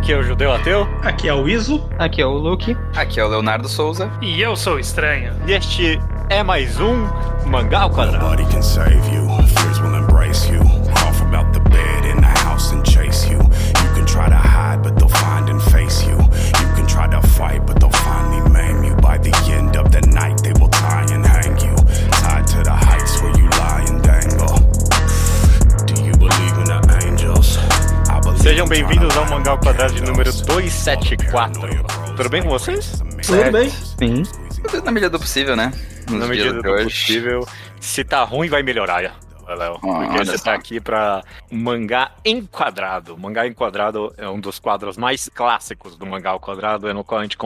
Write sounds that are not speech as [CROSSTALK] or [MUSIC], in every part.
Aqui é o Judeu Ateu. Aqui é o Iso. Aqui é o Luke. Aqui é o Leonardo Souza. E eu sou o Estranho. E este é mais um Mangá ao Quadrado. Nobody can save you. Bem-vindos ao up Quadrado de número candles. 274. Tudo bem com vocês? Tudo bem? Sim. Tudo Na medida do possível, né? Nos Na medida do hoje. possível. Se tá ruim, vai melhorar, Léo. Porque você só. tá aqui pra Mangá Enquadrado. Mangá Enquadrado é um dos quadros mais clássicos do Mangá ao Quadrado, é no qual a gente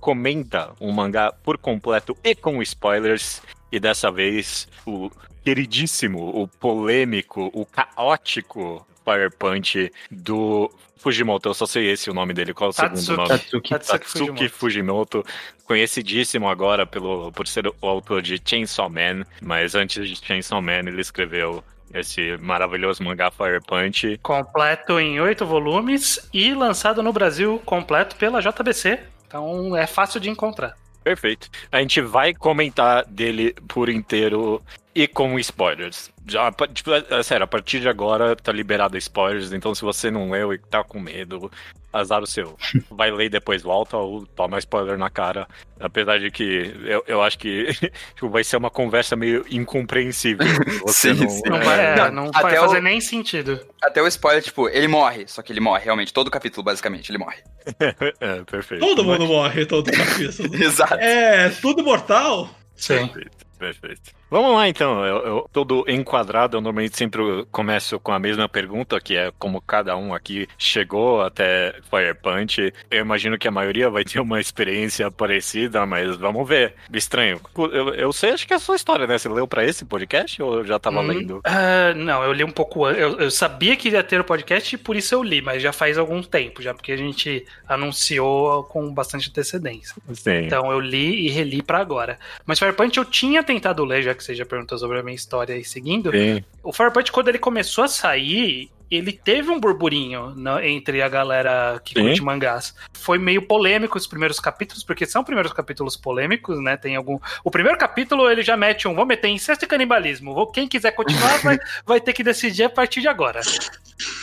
comenta um mangá por completo e com spoilers. E dessa vez, o queridíssimo, o polêmico, o caótico Fire Punch do Fujimoto. Eu só sei esse o nome dele. Qual é o segundo Tatsuki. nome? Tatsuki. Tatsuki Tatsuki Fujimoto, conhecidíssimo agora pelo, por ser o autor de Chainsaw Man, mas antes de Chainsaw Man ele escreveu esse maravilhoso mangá Fire Punch. Completo em oito volumes e lançado no Brasil completo pela JBC. Então é fácil de encontrar. Perfeito. A gente vai comentar dele por inteiro e com spoilers. Já, tipo, é, sério, a partir de agora tá liberado spoilers, então se você não leu e tá com medo, azar o seu. [LAUGHS] Vai ler e depois volta ou toma spoiler na cara. Apesar de que eu, eu acho que [LAUGHS] tipo, vai ser uma conversa meio incompreensível. [LAUGHS] Você Sim, não, sim. Não é, vai, é, Não, não até vai o- fazer nem sentido. Até o spoiler, tipo, ele morre. Só que ele morre, realmente. Todo o capítulo, basicamente, ele morre. é, perfeito. Todo mundo morre, todo capítulo. Exato. É, tudo mortal? Sim. Perfeito, perfeito. Vamos lá então. Eu, eu- todo enquadrado, eu normalmente sempre começo com a mesma pergunta, que é como cada um aqui chegou até Fire Punch. Eu imagino que a maioria vai ter uma experiência parecida, mas vamos ver. Estranho. Eu, eu sei, acho que é a sua história, né? Você leu pra esse podcast ou já tava Hum, lendo? ah, não, eu li um pouco antes. Eu, eu sabia que ia ter o podcast e por isso eu li, mas já faz algum tempo, já porque a gente anunciou com bastante antecedência. Sim. Então eu li e reli pra agora. Mas Fire Punch eu tinha tentado ler, já que você já perguntou sobre a minha história aí seguindo. Sim. O Fire Punch, quando ele começou a sair, ele teve um burburinho na- entre a galera que Sim. curte mangás. Foi meio polêmico os primeiros capítulos, porque são primeiros capítulos polêmicos, né? Tem algum. O primeiro capítulo ele já mete um. Vou meter incesto e canibalismo. Quem quiser continuar vai, [LAUGHS] vai ter que decidir a partir de agora.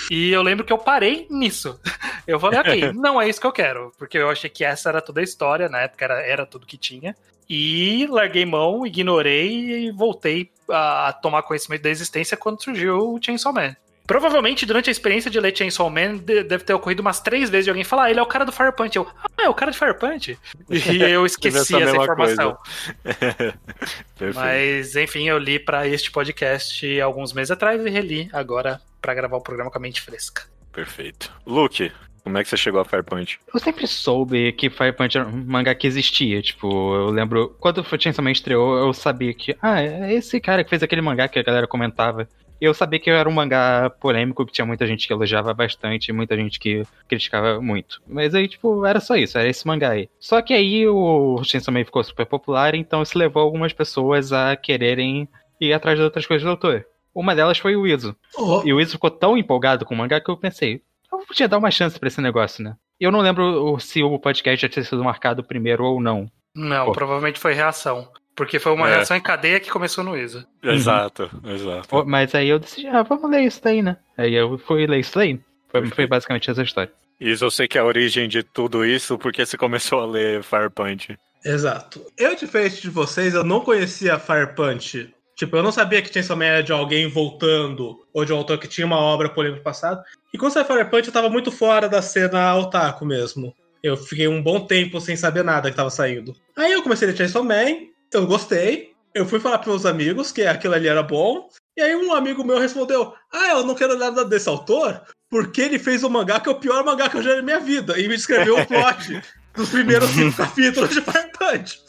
E eu lembro que eu parei nisso. Eu falei, ok, [LAUGHS] não é isso que eu quero. Porque eu achei que essa era toda a história, na época era, era tudo que tinha. E larguei mão, ignorei e voltei a tomar conhecimento da existência quando surgiu o Chainsaw Man. Provavelmente, durante a experiência de ler Chainsaw Man, de- deve ter ocorrido umas três vezes de alguém falar, ah, ele é o cara do Fire Punch. Eu, ah, é o cara de Fire Punch? [LAUGHS] E eu esqueci essa informação. [LAUGHS] Mas, enfim, eu li pra este podcast alguns meses atrás e reli agora pra gravar o programa com a mente fresca. Perfeito. Luke, como é que você chegou a Fire Punch? Eu sempre soube que Fire Punch era um mangá que existia. Tipo, eu lembro. Quando o Chainsaw Man estreou, eu sabia que. Ah, é esse cara que fez aquele mangá que a galera comentava. Eu sabia que era um mangá polêmico, que tinha muita gente que elogiava bastante e muita gente que criticava muito. Mas aí, tipo, era só isso, era esse mangá aí. Só que aí o Chainsaw Man ficou super popular, então isso levou algumas pessoas a quererem ir atrás de outras coisas do autor. Uma delas foi o Izo. Oh, E o Izo ficou tão empolgado com o mangá que eu pensei, eu podia dar uma chance pra esse negócio, né? Eu não lembro se o podcast já tinha sido marcado primeiro ou não. Não, Pô. provavelmente foi reação. Porque foi uma É. reação em cadeia que começou no ISO. Exato, exato. Pô, Mas aí eu decidi, ah, vamos ler isso daí, né? Aí eu fui ler isso daí. Foi, foi basicamente essa história. Isso eu sei que é a origem de tudo isso porque você começou a ler Fire Punch. exato. Eu, diferente de vocês, eu não conhecia Fire Punch. Tipo, eu não sabia que Chainsaw Man era de alguém voltando, ou de um autor que tinha uma obra polêmica no passado. E quando saiu Fire Punch, eu tava muito fora da cena otaku mesmo. Eu fiquei um bom tempo sem saber nada que tava saindo. Aí eu comecei a ler Chainsaw Man, eu gostei. Eu fui falar pros meus amigos que aquilo ali era bom. E aí um amigo meu respondeu: Ah, eu não quero nada desse autor, porque ele fez um mangá que é o pior mangá que eu já li na minha vida. E me escreveu o plot [LAUGHS] dos primeiros cinco capítulos de Fire Punch.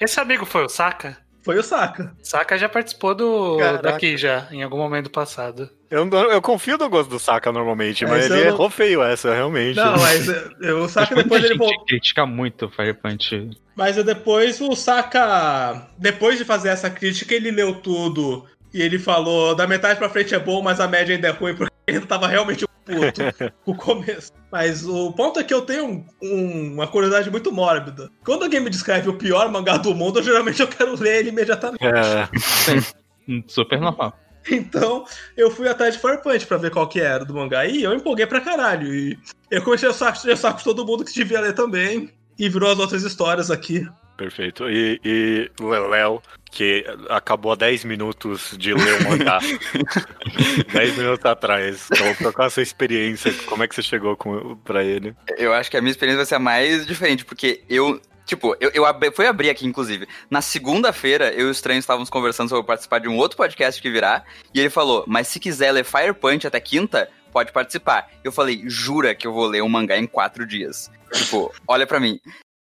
Esse amigo foi o Saka? Foi o Saka. Saka já participou do Caraca. daqui já, em algum momento passado. Eu, eu confio no gosto do Saka normalmente, É, mas ele eu não- errou feio essa, realmente. Não, mas eh, eu- o Saka depois ele voltou. critica muito o Fire Punch. Mas depois o Saka, depois de fazer essa crítica, ele leu tudo e ele falou: da metade pra frente é bom, mas a média ainda é ruim, ele tava realmente puto [LAUGHS] com o começo. Mas o ponto é que eu tenho um- um- uma curiosidade muito mórbida. Quando alguém me descreve o pior mangá do mundo, eu, geralmente eu quero ler ele imediatamente. É, [LAUGHS] Super normal. Então, eu fui atrás de Fire Punch pra ver qual que era do mangá. E eu empolguei pra caralho. E eu comecei a saco, a saco de todo mundo que devia ler também. E virou as outras histórias aqui. perfeito. E, e Leléo, que acabou há 10 minutos de ler o mangá. [LAUGHS] 10 minutos atrás. Então, qual a sua experiência? Como é que você chegou com, pra ele? Eu acho que a minha experiência vai ser a mais diferente, porque eu. Tipo, eu, eu abri, fui abrir aqui, inclusive. Na segunda-feira, eu e o Estranho estávamos conversando sobre participar de um outro podcast que virá. E ele falou: Mas se quiser ler Fire Punch até quinta, pode participar. Eu falei: Jura que eu vou ler um mangá em quatro dias? Tipo, olha pra mim.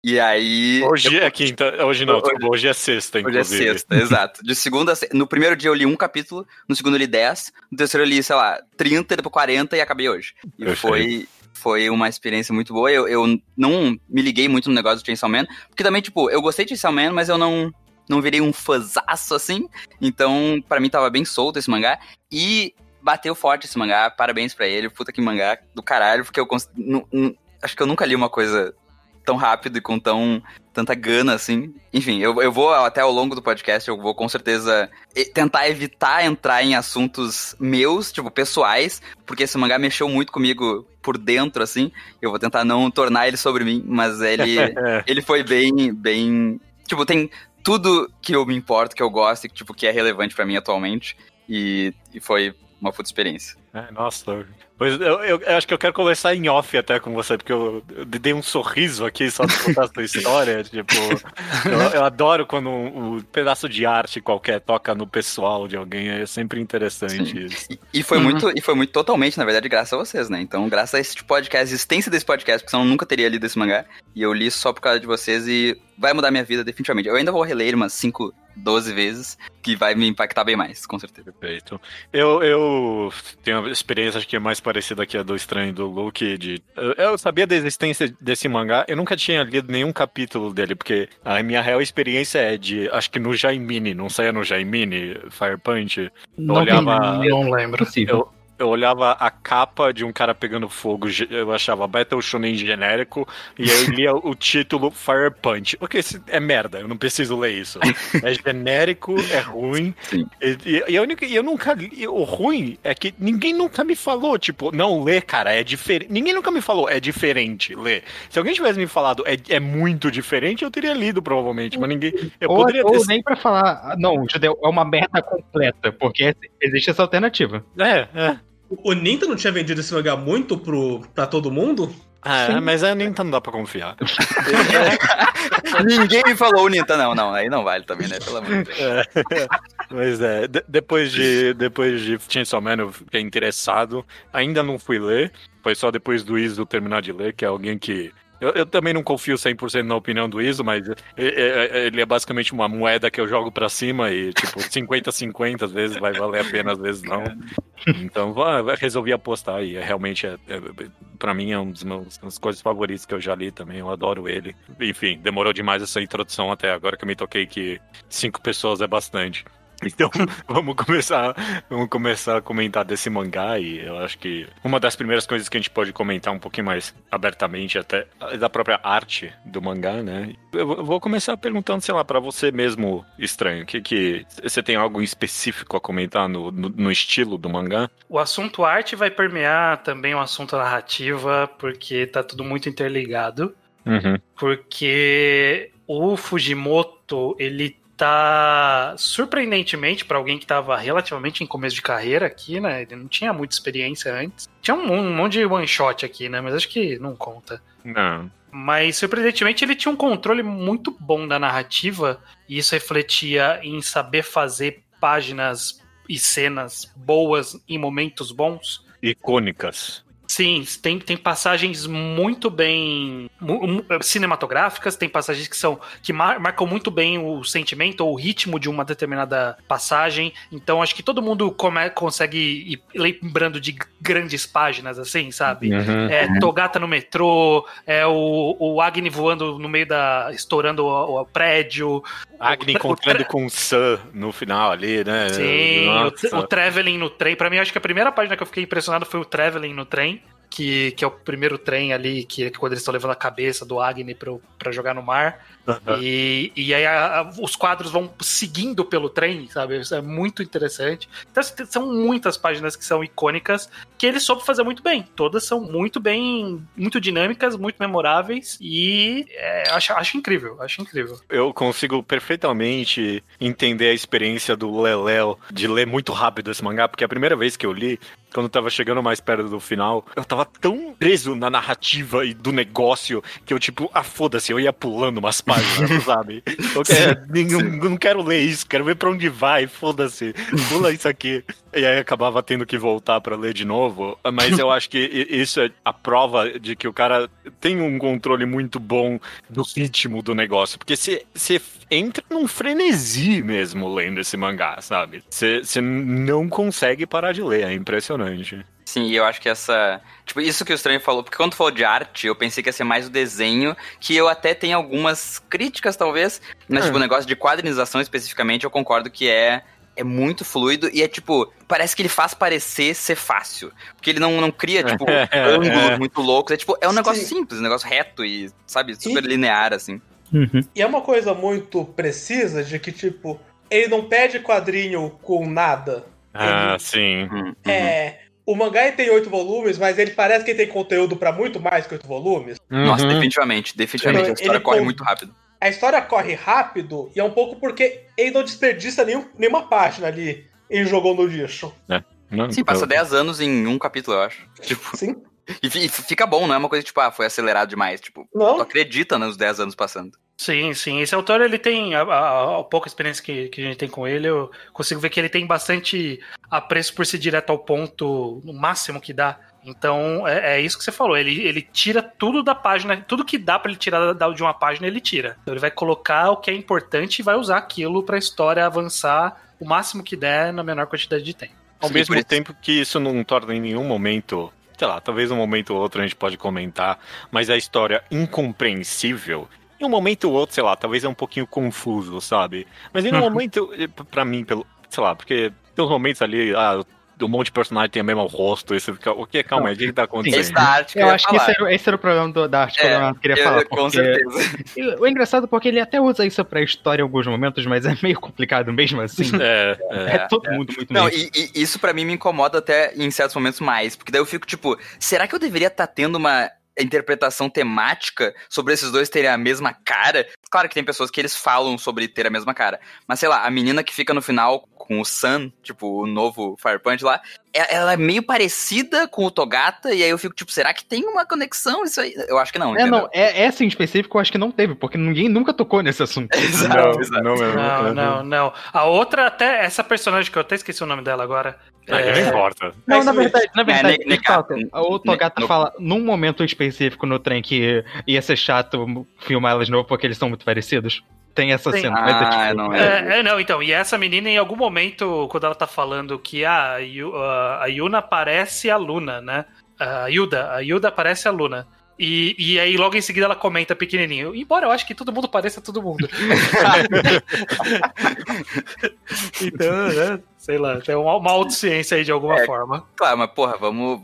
E aí. Hoje eu- é quinta. Hoje não, Hoje- hoje é sexta, Hoje é inclusive. sexta, exato. De segunda a. No primeiro dia eu li um capítulo, no segundo eu li 10, no terceiro eu li, sei lá, 30, depois 40 e acabei hoje. E Perfeito. foi, foi uma experiência muito boa. Eu, eu não me liguei muito no negócio do Chainsaw Man, porque também, tipo, eu gostei de Chainsaw Man, mas eu não, não virei um fãzaço assim. Então, pra mim tava bem solto esse mangá. E bateu forte esse mangá, parabéns pra ele, puta que mangá do caralho, porque eu cons... acho que eu nunca li uma coisa tão rápido e com tão tanta gana assim. Enfim, eu, eu vou até ao longo do podcast, eu vou com certeza tentar evitar entrar em assuntos meus, tipo, pessoais, porque esse mangá mexeu muito comigo por dentro, assim. Eu vou tentar não tornar ele sobre mim, mas ele, [LAUGHS] ele foi bem, bem. Tipo, tem tudo que eu me importo, que eu gosto e que, tipo, que é relevante pra mim atualmente. E, e foi uma puta experiência. É, nossa. Pois eu, eu- eu acho que eu quero conversar em off até com você, porque eu, eu dei um sorriso aqui só de contar a sua história. [LAUGHS] Tipo, eu, eu adoro quando um, um pedaço de arte qualquer toca no pessoal de alguém. É sempre interessante Sim. isso. E, e foi Uhum. muito, e foi muito totalmente, na verdade, graças a vocês, né? Então, graças a esse podcast, a existência desse podcast, porque senão eu nunca teria lido esse mangá. E eu li só por causa de vocês e vai mudar minha vida definitivamente. Eu ainda vou reler ele umas 5, 12 vezes, que vai me impactar bem mais, com certeza. Perfeito. Eu, eu tenho uma experiência, acho que é mais parecida aqui a do Estranho do Luke. De, eu, eu sabia da existência desse mangá, eu nunca tinha lido nenhum capítulo dele, porque a minha real experiência é de, acho que no Jaimini, não saia no Jaimini, Fire Punch. Não olhava- Não lembro. possível. Eu olhava a capa de um cara pegando fogo, eu achava Battle Shonen genérico, e aí [LAUGHS] lia o título Fire Punch. Ok, isso é merda, eu não preciso ler isso. [LAUGHS] É genérico, é ruim. Sim. E, e- e a única, e eu nunca li. O ruim é que ninguém nunca me falou, tipo, não, lê, cara, é diferente. Ninguém nunca me falou, é diferente, lê. Se alguém tivesse me falado, é, é muito diferente, eu teria lido, provavelmente, mas ninguém. Eu ou poderia ou ter. nem pra falar, ah, não, Judeu, é uma merda completa, porque existe essa alternativa. É, é. O Ninta não tinha vendido esse mangá muito pro, pra todo mundo? Ah, Sim. mas é, nem não dá pra confiar. [LAUGHS] Ninguém me falou, Nita, não, não, aí não vale também, né? Pelo amor de Deus. É. Mas é, de- depois de depois de Chainsaw Man eu fiquei interessado, ainda não fui ler, foi só depois do Iso terminar de ler, que é alguém que eu, eu também não confio 100% na opinião do Iso, mas é- é- ele é basicamente uma moeda que eu jogo pra cima e, tipo, [LAUGHS] 50-50, às vezes vai valer a pena, às vezes não. Então, va- va- resolvi apostar e é, realmente, é, é, pra mim, é um dos meus das coisas favoritas que eu já li também, eu adoro ele. Enfim, demorou demais essa introdução até agora que eu me toquei que cinco pessoas é bastante. Então, [LAUGHS] vamos começar, vamos começar a comentar desse mangá e eu acho que uma das primeiras coisas que a gente pode comentar um pouquinho mais abertamente até é da própria arte do mangá, né? Eu vou- começar perguntando, sei lá, pra você mesmo, estranho, que que você tem algo específico a comentar no, no, no estilo do mangá? O assunto arte vai permear também o assunto narrativa, porque tá tudo muito interligado. Uhum. Porque o Fujimoto, ele tá surpreendentemente para alguém que tava relativamente em começo de carreira aqui, né? Ele não tinha muita experiência antes. Tinha um, um monte de one shot aqui, né? Mas acho que não conta. Não. Mas surpreendentemente ele tinha um controle muito bom da narrativa e isso refletia em saber fazer páginas e cenas boas em momentos bons. Icônicas. Sim, tem, tem passagens muito bem cinematográficas, tem passagens que são que mar- marcam muito bem o sentimento ou o ritmo de uma determinada passagem. Então acho que todo mundo come- consegue ir lembrando de grandes páginas assim, sabe? Uhum. É, Togata no metrô, é o, o Agni voando no meio da. estourando o, o prédio. Agni encontrando com o Sam no final ali, né? Sim, o, o traveling no trem. Pra mim, acho que a primeira página que eu fiquei impressionado foi o traveling no trem. Que, que é o primeiro trem ali, que, que quando eles estão levando a cabeça do Agni pro, pra jogar no mar. E, e aí a- a- os quadros vão seguindo pelo trem, sabe? Isso é muito interessante. Então, assim, são muitas páginas que são icônicas que ele soube fazer muito bem. Todas são muito bem, muito dinâmicas, muito memoráveis. E é, acho, acho incrível, acho incrível. Eu consigo perfeitamente entender a experiência do Leléo de ler muito rápido esse mangá, porque a primeira vez que eu li, quando eu tava chegando mais perto do final, eu tava tão preso na narrativa e do negócio que eu, tipo, ah, foda-se, eu ia pulando umas páginas, [LAUGHS] sabe? Eu quero, não, não quero ler isso, quero ver pra onde vai, foda-se, pula isso aqui. E aí acabava tendo que voltar pra ler de novo, mas eu acho que isso é a prova de que o cara tem um controle muito bom do ritmo do negócio, porque você você entra num frenesi mesmo lendo esse mangá, sabe? Você não consegue parar de ler, é impressionante. Sim, e eu acho que essa. Tipo, isso que o Estranho falou, porque quando falou de arte, eu pensei que ia ser mais o desenho, que eu até tenho algumas críticas, talvez, mas, É. tipo, o negócio de quadrinização especificamente, eu concordo que é. É muito fluido e é tipo, parece que ele faz parecer ser fácil. Porque ele não, não cria, tipo, [LAUGHS] É, ângulos muito loucos. É tipo, é um negócio Sim. simples, um negócio reto e, sabe, super linear, assim. Uhum. E é uma coisa muito precisa de que, tipo, ele não pede quadrinho com nada. Ah, sim. Uhum, uhum. É. O mangá ele tem oito volumes, mas ele parece que ele tem conteúdo pra muito mais que oito volumes. Nossa, Uhum. definitivamente, definitivamente. Ele- a história ele corre com- muito rápido. A história corre rápido e é um pouco porque ele não desperdiça nenhum, nenhuma página ali e jogou no lixo. Não, Sim, passa eu- 10 anos em um capítulo, eu acho. Tipo, Sim? E fi- fica bom, não é uma coisa tipo, ah, foi acelerado demais. Tipo, tu Não? acredita nos 10 anos passando. Sim, sim. Esse autor, ele tem, a, a- a pouca experiência que, que a gente tem com ele, eu consigo ver que ele tem bastante apreço por ser direto ao ponto, no máximo que dá. Então, é, é isso que você falou. Ele, ele tira tudo da página, tudo que dá pra ele tirar da- de uma página, ele tira. Então, ele vai colocar o que é importante e vai usar aquilo pra história avançar o máximo que der na menor quantidade de tempo. Ao Sim, mesmo tempo que isso não torna em nenhum momento, sei lá, talvez um momento ou outro a gente pode comentar, mas a história incompreensível. Em um momento ou outro, sei lá, talvez é um pouquinho confuso, sabe? Mas em um Uhum. momento, eh, p- pra mim, pelo, sei lá, porque tem uns momentos ali, ah, um monte de personagem tem o mesmo rosto, e você fica, o que? Calma aí, o que que tá acontecendo? Esse da arte que Eu ia acho que falar. esse era, esse era o problema do- da arte que É, eu queria Eu- falar. com porque- certeza. [LAUGHS] O engraçado é porque ele até usa isso pra história em alguns momentos, mas é meio complicado mesmo assim. [LAUGHS] É, é. É, todo mundo muito Não, e, e isso pra mim me incomoda até em certos momentos mais, porque daí eu fico tipo, será que eu deveria estar tendo uma interpretação temática sobre esses dois terem a mesma cara? Claro que tem pessoas que eles falam sobre ter a mesma cara, mas sei lá, a menina que fica no final com o Sun, tipo, o novo Fire Punch lá, é- ela é meio parecida com o Togata, e aí eu fico tipo, será que tem uma conexão isso aí? Eu acho que não, É, entendeu? não, é, essa em específico eu acho que não teve, porque ninguém nunca tocou nesse assunto. [LAUGHS] Exato, Não, exato. não. Não, Uhum. não, não. A outra, até essa personagem que eu até esqueci o nome dela agora. É, Não importa. Não, Mas na verdade, na verdade, ne- que falta, ne- o Togata ne- fala num momento específico no trem que ia ser chato filmar elas de novo porque eles são muito parecidos. Tem essa Tem. cena. mas é, Ah, tipo, não É, é, não, então, e essa menina, em algum momento, quando ela tá falando que ah, a Yuna parece a Luna, né? A Yuda, a Yuda parece a Luna. E, e aí, logo em seguida, ela comenta pequenininho. Embora eu acho que todo mundo pareça todo mundo. [LAUGHS] então, né? Sei lá, tem uma, uma autociência aí de alguma É. forma. Claro, mas porra, vamos.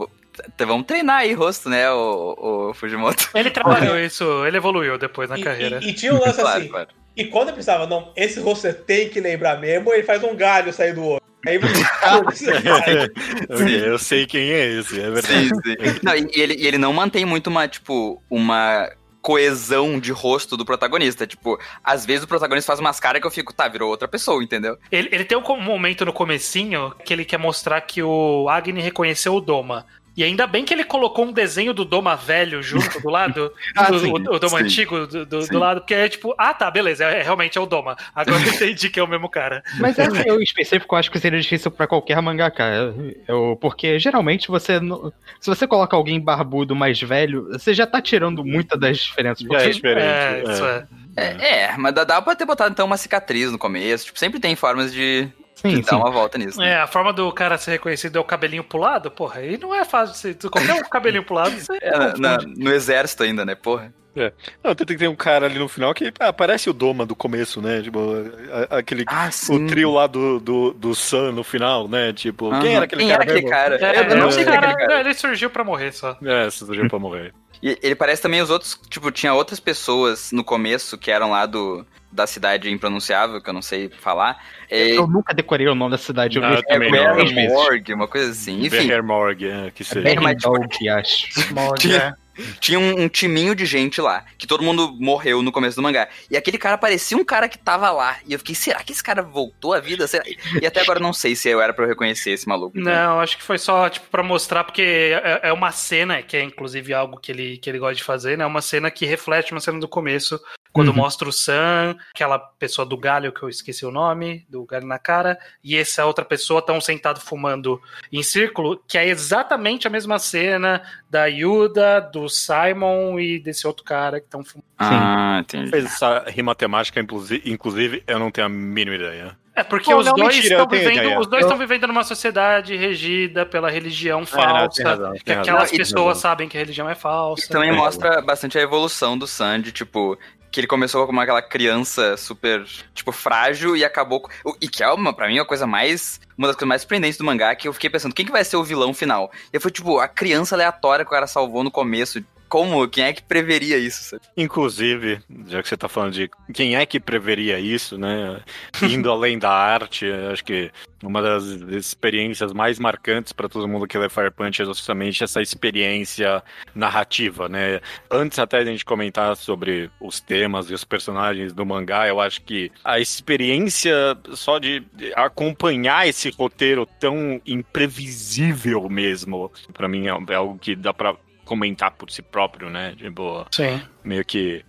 Vamos treinar aí rosto, né, o, o Fujimoto? Ele trabalhou [LAUGHS] isso, ele evoluiu depois na E, carreira. e- e tinha um lance claro, assim. claro. E quando eu pensava, não, esse rosto você tem que lembrar mesmo, ele faz um galho sair do olho. Aí [LAUGHS] eu, eu sei quem é esse, é verdade. Sim, sim. Não, e, ele, e ele não mantém muito uma, tipo, uma coesão de rosto do protagonista. Tipo, às vezes o protagonista faz umas caras que eu fico, tá, virou outra pessoa, entendeu? Ele, ele tem um momento no comecinho que ele quer mostrar que o Agni reconheceu o Doma. E ainda bem que ele colocou um desenho do Doma velho junto do lado, [LAUGHS] Ah, do, sim, o, o Doma sim. antigo do, do- lado, porque é tipo, ah tá, beleza, é, realmente é o Doma. Agora eu entendi que é o mesmo cara. Mas essa eu, em específico eu acho que seria difícil pra qualquer mangaka. Eu, porque geralmente você. não- Se você coloca alguém barbudo mais velho, você já tá tirando muitas das diferenças. Já Porque é diferente. É, é. isso é. É, é, mas dá, dá pra ter botado então uma cicatriz no começo. Tipo, sempre tem formas de, sim, dar uma volta nisso. né? É, a forma do cara ser reconhecido é o cabelinho pulado, porra, aí não é fácil de ser. Qualquer um cabelinho [LAUGHS] pulado, você É, na- no exército ainda, né? Porra. Não, tem que ter um cara ali no final que ah, parece o Doma do começo, né? Tipo, a- aquele. Ah, O trio lá do, do, do Sun no final, né? Tipo, Aham. quem era aquele Quem cara? era aquele cara? É, eu não é, sei é, é cara. Não, ele surgiu pra morrer só. É, surgiu pra morrer. E ele parece também os outros, tipo, tinha outras pessoas no começo que eram lá do da cidade impronunciável, que eu não sei falar. É, Eu nunca decorei o nome da cidade. Eu vi eu é, não. vezes. Morgue, uma coisa assim. Enfim, é, que seja. mas, tipo, Bergendorf, acho. [LAUGHS] Tinha- tinha um, um timinho de gente lá, que todo mundo morreu no começo do mangá. E aquele cara parecia um cara que tava lá. E eu fiquei, será que esse cara voltou à vida? Será? E até agora eu não sei se eu era pra eu reconhecer esse maluco. Não, acho que foi só, tipo, pra mostrar, porque é, é uma cena, que é inclusive algo que ele, que ele gosta de fazer, né? Uma cena que reflete uma cena do começo, quando Uhum. mostra o Sam, aquela pessoa do galho, que eu esqueci o nome, do galho na cara, e essa outra pessoa tão sentado fumando em círculo, que é exatamente a mesma cena da Yuda, do Simon e desse outro cara que estão fumando. Ah, entendi. Fez essa rima temática, inclusive, eu não tenho a mínima ideia. É porque Pô, os não, dois mentira, estão eu vivendo, ideia. os dois Eu- estão vivendo numa sociedade regida pela religião É, não, falsa, tem razão, que tem razão. aquelas Não, e- pessoas sabem que a religião é falsa. E também É. mostra bastante a evolução do Sandy, tipo, que ele começou como aquela criança super, tipo, frágil e acabou. com- E que é, uma, pra mim, uma coisa mais. Uma das coisas mais surpreendentes do mangá, que eu fiquei pensando, quem que vai ser o vilão final? E foi, tipo, a criança aleatória que o cara salvou no começo. Como? Quem é que preveria isso? sabe? Inclusive, já que você tá falando de quem é que preveria isso, né? [LAUGHS] Indo além da arte, acho que uma das experiências mais marcantes para todo mundo que lê Fire Punch é justamente essa experiência narrativa, né? Antes até de a gente comentar sobre os temas e os personagens do mangá, eu acho que a experiência só de acompanhar esse roteiro tão imprevisível mesmo, para mim é é algo que dá pra comentar por si próprio, né? Tipo, Sim. meio que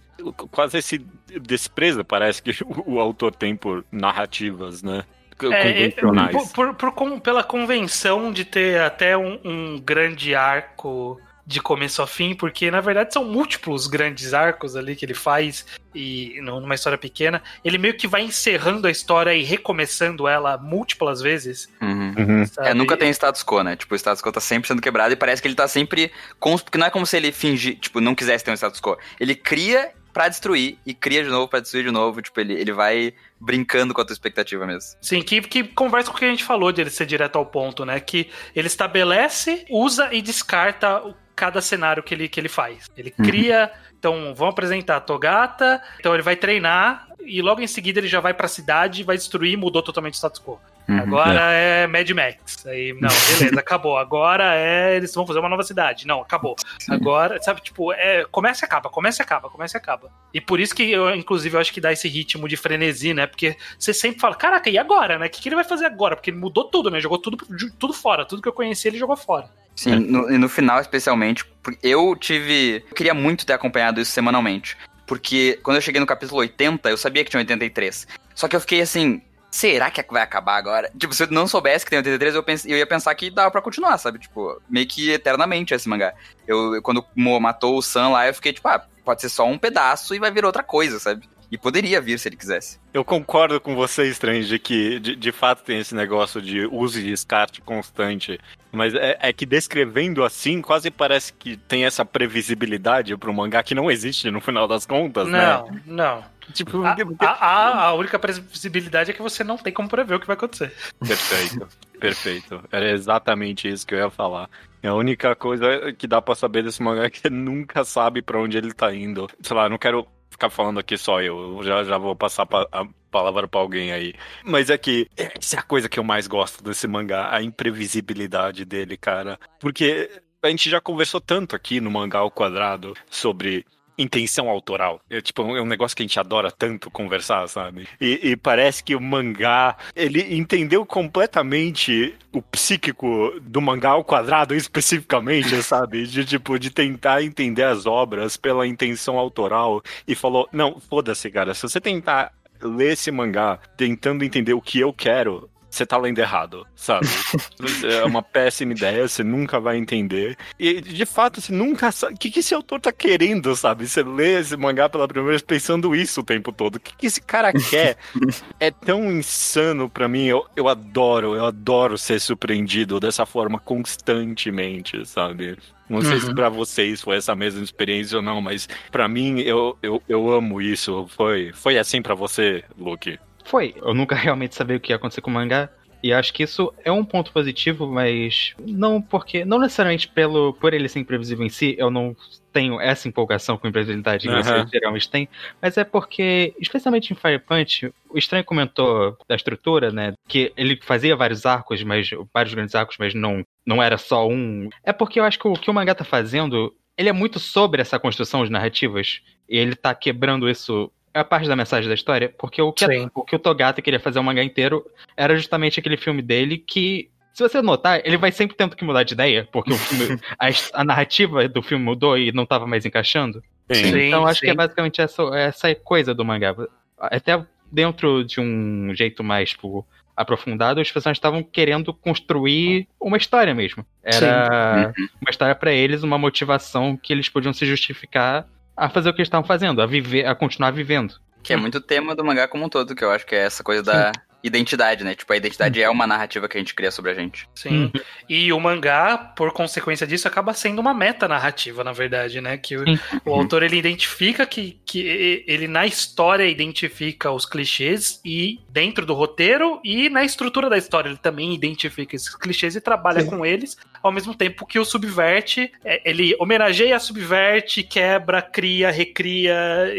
quase esse desprezo parece que [LAUGHS] o, autor tem por narrativas, né? É, Convencionais. por- por- por pela convenção de ter até um, um grande arco de começo a fim, porque na verdade são múltiplos grandes arcos ali que ele faz e nu- numa história pequena, ele meio que vai encerrando a história e recomeçando ela múltiplas vezes. Uhum. Uhum. É, nunca tem status quo, né? Tipo, o status quo tá sempre sendo quebrado e parece que ele tá sempre. cons- Porque não é como se ele fingir, tipo, não quisesse ter um status quo. Ele cria pra destruir e cria de novo pra destruir de novo. Tipo, ele, ele vai brincando com a tua expectativa mesmo. Sim, que, que conversa com o que a gente falou de ele ser direto ao ponto, né? Que ele estabelece, usa e descarta o- cada cenário que ele, que ele faz. Ele Uhum. cria, então vamos apresentar a Togata, então ele vai treinar e logo em seguida ele já vai pra cidade, vai destruir mudou totalmente o status quo. Uhum. Agora é. Mad Max. Aí, não, beleza, acabou. Agora é. Eles vão fazer uma nova cidade. Não, acabou. Agora, sabe, tipo, é. Começa e acaba, começa e acaba, começa e acaba. E por isso que eu, inclusive, eu acho que dá esse ritmo de frenesi, né? Porque você sempre fala, caraca, e agora, né? O que, que ele vai fazer agora? Porque ele mudou tudo, né? Jogou tudo, tudo fora. Tudo que eu conheci, ele jogou fora. Sim, no, e no final, especialmente, eu tive. Eu queria muito ter acompanhado isso semanalmente. Porque quando eu cheguei no capítulo 80, eu sabia que tinha 83. Só que eu fiquei assim. Será que vai acabar agora? Tipo, se eu não soubesse que tem 83, eu, pens... eu ia pensar que dava pra continuar, sabe? Tipo, meio que eternamente esse mangá. Eu, quando matou o Sam lá, eu fiquei tipo, ah, pode ser só um pedaço e vai vir outra coisa, sabe? E poderia vir se ele quisesse. Eu concordo com você, Strange, de que de, de fato tem esse negócio de uso e descarte constante. Mas é, é que descrevendo assim, quase parece que tem essa previsibilidade pro mangá que não existe no final das contas, né? Não, não. Tipo, A, a, a- a única previsibilidade é que você não tem como prever o que vai acontecer. Perfeito, perfeito. Era exatamente isso que eu ia falar. A única coisa que dá pra saber desse mangá é que você nunca sabe pra onde ele tá indo. Sei lá, não quero ficar falando aqui só eu, já, já vou passar pa- a palavra pra alguém aí. Mas é que essa é a coisa que eu mais gosto desse mangá, a imprevisibilidade dele, cara. Porque a gente já conversou tanto aqui no Mangá ao Quadrado sobre intenção autoral. É tipo é um negócio que a gente adora tanto conversar, sabe? E, e parece que o mangá ele entendeu completamente o psíquico do mangá ao quadrado especificamente, [LAUGHS] sabe? De tipo de tentar entender as obras pela intenção autoral e falou não foda-se, cara. Se você tentar ler esse mangá tentando entender o que eu quero você tá lendo errado, sabe? [LAUGHS] é uma péssima ideia, você nunca vai entender. E, de fato, você nunca sabe. O que, que esse autor tá querendo, sabe? Você lê esse mangá pela primeira vez pensando isso o tempo todo. O que, que esse cara quer? [LAUGHS] é tão insano pra mim. Eu, eu adoro, eu adoro ser surpreendido dessa forma constantemente, sabe? Não sei se Uhum. pra vocês foi essa mesma experiência ou não, mas pra mim eu, eu, eu amo isso. Foi, foi assim pra você, Luke? Foi. Eu nunca [LAUGHS] realmente sabia o que ia acontecer com o mangá. E acho que isso é um ponto positivo, mas não porque. Não necessariamente pelo, por ele ser imprevisível em si, eu não tenho essa empolgação com imprevisibilidade que Aham. você geralmente tem. Mas é porque, especialmente em Fire Punch, o Estranho comentou da estrutura, né? Que ele fazia vários arcos, mas. vários grandes arcos, mas não, não era só um. É porque eu acho que o que o mangá tá fazendo. Ele é muito sobre essa construção de narrativas. E ele tá quebrando isso. É a parte da mensagem da história, porque o que, a- Sim. o que o Togata queria fazer o mangá inteiro era justamente aquele filme dele que, se você notar, ele vai sempre tendo que mudar de ideia, porque o filme, [LAUGHS] a, a narrativa do filme mudou e não tava mais encaixando. Sim, então acho que é sim. basicamente essa, essa coisa do mangá. Até dentro de um jeito mais tipo, aprofundado, os personagens estavam querendo construir uma história mesmo. Era uma história pra eles, uma motivação que eles podiam se justificar a fazer o que eles estavam fazendo, a viver, a continuar vivendo. Que é muito tema do mangá como um todo, que eu acho que é essa coisa da identidade, né? Tipo, a identidade é uma narrativa que a gente cria sobre a gente. Sim. E o mangá, por consequência disso, acaba sendo uma meta narrativa, na verdade, né? Que o, o autor ele identifica que, que ele na história identifica os clichês e dentro do roteiro e na estrutura da história ele também identifica esses clichês e trabalha Sim. com eles, ao mesmo tempo que o subverte, é, ele homenageia, subverte, quebra, cria, recria,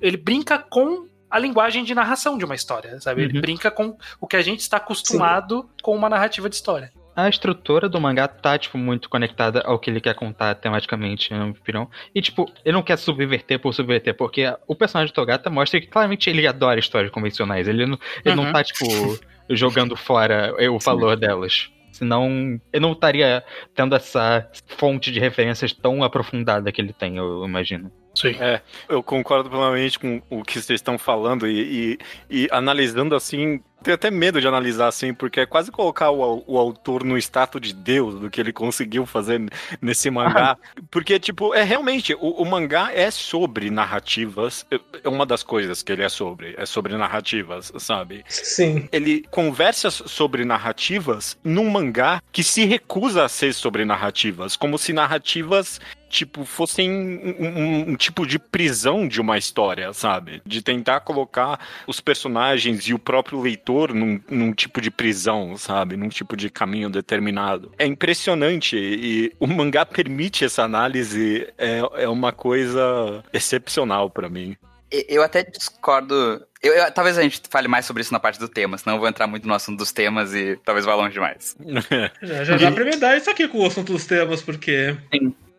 ele brinca com a linguagem de narração de uma história, sabe? Ele Uhum. brinca com o que a gente está acostumado com uma narrativa de história. A estrutura do mangá tá, tipo, muito conectada ao que ele quer contar tematicamente, minha opinião. E, tipo, ele não quer subverter por subverter, porque o personagem do Togata mostra que claramente ele adora histórias convencionais. Ele não, ele não Uhum. tá, tipo, [LAUGHS] jogando fora o valor delas. Senão, ele não estaria tendo essa fonte de referências tão aprofundada que ele tem, eu imagino. Sim. Eu concordo plenamente com o que vocês estão falando e, e- e analisando assim. Tenho até medo de analisar assim, porque é quase colocar o, o autor no status de Deus do que ele conseguiu fazer nesse mangá. [LAUGHS] Porque, tipo, é realmente, o, o mangá é sobre narrativas. É- É uma das coisas que ele é sobre. É sobre narrativas, sabe? Sim. ele conversa sobre narrativas num mangá que se recusa a ser sobre narrativas, como se narrativas tipo fossem um, um- um tipo de prisão de uma história, sabe? De tentar colocar os personagens e o próprio leitor num, num tipo de prisão, sabe? Num tipo de caminho determinado. É impressionante e o mangá permite essa análise, é, é uma coisa excepcional pra mim. Eu até discordo. Eu, eu- talvez a gente fale mais sobre isso na parte do tema, senão eu vou entrar muito no assunto dos temas e talvez vá longe demais. [LAUGHS] Já, já dá pra emendar isso aqui com o assunto dos temas, porque.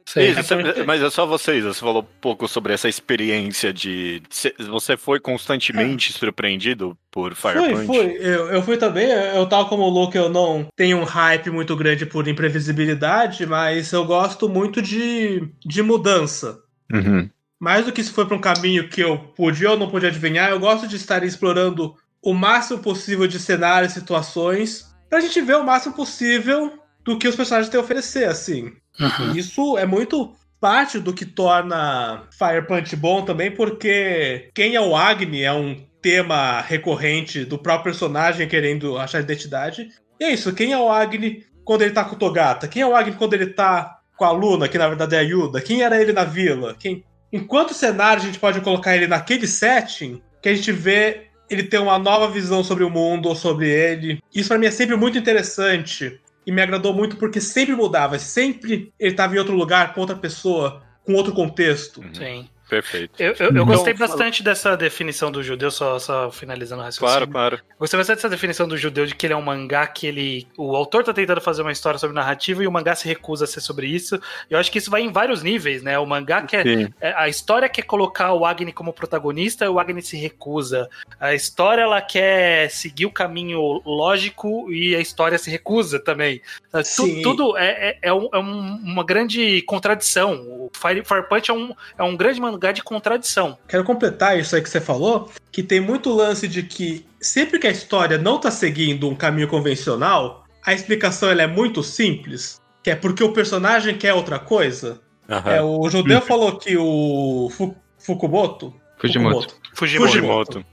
Isso, você- mas é só vocês, você falou um pouco sobre essa experiência de. cê- Você foi constantemente surpreendido por Fire Fui, Punch? fui. Eu, eu fui também. Eu, tal como o Luke, eu não tenho um hype muito grande por imprevisibilidade, mas eu gosto muito de, de mudança. Uhum. Mais do que se foi pra um caminho que eu podia ou não podia adivinhar, eu gosto de estar explorando o máximo possível de cenários e situações pra gente ver o máximo possível do que os personagens têm a oferecer, assim. E Isso é muito parte do que torna Fire Punch bom também, porque quem é o Agni é um tema recorrente do próprio personagem querendo achar identidade. E é isso, quem é o Agni quando ele tá com o Togata? Quem é o Agni quando ele tá com a Luna, que na verdade é a Yuda? Quem era ele na vila? Quem... Em quantos cenários a gente pode colocar ele naquele setting que a gente vê ele ter uma nova visão sobre o mundo ou sobre ele? Isso pra mim é sempre muito interessante e me agradou muito porque sempre mudava, sempre ele tava em outro lugar com outra pessoa, com outro contexto. Sim. Perfeito. Eu, eu, eu Então, gostei fala. bastante dessa definição do judeu, só, só finalizando o raciocínio. Claro, claro. Gostei bastante dessa definição do judeu de que ele é um mangá que ele. O autor tá tentando fazer uma história sobre narrativa e o mangá se recusa a ser sobre isso. Eu acho que isso vai em vários níveis, né? O mangá quer. Sim. é, A história quer colocar o Agni como protagonista e o Agni se recusa. A história ela quer seguir o caminho lógico e a história se recusa também. Tu- Sim. Tudo é, é, é um- é um- uma grande contradição. Fire, Fire Punch é um, é um grande mangá de contradição. Quero completar isso aí que você falou, que tem muito lance de que sempre que a história não tá seguindo um caminho convencional, a explicação ela é muito simples, que é porque o personagem quer outra coisa. Aham. É, o judeu falou que o Fu- Fukumoto, Fujimoto. Fujimoto. Fujimoto.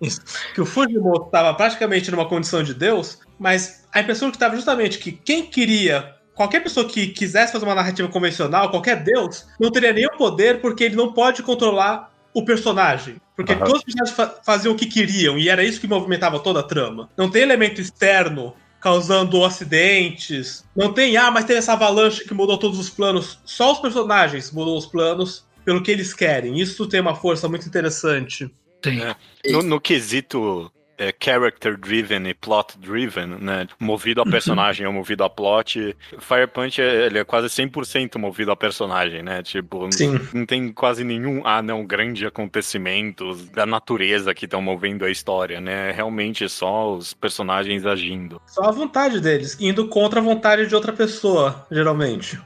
[LAUGHS] que o Fujimoto estava praticamente numa condição de Deus, mas a impressão que estava justamente que quem queria, qualquer pessoa que quisesse fazer uma narrativa convencional, qualquer Deus, não teria nenhum poder porque ele não pode controlar o personagem. Porque Aham. todos os personagens fa- faziam o que queriam e era isso que movimentava toda a trama. Não tem elemento externo causando acidentes. Não tem, ah, mas teve essa avalanche que mudou todos os planos. Só os personagens mudam os planos pelo que eles querem. Isso tem uma força muito interessante. Tem. No, no quesito é, character driven e plot driven, né? Movido a personagem ou movido a plot, Fire Punch é, ele é quase 100% movido a personagem, né? Tipo, Sim. não tem quase nenhum, ah, não, grande acontecimentos da natureza que estão movendo a história, né? É Realmente só os personagens agindo. Só a vontade deles, indo contra a vontade de outra pessoa, geralmente.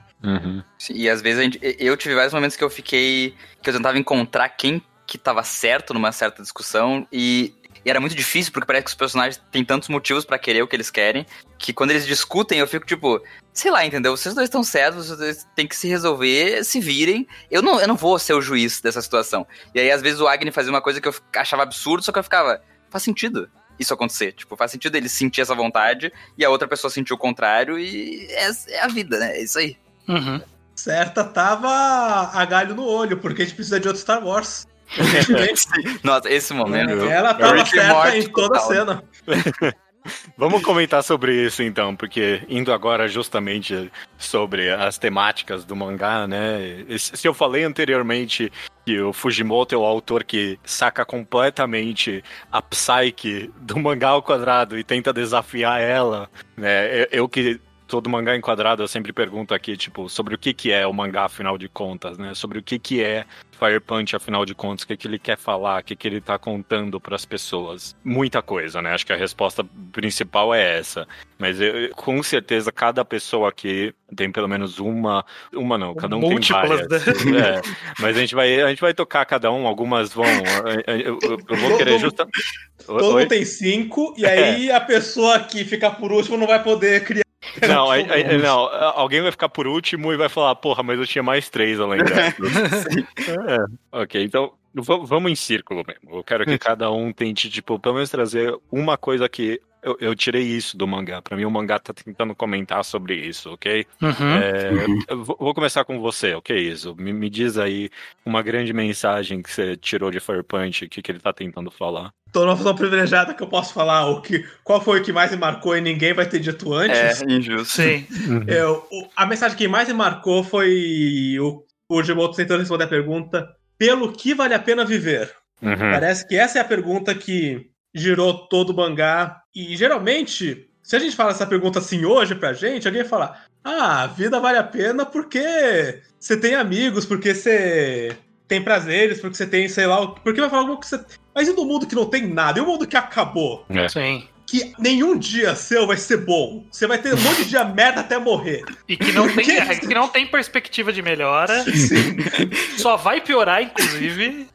Sim, E às vezes a gente- eu tive vários momentos que eu fiquei. que eu tentava encontrar quem que tava certo numa certa discussão e. e era muito difícil, porque parece que os personagens têm tantos motivos pra querer o que eles querem, que quando eles discutem, eu fico tipo, sei lá, entendeu? Vocês dois estão certos, vocês dois têm que se resolver, se virem. Eu não, eu não vou ser o juiz dessa situação. E aí, às vezes, o Agni fazia uma coisa que eu achava absurdo, só que eu ficava, faz sentido isso acontecer. Tipo, faz sentido ele sentir essa vontade e a outra pessoa sentir o contrário, e é, é a vida, né? É isso aí. Uhum. Certa tava a galho no olho, porque a gente precisa de outro Star Wars. [LAUGHS] Nossa, esse momento. Ela tava Rick certa Morty em toda a total. cena. [LAUGHS] Vamos comentar sobre isso então, porque indo agora justamente sobre as temáticas do mangá, né? Se eu falei anteriormente que o Fujimoto é o autor que saca completamente a psyche do mangá ao quadrado e tenta desafiar ela, né? Eu, eu que todo mangá enquadrado eu sempre pergunto aqui, tipo, sobre o que que é o mangá afinal de contas, né? Sobre o que que é Fire Punch, afinal de contas, o que, que ele quer falar, o que, que ele tá contando pras pessoas. Muita coisa, né? Acho que a resposta principal é essa. Mas eu- com certeza cada pessoa aqui tem pelo menos uma. Uma não, cada um Múltiplas, tem várias. [LAUGHS] É, mas a gente, vai, a gente vai tocar cada um, algumas vão. Eu, eu- eu vou querer Todo- justa. Todo Oi? mundo tem cinco, e aí a pessoa que fica por último não vai poder criar. [LAUGHS] Não, aí- aí- não, alguém vai ficar por último e vai falar, porra, mas eu tinha mais três além dessas. [LAUGHS] É, ok, então vamos em círculo mesmo. Eu quero que cada um tente, tipo, pelo menos trazer uma coisa que. Eu, eu tirei isso do mangá. Pra mim, o mangá tá tentando comentar sobre isso, ok? Uhum. É, eu vou vou começar com você, ok, Isso? Me, me diz aí uma grande mensagem que você tirou de Fire Punch, o que, que ele tá tentando falar. Tô numa posição privilegiada que eu posso falar o que, qual foi o que mais me marcou e ninguém vai ter dito antes. É, injusto. Sim. [LAUGHS] É, o- a mensagem que mais me marcou foi o, o Gimoto tentando responder a pergunta: pelo que vale a pena viver? Uhum. Parece que essa é a pergunta que girou todo o mangá. E geralmente, se a gente fala essa pergunta assim hoje pra gente, alguém fala: Ah, a vida vale a pena porque você tem amigos, porque você tem prazeres, porque você tem, sei lá, o- porque vai falar algo que você. Mas e no mundo que não tem nada? E o mundo que acabou? Sim. Que nenhum dia seu vai ser bom. Você vai ter um monte de dia merda até morrer. E que não tem, é, que não tem perspectiva de melhora. Sim. Só vai piorar, inclusive.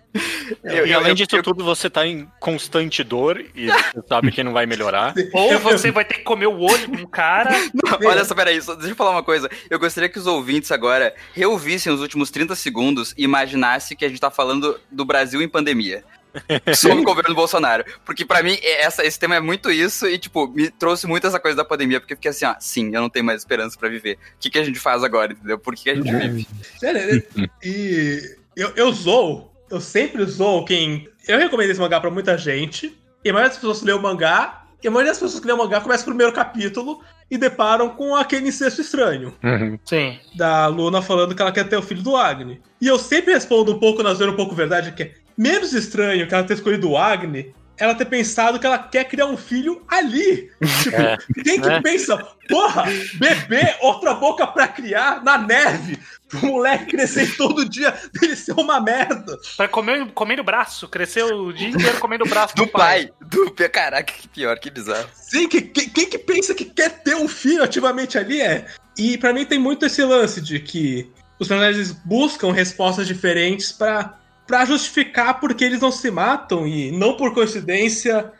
Eu- e além eu- disso eu- tudo, você tá em constante dor e você sabe que não vai melhorar. [LAUGHS] Ou você vai ter que comer o olho de um cara. [LAUGHS] Olha só, peraí, só, deixa eu falar uma coisa. Eu gostaria que os ouvintes agora reouvissem os últimos 30 segundos e imaginassem que a gente tá falando do Brasil em pandemia. [LAUGHS] Sob o governo Bolsonaro. Porque pra mim, é- essa, esse tema é muito isso e, tipo, me trouxe muito essa coisa da pandemia. Porque eu fiquei assim, ah, sim, eu não tenho mais esperança pra viver. O que, que a gente faz agora, entendeu? Por que, que a gente vive? Sério, e eu, eu zoo, eu sempre zoo quem. Eu recomendo esse mangá pra muita gente, e a maioria das pessoas que lê o mangá, e a maioria das pessoas que lê o mangá começa o primeiro capítulo e deparam com aquele incesto estranho. Sim. Da Luna falando que ela quer ter o filho do Agni. E eu sempre respondo um pouco, na zoeira, um pouco verdade, que é menos estranho que ela ter escolhido o Agni. Ela ter pensado que ela quer criar um filho ali. [LAUGHS] Tipo, É. quem que É. pensa, porra, bebê, outra boca pra criar na neve, [LAUGHS] pro moleque crescer todo dia, dele ser uma merda. Pra comer, comendo braço. Cresceu o dia inteiro comendo o braço Do pai. Do pai. Caraca, que pior, que bizarro. Sim, que, que- quem que pensa que quer ter um filho ativamente ali é. E pra mim tem muito esse lance de que os personagens buscam respostas diferentes pra pra justificar porque eles não se matam e não por coincidência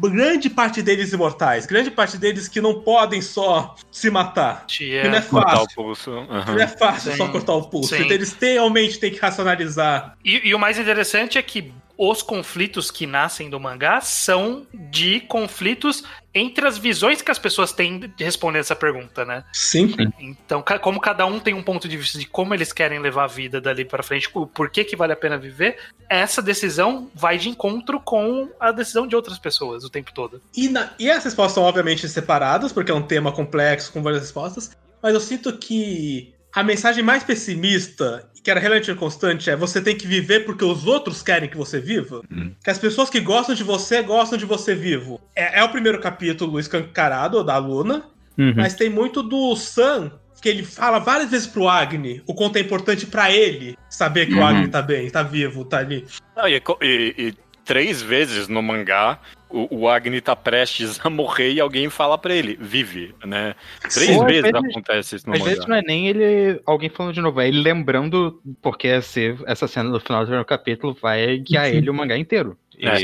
grande parte deles imortais, grande parte deles que não podem só se matar. Tia. Que não é Cortar o fácil. pulso. Não aham. é fácil Sim. só cortar o pulso. Sim. Então eles têm- realmente têm que racionalizar. E, e o mais interessante é que os conflitos que nascem do mangá são de conflitos entre as visões que as pessoas têm de responder essa pergunta, né? Sim. Então, como cada um tem um ponto de vista de como eles querem levar a vida dali pra frente, o porquê que vale a pena viver, essa decisão vai de encontro com a decisão de outras pessoas o tempo todo. E, na- e as respostas são obviamente separadas, porque é um tema complexo com várias respostas. Mas eu sinto que a mensagem mais pessimista, que era relativamente constante, é você tem que viver porque os outros querem que você viva. Hum. Que as pessoas que gostam de você gostam de você vivo. É, é o primeiro capítulo escancarado da Luna, Uhum. mas tem muito do Sam, que ele fala várias vezes pro Agni o quanto é importante pra ele saber que o Uhum. Agni tá bem, tá vivo, tá ali. Ah, e, e- e três vezes no mangá, o, o Agni tá prestes a morrer e alguém fala pra ele, vive, né? Três às vezes, vezes- acontece isso no Às mangá. vezes não é nem ele, alguém falando de novo, é ele lembrando, porque esse- essa cena do final do primeiro capítulo vai guiar ele o mangá inteiro. E É.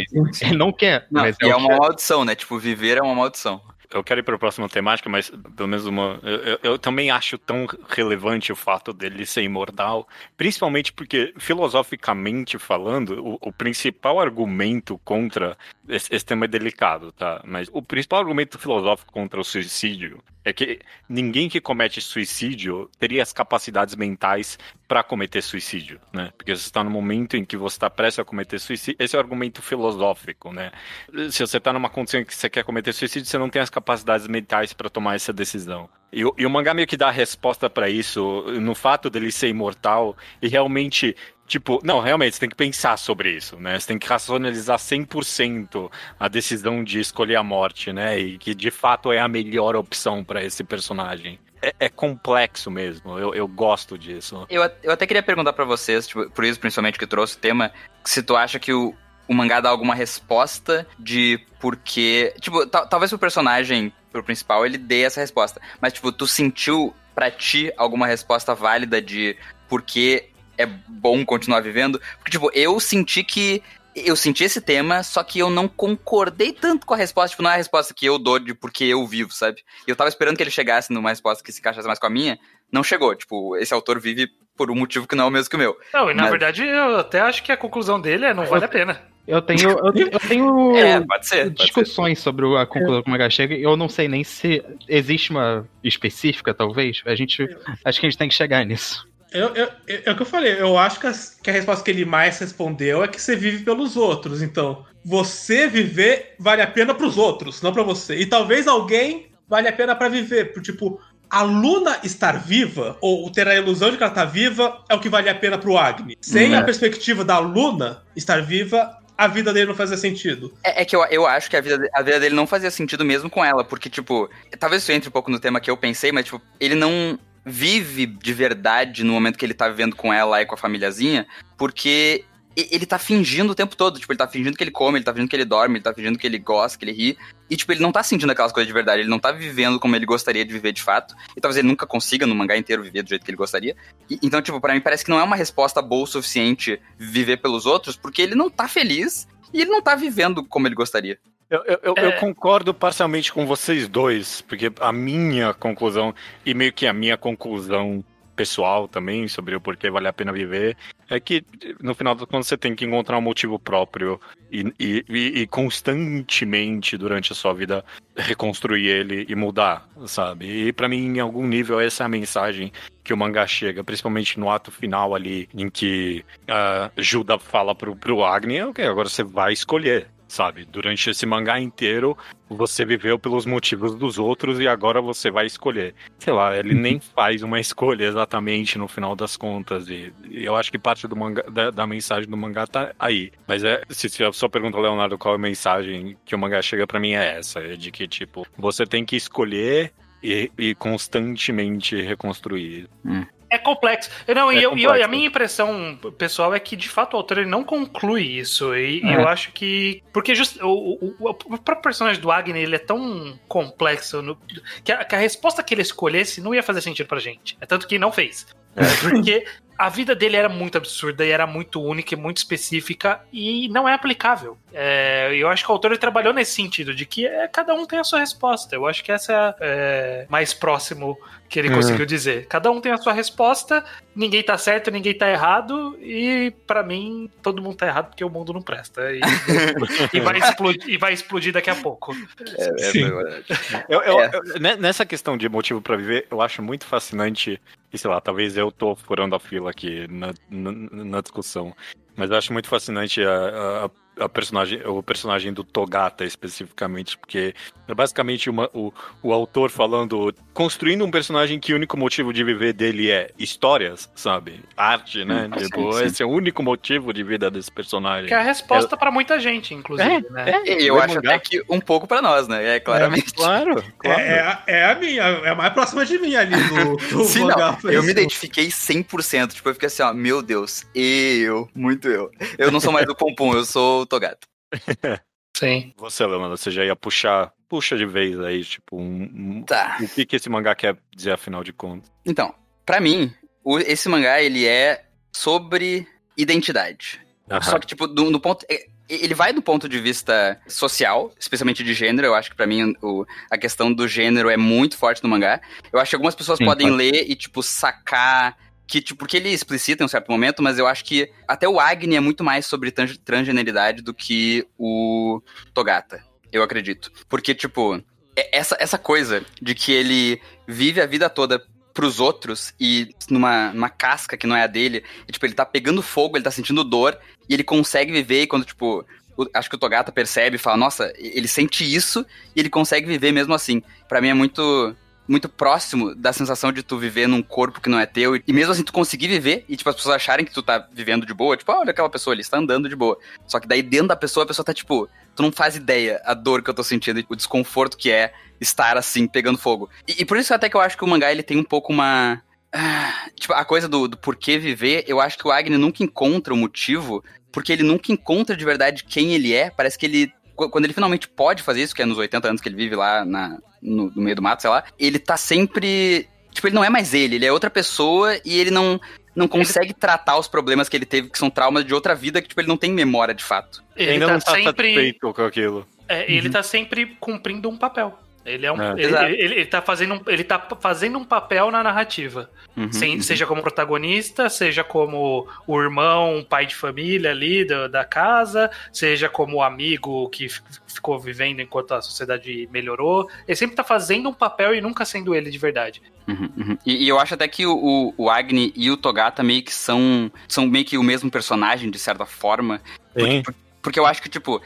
Ele não quer, Não, mas e é uma que- maldição, né? Tipo, viver é uma maldição. Eu quero ir para a próxima temática, mas pelo menos uma. Eu, eu- também acho tão relevante o fato dele ser imortal, principalmente porque, filosoficamente falando, o, o principal argumento contra. Esse, esse tema é delicado, tá? Mas o principal argumento filosófico contra o suicídio é que ninguém que comete suicídio teria as capacidades mentais para cometer suicídio, né? Porque você está no momento em que você está prestes a cometer suicídio. Esse é o argumento filosófico, né? Se você tá numa condição em que você quer cometer suicídio, você não tem as capacidades mentais para tomar essa decisão. E, e o mangá meio que dá a resposta para isso no fato dele ser imortal e realmente. Tipo, não, realmente, você tem que pensar sobre isso, né? Você tem que racionalizar 100% a decisão de escolher a morte, né? E que de fato é a melhor opção para esse personagem. É, é complexo mesmo, eu, eu gosto disso. Eu, eu até queria perguntar pra vocês, tipo, por isso principalmente que trouxe o tema, se tu acha que o, o mangá dá alguma resposta de porquê. Tipo, ta- talvez pro personagem, pro principal, ele dê essa resposta. Mas, tipo, tu sentiu pra ti alguma resposta válida de por que é bom continuar vivendo? Porque, tipo, eu senti que. Eu senti esse tema, só que eu não concordei tanto com a resposta. Tipo, não é a resposta que eu dou de porque eu vivo, sabe? E eu tava esperando que ele chegasse numa resposta que se encaixasse mais com a minha. Não chegou. Tipo, esse autor vive por um motivo que não é o mesmo que o meu. Não, e na Mas- verdade eu até acho que a conclusão dele é não vale a pena. Eu tenho, eu, eu tenho [LAUGHS] É, pode ser. Pode ser. discussões sobre a conclusão que o mangá chega. Eu não sei nem se existe uma específica, talvez. A gente, acho que a gente tem que chegar nisso. Eu, eu, eu- é o que eu falei, eu acho que, as- que a resposta que ele mais respondeu é que você vive pelos outros. Então, você viver vale a pena pros outros, não pra você. E talvez alguém vale a pena pra viver. Por, Tipo, a Luna estar viva, ou ter a ilusão de que ela tá viva, é o que vale a pena pro Agni. Sem Hum, a é. perspectiva da Luna estar viva, a vida dele não fazia sentido. É, é que eu, eu acho que a vida, a vida dele não fazia sentido mesmo com ela, porque, tipo, talvez isso entre um pouco no tema que eu pensei, mas, tipo, ele não vive de verdade no momento que ele tá vivendo com ela e com a famíliazinha, porque ele tá fingindo o tempo todo. Tipo, ele tá fingindo que ele come, ele tá fingindo que ele dorme, ele tá fingindo que ele gosta, que ele ri. E, tipo, ele não tá sentindo aquelas coisas de verdade, ele não tá vivendo como ele gostaria de viver de fato. E talvez ele nunca consiga no mangá inteiro viver do jeito que ele gostaria. E- então, tipo, pra mim parece que não é uma resposta boa o suficiente viver pelos outros, porque ele não tá feliz e ele não tá vivendo como ele gostaria. Eu, eu- É. eu concordo parcialmente com vocês dois, porque a minha conclusão, e meio que a minha conclusão pessoal também sobre o porquê vale a pena viver, é que no final das contas você tem que encontrar um motivo próprio e, e- e- constantemente durante a sua vida reconstruir ele e mudar, sabe? E pra mim, em algum nível, essa é a mensagem que o mangá chega, principalmente no ato final ali, em que Juda fala pro, pro Agni, ok, agora você vai escolher, sabe? Durante esse mangá inteiro, você viveu pelos motivos dos outros e agora você vai escolher. Sei lá, ele nem faz uma [LAUGHS] escolha exatamente no final das contas. E, e eu acho que parte do mangá, da, da mensagem do mangá tá aí. Mas é, se, se a sua pergunta, Leonardo, qual é a mensagem que o mangá chega pra mim é essa: é de que, tipo, você tem que escolher e, e constantemente reconstruir. É complexo. Não, É e, eu- e eu- complexo. a minha impressão pessoal é que, de fato, o autor ele não conclui isso. E, e É. eu acho que. Porque just, o, o, o- o próprio personagem do Agni ele é tão complexo no- que, a, que a resposta que ele escolhesse não ia fazer sentido pra gente. É tanto que não fez. É, [LAUGHS] porque a vida dele era muito absurda e era muito única e muito específica e não é aplicável. É, eu acho que o autor trabalhou nesse sentido, de que é, cada um tem a sua resposta. Eu acho que essa é mais próximo que ele Uhum. conseguiu dizer. Cada um tem a sua resposta, ninguém tá certo, ninguém tá errado, e pra mim, todo mundo tá errado porque o mundo não presta. E, e vai, explodir, e vai explodir daqui a pouco. É, é. Eu, eu- É. eu- ne- nessa questão de motivo pra viver, eu acho muito fascinante. E sei lá, talvez eu tô furando a fila aqui na, na, na discussão. Mas eu acho muito fascinante a, a, a personagem, o personagem do Togata especificamente, porque é basicamente uma- o, o autor falando, construindo um personagem que o único motivo de viver dele é histórias, sabe? Arte, né? Sim, tipo, sim. esse é o único motivo de vida desse personagem. Que é a resposta pra muita gente, inclusive, né? E eu acho mangá. até que um pouco pra nós, né? É claramente. Claro, [LAUGHS] claro. É, é, a- é a minha, é a mais próxima de mim ali do, do [LAUGHS] Sim, mangá. não. Eu me identifiquei 100%. Tipo, eu fiquei assim, ó, meu Deus, eu, muito eu. Eu não sou mais o Pompom, eu sou o Togato. [LAUGHS] Sim. Você, Leonardo, você já ia puxar, puxa de vez aí, tipo, um, um- Tá. o que, que esse mangá quer dizer afinal de contas. Então, pra mim, o- esse mangá, ele é sobre identidade. Só que, tipo, do, no ponto. é- Ele vai do ponto de vista social, especialmente de gênero. Eu acho que pra mim o- a questão do gênero é muito forte no mangá. Eu acho que algumas pessoas Sim, podem pode. ler e, tipo, sacar. Que, tipo, porque ele explicita em um certo momento, mas eu acho que até o Agni é muito mais sobre trans- transgeneridade do que o Togata. Eu acredito. Porque, tipo, é- essa, essa coisa de que ele vive a vida toda pros outros e numa, numa casca que não é a dele, e, tipo, ele tá pegando fogo, ele tá sentindo dor, e ele consegue viver e quando, tipo, o- acho que o Togata percebe e fala, nossa, ele sente isso e ele consegue viver mesmo assim. Pra mim é muito muito próximo da sensação de tu viver num corpo que não é teu e mesmo assim tu conseguir viver e tipo as pessoas acharem que tu tá vivendo de boa, tipo, ah, olha aquela pessoa ali, está andando de boa. Só que daí dentro da pessoa a pessoa tá tipo, tu não faz ideia a dor que eu tô sentindo, o desconforto que é estar assim pegando fogo. E, e por isso até que eu acho que o mangá ele tem um pouco uma ah, tipo, a coisa do, do porquê viver, eu acho que o Agni nunca encontra o motivo, porque ele nunca encontra de verdade quem ele é. Parece que ele. Qu- Quando ele finalmente pode fazer isso, que é nos 80 anos que ele vive lá na, no, no meio do mato, sei lá, ele tá sempre. Tipo, ele não é mais ele, ele é outra pessoa e ele não. Não consegue tratar os problemas que ele teve, que são traumas de outra vida, que, tipo, ele não tem memória de fato. Ele Ainda tá não tá sempre. satisfeito com aquilo. É, Ele tá sempre cumprindo um papel. Ele é um. É. ele, ele- ele tá fazendo um, ele tá fazendo um papel na narrativa. Uhum, Sem- uhum. Seja como protagonista, seja como o irmão, um pai de família ali da, da casa, seja como o amigo que ficou vivendo enquanto a sociedade melhorou. Ele sempre tá fazendo um papel e nunca sendo ele de verdade. Uhum, uhum. E, e eu acho até que o, o, Agni e o Togata meio que são, são meio que o mesmo personagem, de certa forma. Sim. Porque eu acho que, tipo,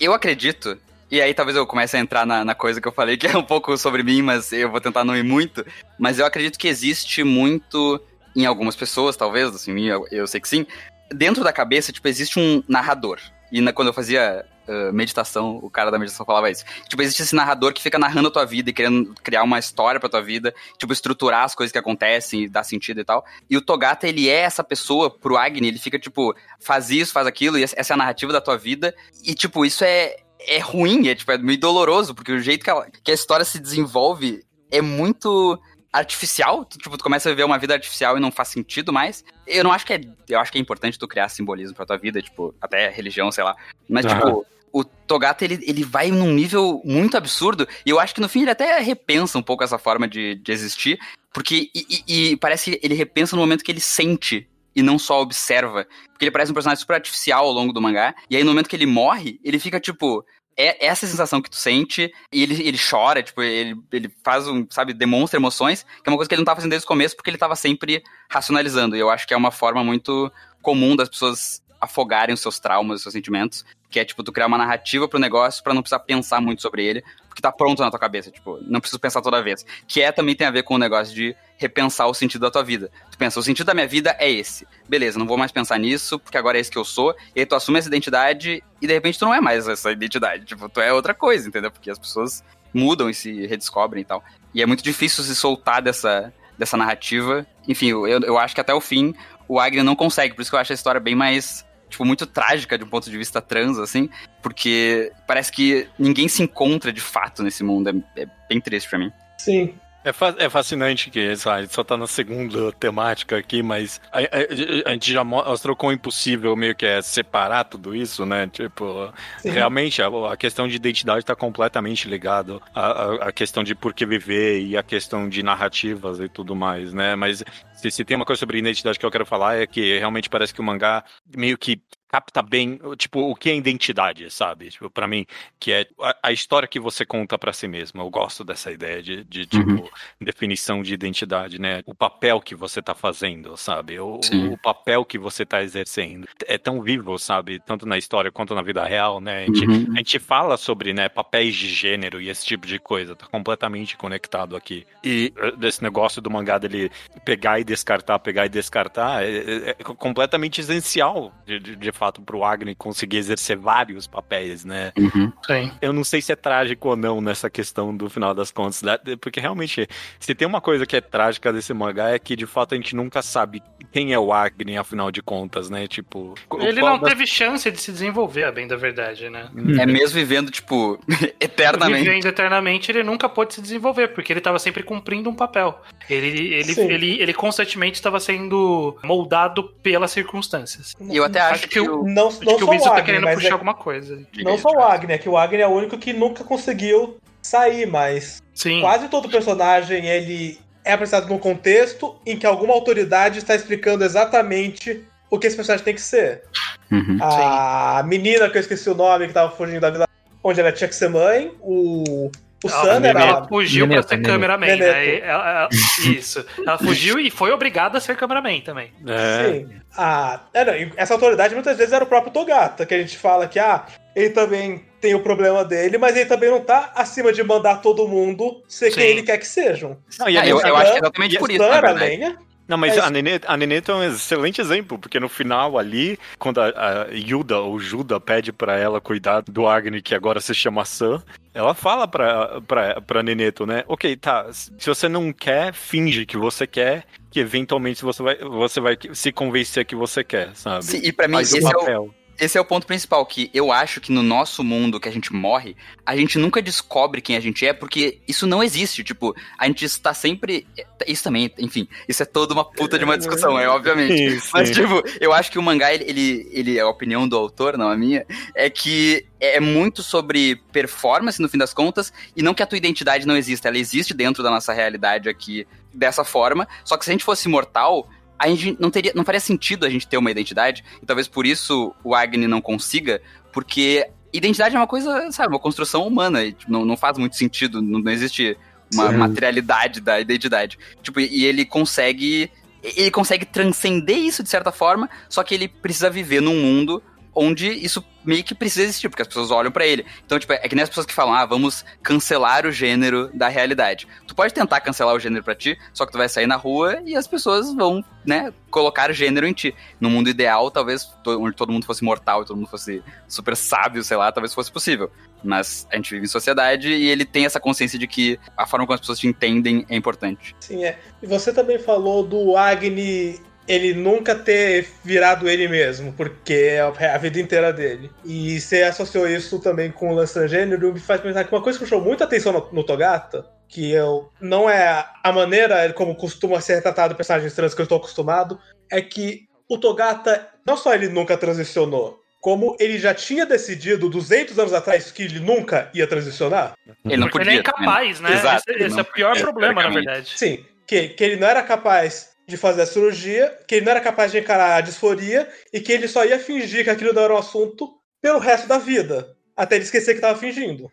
eu acredito. E aí talvez eu comece a entrar na, na coisa que eu falei, que é um pouco sobre mim, mas eu vou tentar não ir muito. Mas eu acredito que existe muito, em algumas pessoas, talvez, assim, eu, eu sei que sim, dentro da cabeça, tipo, existe um narrador. E na- quando eu fazia ah, meditação, o cara da meditação falava isso. Tipo, existe esse narrador que fica narrando a tua vida e querendo criar uma história pra tua vida, tipo, estruturar as coisas que acontecem e dar sentido e tal. E o Togata, ele é essa pessoa pro Agni, ele fica, tipo, faz isso, faz aquilo, e essa é a narrativa da tua vida. E, tipo, isso é, é ruim, é, tipo, é meio doloroso, porque o jeito que, ela- que a história se desenvolve é muito artificial. Tu, tipo, tu começa a viver uma vida artificial e não faz sentido mais. Eu não acho que é. Eu acho que é importante tu criar simbolismo pra tua vida, tipo, até religião, sei lá. Mas, Aham. tipo. O Togata, ele, ele vai num nível muito absurdo, e eu acho que no fim ele até repensa um pouco essa forma de, de existir, porque e, e- e parece que ele repensa no momento que ele sente e não só observa. Porque ele parece um personagem super artificial ao longo do mangá. E aí, no momento que ele morre, ele fica tipo. É essa sensação que tu sente, e ele, ele chora, tipo, ele, ele faz um, sabe, demonstra emoções, que é uma coisa que ele não tava fazendo desde o começo, porque ele tava sempre racionalizando. E eu acho que é uma forma muito comum das pessoas afogarem os seus traumas, os seus sentimentos, que é, tipo, tu criar uma narrativa pro negócio pra não precisar pensar muito sobre ele, porque tá pronto na tua cabeça, tipo, não preciso pensar toda vez. Que é, também tem a ver com o negócio de repensar o sentido da tua vida. Tu pensa, o sentido da minha vida é esse. Beleza, não vou mais pensar nisso, porque agora é esse que eu sou. E aí tu assume essa identidade e de repente tu não é mais essa identidade. Tipo, tu é outra coisa, entendeu? Porque as pessoas mudam e se redescobrem e tal. E é muito difícil se soltar dessa, dessa narrativa. Enfim, eu, eu acho que até o fim o Agni não consegue, por isso que eu acho a história bem mais tipo, muito trágica de um ponto de vista trans, assim, porque parece que ninguém se encontra de fato nesse mundo. É, é bem triste pra mim. Sim. É, fa é fascinante que sabe, a gente só tá na segunda temática aqui, mas a, a, a, gente já mostrou quão impossível meio que é separar tudo isso, né? Tipo, Sim. realmente a, a, questão de identidade tá completamente ligado à, à, questão de por que viver e a questão de narrativas e tudo mais, né? Mas se, se tem uma coisa sobre identidade que eu quero falar é que realmente parece que o mangá meio que capta bem, tipo, o que é identidade, sabe? Tipo, para mim, que é a, a, história que você conta para si mesmo. Eu gosto dessa ideia de, de tipo, uhum. definição de identidade, né? O papel que você tá fazendo, sabe? O, o, papel que você tá exercendo. É tão vivo, sabe? Tanto na história quanto na vida real, né? A gente, uhum. a gente fala sobre, né, papéis de gênero e esse tipo de coisa. Tá completamente conectado aqui. E eh, desse negócio do mangá dele pegar e descartar, pegar e descartar, é, é, é completamente essencial de, de, de fato pro Agni conseguir exercer vários papéis, né? Uhum. Sim. Eu não sei se é trágico ou não nessa questão do final das contas, né? porque realmente, se tem uma coisa que é trágica desse mangá é que de fato a gente nunca sabe quem é o Agni, afinal de contas, né? Tipo. Ele não das... teve chance de se desenvolver, a bem da verdade, né? É mesmo vivendo, tipo, [LAUGHS] eternamente. Vivendo eternamente, ele nunca pôde se desenvolver, porque ele estava sempre cumprindo um papel. Ele, ele, ele, ele constantemente estava sendo moldado pelas circunstâncias. E eu até acho, acho que, que o, não, não que o Bizu tá querendo puxar é, alguma coisa. Não só o Agni, é que o Agni é o único que nunca conseguiu sair, mas Sim. quase todo personagem ele é apresentado num contexto em que alguma autoridade está explicando exatamente o que esse personagem tem que ser. Uhum. A Sim. menina que eu esqueci o nome, que tava fugindo da vida onde ela tinha que ser mãe, o o Sam era. Ela fugiu Neneta, pra ser cameraman, né? Ela, ela, [LAUGHS] isso. Ela fugiu e foi obrigada a ser cameraman também. É. Sim. Ah, é, não, essa autoridade muitas vezes era o próprio Togata, que a gente fala que, ah, ele também tem o problema dele, mas ele também não tá acima de mandar todo mundo ser Sim. quem ele quer que sejam. Não, e ah, eu, eu acho que é exatamente por isso. Sam, a lenha, não, mas é a Nenê, a Nenê é um excelente exemplo, porque no final ali, quando a, a Yuda ou Juda pede para ela cuidar do Agni, que agora se chama Sam, ela fala pra, pra, pra Neneto, né? Ok, tá, se você não quer, finge que você quer, que eventualmente você vai, você vai se convencer que você quer, sabe? Sim, e pra mim, esse é o esse é o ponto principal, que eu acho que no nosso mundo que a gente morre, a gente nunca descobre quem a gente é, porque isso não existe. Tipo, a gente está sempre. Isso também, enfim, isso é toda uma puta de uma discussão, é obviamente. Sim, Mas, tipo, eu acho que o mangá, ele, ele, ele, é a opinião do autor, não a minha, é que é muito sobre performance, no fim das contas, e não que a tua identidade não exista. Ela existe dentro da nossa realidade aqui dessa forma. Só que se a gente fosse imortal, a gente não teria, não faria sentido a gente ter uma identidade, e talvez por isso o Agni não consiga, porque identidade é uma coisa, sabe, uma construção humana, e tipo, não, não faz muito sentido, não, não existe uma Sim. materialidade da identidade. Tipo, e ele consegue ele consegue transcender isso de certa forma, só que ele precisa viver num mundo onde isso meio que precisa existir, porque as pessoas olham para ele. Então, tipo, é que nem as pessoas que falam, ah, vamos cancelar o gênero da realidade. Tu pode tentar cancelar o gênero para ti, só que tu vai sair na rua e as pessoas vão, né, colocar gênero em ti. No mundo ideal, talvez, onde todo mundo fosse mortal e todo mundo fosse super sábio, sei lá, talvez fosse possível. Mas a gente vive em sociedade e ele tem essa consciência de que a forma como as pessoas te entendem é importante. Sim, é. E você também falou do Agni ele nunca ter virado ele mesmo, porque é a vida inteira dele. E você associou isso também com o lance transgênero, me faz pensar que uma coisa que me chamou muita atenção no, no Togata, que eu não é a maneira como costuma ser retratado personagens trans que eu estou acostumado, é que o Togata, não só ele nunca transicionou, como ele já tinha decidido 200 anos atrás que ele nunca ia transicionar. Ele não podia. Ele é incapaz, né? Exato, esse, esse é o pior é, problema, na verdade. Sim, que, que ele não era capaz de fazer a cirurgia, que ele não era capaz de encarar a disforia e que ele só ia fingir que aquilo não era um assunto pelo resto da vida, até ele esquecer que estava fingindo.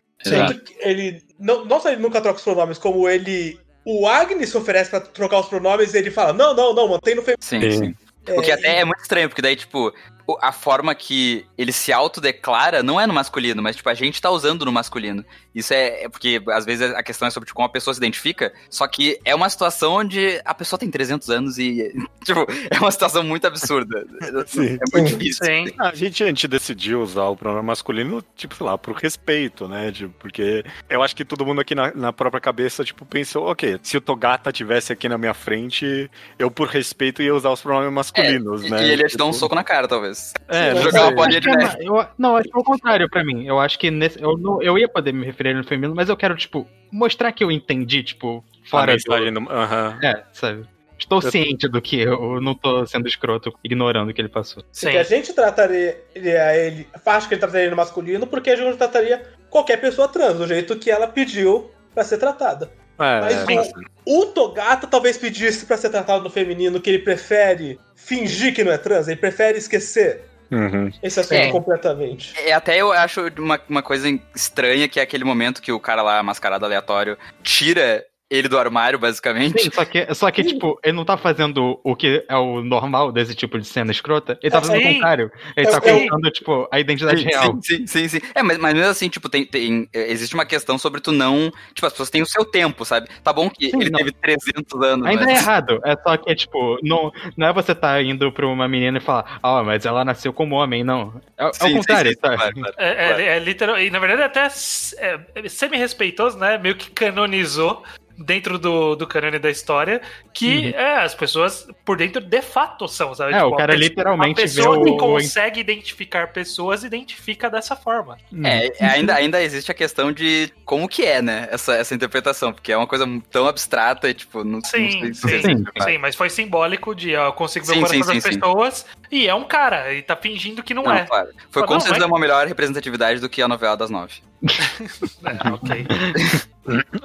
Ele não, não só ele nunca troca os pronomes, como ele o Agnes se oferece para trocar os pronomes e ele fala: "Não, não, não, mantém no feminino". Sim, sim. É, o que até é muito estranho, porque daí tipo, a forma que ele se autodeclara não é no masculino, mas tipo, a gente tá usando no masculino. Isso é, é porque às vezes a questão é sobre tipo, como a pessoa se identifica, só que é uma situação onde a pessoa tem 300 anos e, [LAUGHS] tipo, é uma situação muito absurda. [LAUGHS] Sim. É muito difícil. Sim. A gente, a gente decidiu usar o pronome masculino, tipo, sei lá, por respeito, né? Tipo, porque eu acho que todo mundo aqui na, na própria cabeça, tipo, pensou, ok, se o Togata tivesse aqui na minha frente, eu, por respeito, ia usar os pronomes masculinos, E, né? e ele ia te dar um Tipo, soco na cara, talvez. É, jogar uma bolinha de neve. é eu- não, acho que é o contrário pra mim. Eu acho que nesse, eu, não- eu ia poder me referir no feminino, mas eu quero, tipo, mostrar que eu entendi, tipo, fora do... mensagem do... Aham. É, sabe? Estou Eu- ciente do que eu não tô sendo escroto, ignorando o que ele passou. Sim. Que a gente trataria ele, ele acho que ele trataria ele no masculino porque a gente trataria qualquer pessoa trans, do jeito que ela pediu pra ser tratada. É, Mas é, o, o Togata talvez pedisse pra ser tratado no feminino que ele prefere fingir que não é trans, ele prefere esquecer uhum. esse assunto É. completamente. É, até eu acho uma, uma coisa estranha que é aquele momento que o cara lá, mascarado aleatório, tira ele do armário, basicamente. Sim, só que, só que, tipo, ele não tá fazendo o que é o normal desse tipo de cena escrota. Ele tá fazendo o Sim. contrário. Ele É, tá sim. colocando, tipo, a identidade real. Sim, sim, sim, sim. É, mas, mas mesmo assim, tipo, tem, tem- existe uma questão sobre tu não. Tipo, as pessoas têm o seu tempo, sabe? Tá bom que Sim, ele não. teve 300 anos. Ainda mas... é errado. É só que, tipo, não, não é você tá indo pra uma menina e falar, ah, mas ela nasceu como homem, não. É, é Sim, o sim, contrário, sim, tá? claro, claro. É, é- Claro. é literal. E na verdade, até é, é semi-respeitoso, né? Meio que canonizou dentro do, do canone da história que é, as pessoas por dentro de fato são, sabe? Uhum. É, o a cara pe- literalmente A pessoa que o- consegue identificar pessoas identifica dessa forma. É, é, ainda, ainda existe a questão de como que é, né? Essa, essa interpretação, porque é uma coisa tão abstrata e, tipo, não, Sim, não sei sim, se sim, Sim, mas foi simbólico de ó, eu consigo ver o coração das sim, sim. pessoas e é um cara, e tá fingindo que não, Não, é. claro. Foi com certeza é. uma melhor representatividade do que a novela das nove. [LAUGHS] É, ok.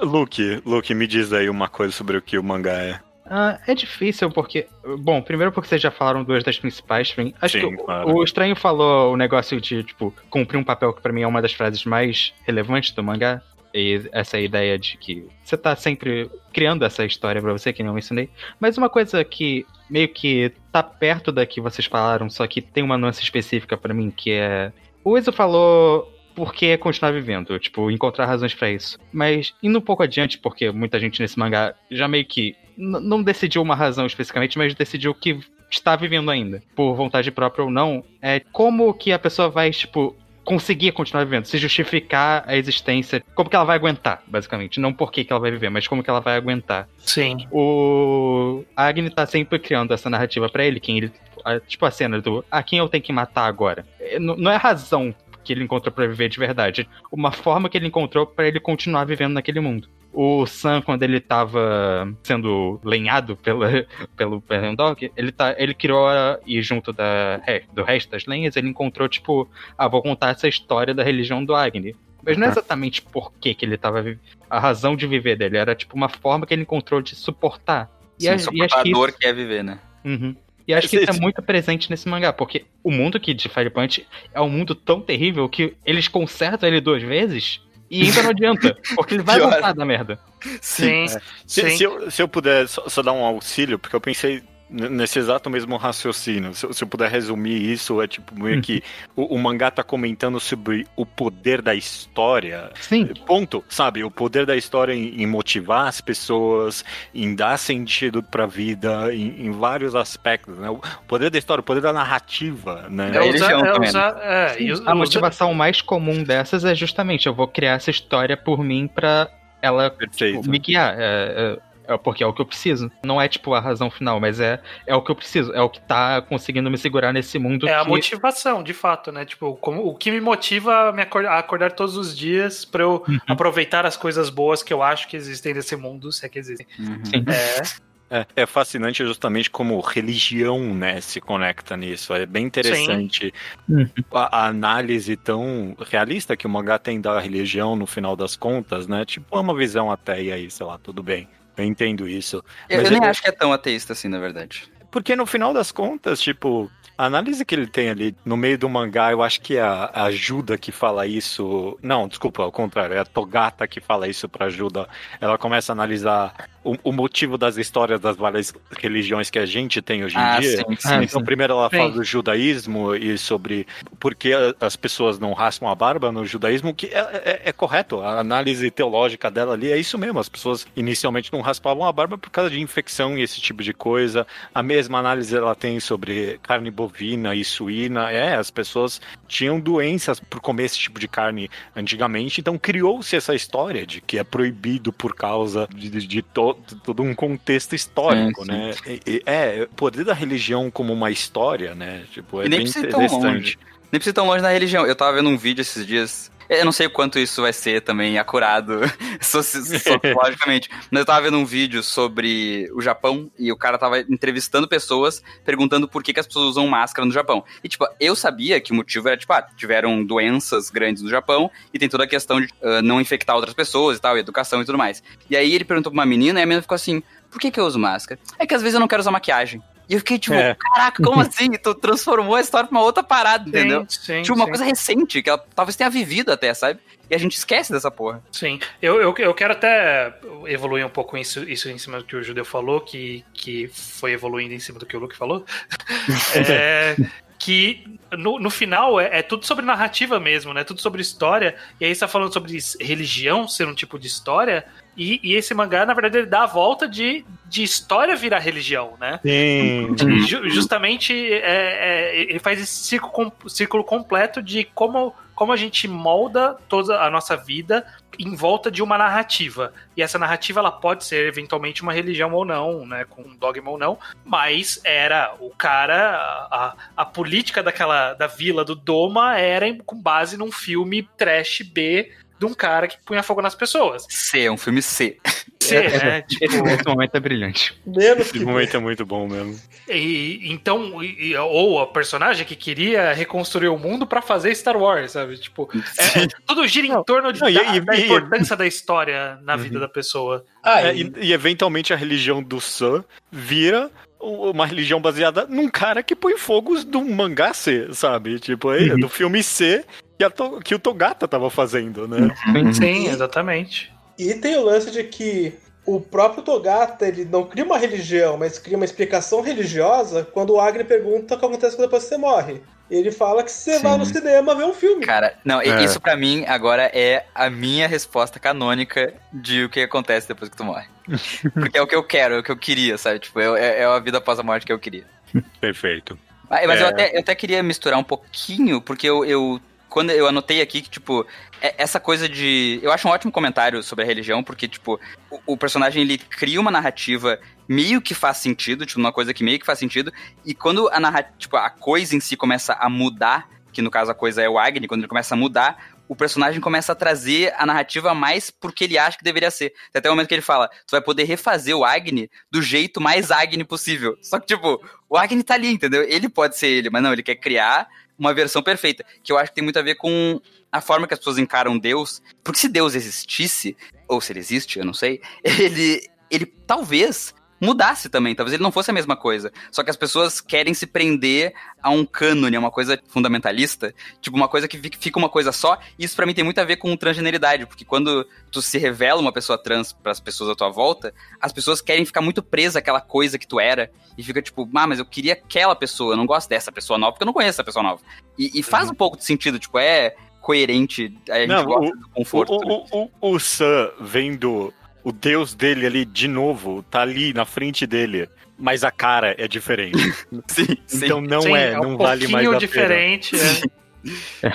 [LAUGHS] Luke, Luke, me diz aí uma coisa sobre o que o mangá é. Ah, é difícil porque. Bom, primeiro porque vocês já falaram duas das principais. Acho Sim, que o- claro. o Estranho falou o negócio de, tipo, cumprir um papel que pra mim é uma das frases mais relevantes do mangá. E essa ideia de que você tá sempre criando essa história pra você, que nem eu ensinei. Mas uma coisa que meio que tá perto da que vocês falaram, só que tem uma nuance específica pra mim, que é. O Enzo falou por que continuar vivendo, tipo, encontrar razões pra isso. Mas indo um pouco adiante, porque muita gente nesse mangá já meio que não decidiu uma razão especificamente, mas decidiu que está vivendo ainda, por vontade própria ou não, é como que a pessoa vai, tipo, conseguir continuar vivendo, se justificar a existência, como que ela vai aguentar, basicamente, não por que que ela vai viver, mas como que ela vai aguentar. Sim. O Agni tá sempre criando essa narrativa pra ele, quem ele, tipo a cena do, a quem eu tenho que matar agora. É, Não é a razão que ele encontrou pra viver de verdade, uma forma que ele encontrou pra ele continuar vivendo naquele mundo. O Sam, quando ele tava sendo lenhado pela, [LAUGHS] pelo Dog, ele, tá, ele criou, a- e junto da, do resto das lenhas, ele encontrou, tipo, ah, vou contar essa história da religião do Agni. Mas não é exatamente por que, ele tava vivendo. A razão de viver dele era, tipo, uma forma que ele encontrou de suportar. E, Sim, a- e suportar a que dor isso, que é viver, né? Uhum. E acho que isso é muito presente nesse mangá, porque o mundo que de Fire Punch é um mundo tão terrível que eles consertam ele duas vezes e ainda não adianta, porque ele vai Pior. voltar da merda. Sim. Se, Sim. se eu, se eu puder só, só dar um auxílio, porque eu pensei nesse exato mesmo raciocínio. Se, eu- se eu puder resumir isso, é tipo meio que o, o mangá tá comentando sobre o poder da história. Sim, Ponto, sabe? O poder da história em, em motivar as pessoas, em dar sentido pra vida, em, em vários aspectos, né? O poder da história, o poder da narrativa, né? É, usar- também, usar- é, e us- a usa- motivação mais comum dessas é justamente eu vou criar essa história por mim pra ela Perfeito. tipo, me guiar. É, é- é porque é o que eu preciso. Não é tipo a razão final, mas é, é o que eu preciso. É o que tá conseguindo me segurar nesse mundo. É a que- motivação, de fato, né? Tipo, como, o que me motiva a me acor- a acordar todos os dias pra eu Uhum. aproveitar as coisas boas que eu acho que existem nesse mundo, se é que existem. Sim. É, É, é fascinante justamente como religião, né, se conecta nisso. É bem interessante Uhum. a, a análise tão realista que o mangá tem da religião no final das contas, né? Tipo, é uma visão até e aí, sei lá, tudo bem. Eu entendo isso. Eu, Mas eu nem eu- acho que é tão ateísta assim, na verdade. Porque no final das contas, tipo, a análise que ele tem ali no meio do mangá, eu acho que é a, ajuda que fala isso. Não, desculpa, ao contrário, é a Togata que fala isso pra ajuda. Ela começa a analisar o, o motivo das histórias das várias religiões que a gente tem hoje em Ah, dia. sim, sim. Então, sim. primeiro ela Sim. fala do judaísmo e sobre por que as pessoas não raspam a barba no judaísmo, que é, é- é correto. A análise teológica dela ali é isso mesmo. As pessoas inicialmente não raspavam a barba por causa de infecção e esse tipo de coisa. A mesma análise ela tem sobre carne bovina e suína. É, as pessoas tinham doenças por comer esse tipo de carne antigamente, então criou-se essa história de que é proibido por causa de, de- de to- de todo um contexto histórico, sim. né? E- e- é, poder da religião como uma história, né? Tipo, é nem bem interessante. Nem precisa ir tão longe na religião. Eu tava vendo um vídeo esses dias. Eu não sei o quanto isso vai ser também acurado [LAUGHS] soci- sociologicamente, mas eu tava vendo um vídeo sobre o Japão e o cara tava entrevistando pessoas, perguntando por que, que as pessoas usam máscara no Japão. E, tipo, eu sabia que o motivo era, tipo, ah, tiveram doenças grandes no Japão e tem toda a questão de ah, não infectar outras pessoas e tal, e educação e tudo mais. E aí ele perguntou pra uma menina e a menina ficou assim: por que, que eu uso máscara? É que às vezes eu não quero usar maquiagem. E eu fiquei tipo, É. caraca, como assim? Tu transformou a história pra uma outra parada, entendeu? Sim, sim, Tipo, uma sim. coisa recente, que ela talvez tenha vivido até, sabe? E a gente esquece dessa porra. Sim, eu, eu, eu quero até evoluir um pouco isso, isso em cima do que o Judeu falou, que, que foi evoluindo em cima do que o Luke falou. [LAUGHS] É, que no, no final é, é tudo sobre narrativa mesmo, né? Tudo sobre história. E aí você tá falando sobre religião ser um tipo de história. E, e esse mangá, na verdade, ele dá a volta de, de história virar religião, né? Sim. Ju- justamente é, é, ele faz esse círculo, círculo completo de como, como a gente molda toda a nossa vida em volta de uma narrativa. E essa narrativa ela pode ser eventualmente uma religião ou não, né, com um dogma ou não, mas era o cara, a, a- política daquela da vila do Doma era com base num filme trash B de um cara que punha fogo nas pessoas. C, é um filme C. Sim, né? Tipo, Esse, momento é brilhante. Menos que Esse momento é muito bom mesmo. E, então, e- ou a personagem que queria reconstruir o mundo pra fazer Star Wars, sabe? Tipo, é- tudo gira em torno de- não, e- da, e- da e- importância da história na vida da pessoa. Ah, É, e- e, eventualmente a religião do Sun vira uma religião baseada num cara que põe fogos do mangá C, sabe? Tipo, é do filme C que, a To- que o Togata tava fazendo, né? Sim, exatamente. E tem o lance de que o próprio Togata, ele não cria uma religião, mas cria uma explicação religiosa quando o Agni pergunta o que acontece depois que você morre. Ele fala que você Sim. vai no cinema ver um filme. Cara, não, É. isso pra mim agora é a minha resposta canônica de o que acontece depois que tu morre. [LAUGHS] Porque é o que eu quero, é o que eu queria, sabe? Tipo, é, é- é a vida após a morte que eu queria. Perfeito. Mas, mas É. eu, até, eu até queria misturar um pouquinho, porque eu, eu- quando eu anotei aqui que, tipo, é- essa coisa de. Eu acho um ótimo comentário sobre a religião, porque, tipo, o, o personagem ele cria uma narrativa meio que faz sentido, tipo, uma coisa que meio que faz sentido, e quando a narrativa, tipo, a coisa em si começa a mudar, que no caso a coisa é o Agni, quando ele começa a mudar, o personagem começa a trazer a narrativa mais porque ele acha que deveria ser. Tem até o momento que ele fala, tu vai poder refazer o Agni do jeito mais Agni possível. Só que, tipo, o Agni tá ali, entendeu? Ele pode ser ele, mas não, ele quer criar uma versão perfeita. Que eu acho que tem muito a ver com a forma que as pessoas encaram Deus. Porque se Deus existisse, ou se ele existe, eu não sei, [LAUGHS] ele, ele talvez mudasse também, talvez ele não fosse a mesma coisa. Só que as pessoas querem se prender a um cânone, a uma coisa fundamentalista, tipo uma coisa que fica- uma coisa só. E isso pra mim tem muito a ver com transgeneridade, porque quando tu se revela uma pessoa trans pras pessoas à tua volta, as pessoas querem ficar muito presas àquela coisa que tu era e fica tipo, ah, mas eu queria aquela pessoa, eu não gosto dessa pessoa nova porque eu não conheço essa pessoa nova. E, e faz um pouco de sentido, tipo, é coerente, a gente Não, gosta do O, conforto. né? o, o, o Sam vendo o deus dele ali de novo, tá ali na frente dele, mas a cara é diferente. [LAUGHS] Sim, sim. Então não Sim, é, um não vale mais pouquinho a diferente. é. pena. [LAUGHS] É,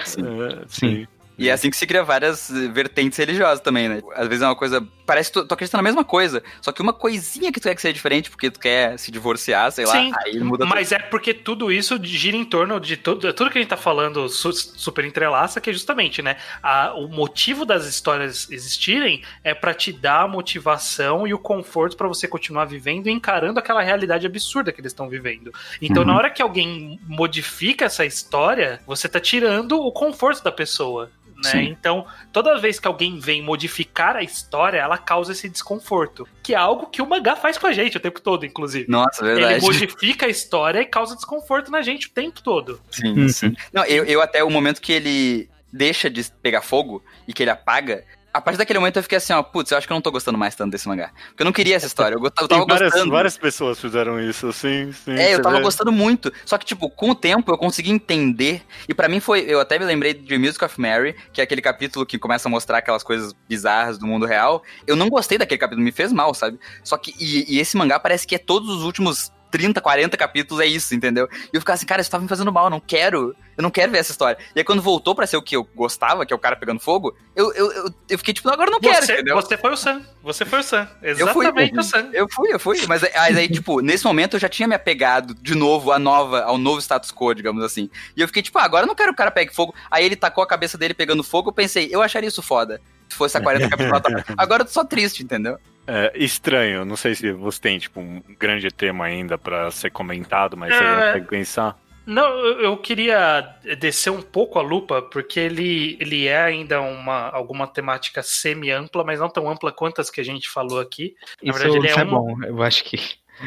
Sim. E é assim que se cria várias eh, vertentes religiosas também, né? Às vezes é uma coisa. Parece que tu, tu acredita na mesma coisa. Só que uma coisinha que tu quer que seja diferente porque tu quer se divorciar, sei lá. Sim, aí muda tudo. Mas é porque tudo isso gira em torno de tudo, tudo que a gente tá falando su- super entrelaça, que é justamente, né? a- o motivo das histórias existirem é pra te dar a motivação e o conforto pra você continuar vivendo e encarando aquela realidade absurda que eles estão vivendo. Então, na hora que alguém modifica essa história, você tá tirando o conforto da pessoa. Né? Sim. Então, toda vez que alguém vem modificar a história, ela causa esse desconforto. Que é algo que o mangá faz com a gente o tempo todo, inclusive. Nossa, Ele verdade. modifica a história e causa desconforto na gente o tempo todo. Sim, Uhum. sim. Não, eu, eu até o momento que ele deixa de pegar fogo e que ele apaga. A partir daquele momento eu fiquei assim, ó, putz, eu acho que eu não tô gostando mais tanto desse mangá. Porque eu não queria essa história. Eu, eu tava várias, gostando. várias pessoas fizeram isso, sim, sim. É, eu tava vê. gostando muito. Só que, tipo, com o tempo eu consegui entender. E pra mim foi. Eu até me lembrei de Music of Mary, que é aquele capítulo que começa a mostrar aquelas coisas bizarras do mundo real. Eu não gostei daquele capítulo, me fez mal, sabe? Só que. E, e esse mangá parece que é todos os últimos 30, 40 capítulos, é isso, entendeu? E eu ficava assim, cara, isso tava me fazendo mal, eu não quero. Eu não quero ver essa história. E aí quando voltou pra ser o que eu gostava, que é o cara pegando fogo, eu, eu, eu, eu fiquei tipo, agora eu não quero, Você, entendeu? você foi o Sam. Você foi o Sam. Eu fui. Exatamente o Sam. Eu fui, eu fui. Mas, mas aí, tipo, nesse momento eu já tinha me apegado de novo à nova, ao novo status quo, digamos assim. E eu fiquei, tipo, ah, agora eu não quero que o cara pegue fogo. Aí ele tacou a cabeça dele pegando fogo, eu pensei, eu acharia isso foda. Se fosse a 40 capítulos. [LAUGHS] Agora eu tô só triste, entendeu? É, estranho, não sei se você tem, tipo, um grande tema ainda pra ser comentado, mas você É. consegue pensar. Não, eu queria descer um pouco a lupa, porque ele, ele é ainda uma, alguma temática semi-ampla, mas não tão ampla quanto as que a gente falou aqui. Na Isso, verdade, ele é isso é um- bom. Eu acho que.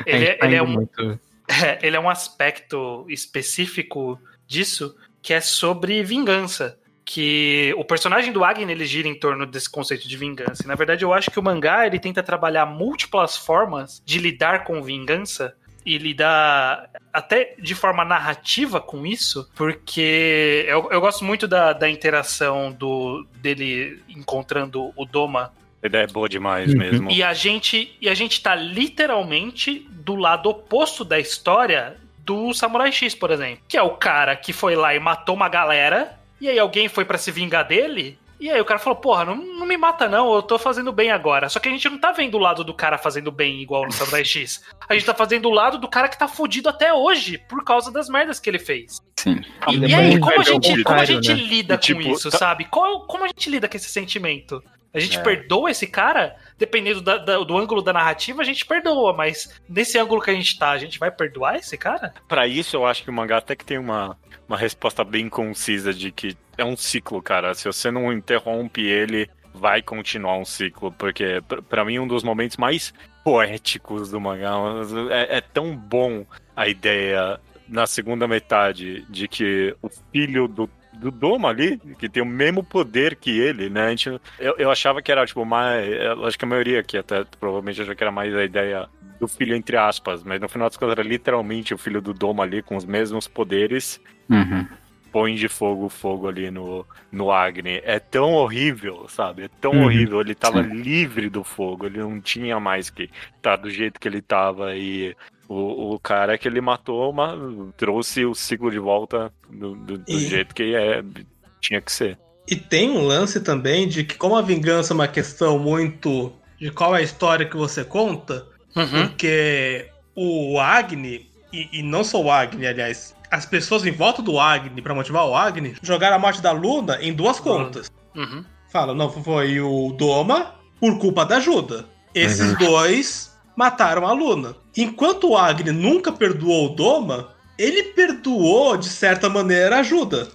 Ele, é- tá ele é um, muito. [LAUGHS] É, ele é um aspecto específico disso, que é sobre vingança. Que o personagem do Agni ele gira em torno desse conceito de vingança. E, na verdade, eu acho que o mangá ele tenta trabalhar múltiplas formas de lidar com vingança e lidar até de forma narrativa com isso, porque eu, eu gosto muito da, da interação do dele encontrando o Doma A ideia é boa demais Uhum. mesmo. e a gente e a gente tá literalmente do lado oposto da história do Samurai X, por exemplo, que é o cara que foi lá e matou uma galera, e aí alguém foi pra se vingar dele. E aí o cara falou, porra, não, não me mata não, eu tô fazendo bem agora. Só que a gente não tá vendo o lado do cara fazendo bem igual no Samurai X. A gente tá fazendo o lado do cara que tá fudido até hoje, por causa das merdas que ele fez. Sim. E, e é aí, como a mais gente, como a gente né? lida E, com tipo, isso, tá- sabe? Qual, como a gente lida com esse sentimento? A gente É. perdoa esse cara? Dependendo da- da- do ângulo da narrativa, a gente perdoa, mas nesse ângulo que a gente tá, a gente vai perdoar esse cara? Pra isso, eu acho que o mangá até que tem uma, uma resposta bem concisa de que é um ciclo, cara. Se você não interrompe ele, vai continuar um ciclo. Porque, pra mim, um dos momentos mais poéticos do mangá é, é tão bom a ideia na segunda metade de que o filho do do Doma ali, que tem o mesmo poder que ele, né? A gente, eu, eu achava que era, tipo, mais. Acho que a maioria aqui até provavelmente achou que era mais a ideia do filho, entre aspas, mas no final das contas era literalmente o filho do Doma ali com os mesmos poderes. Uhum. Põe de fogo o fogo ali no, no Agni. É tão horrível, sabe? É tão Uhum. horrível. Ele tava Sim. livre do fogo, ele não tinha mais que estar do jeito que ele tava. E o, o cara que ele matou uma, trouxe o ciclo de volta do, do- do E- jeito que é, tinha que ser. E tem um lance também de que, como a vingança é uma questão muito de qual é a história que você conta, Uhum. porque o Agni, e, e não só o Agni, aliás, as pessoas em volta do Agni, pra motivar o Agni, jogaram a morte da Luna em duas contas. Uhum. Fala, não, foi o Doma por culpa da ajuda. Esses dois mataram a Luna. Enquanto o Agni nunca perdoou o Doma, ele perdoou, de certa maneira, a ajuda.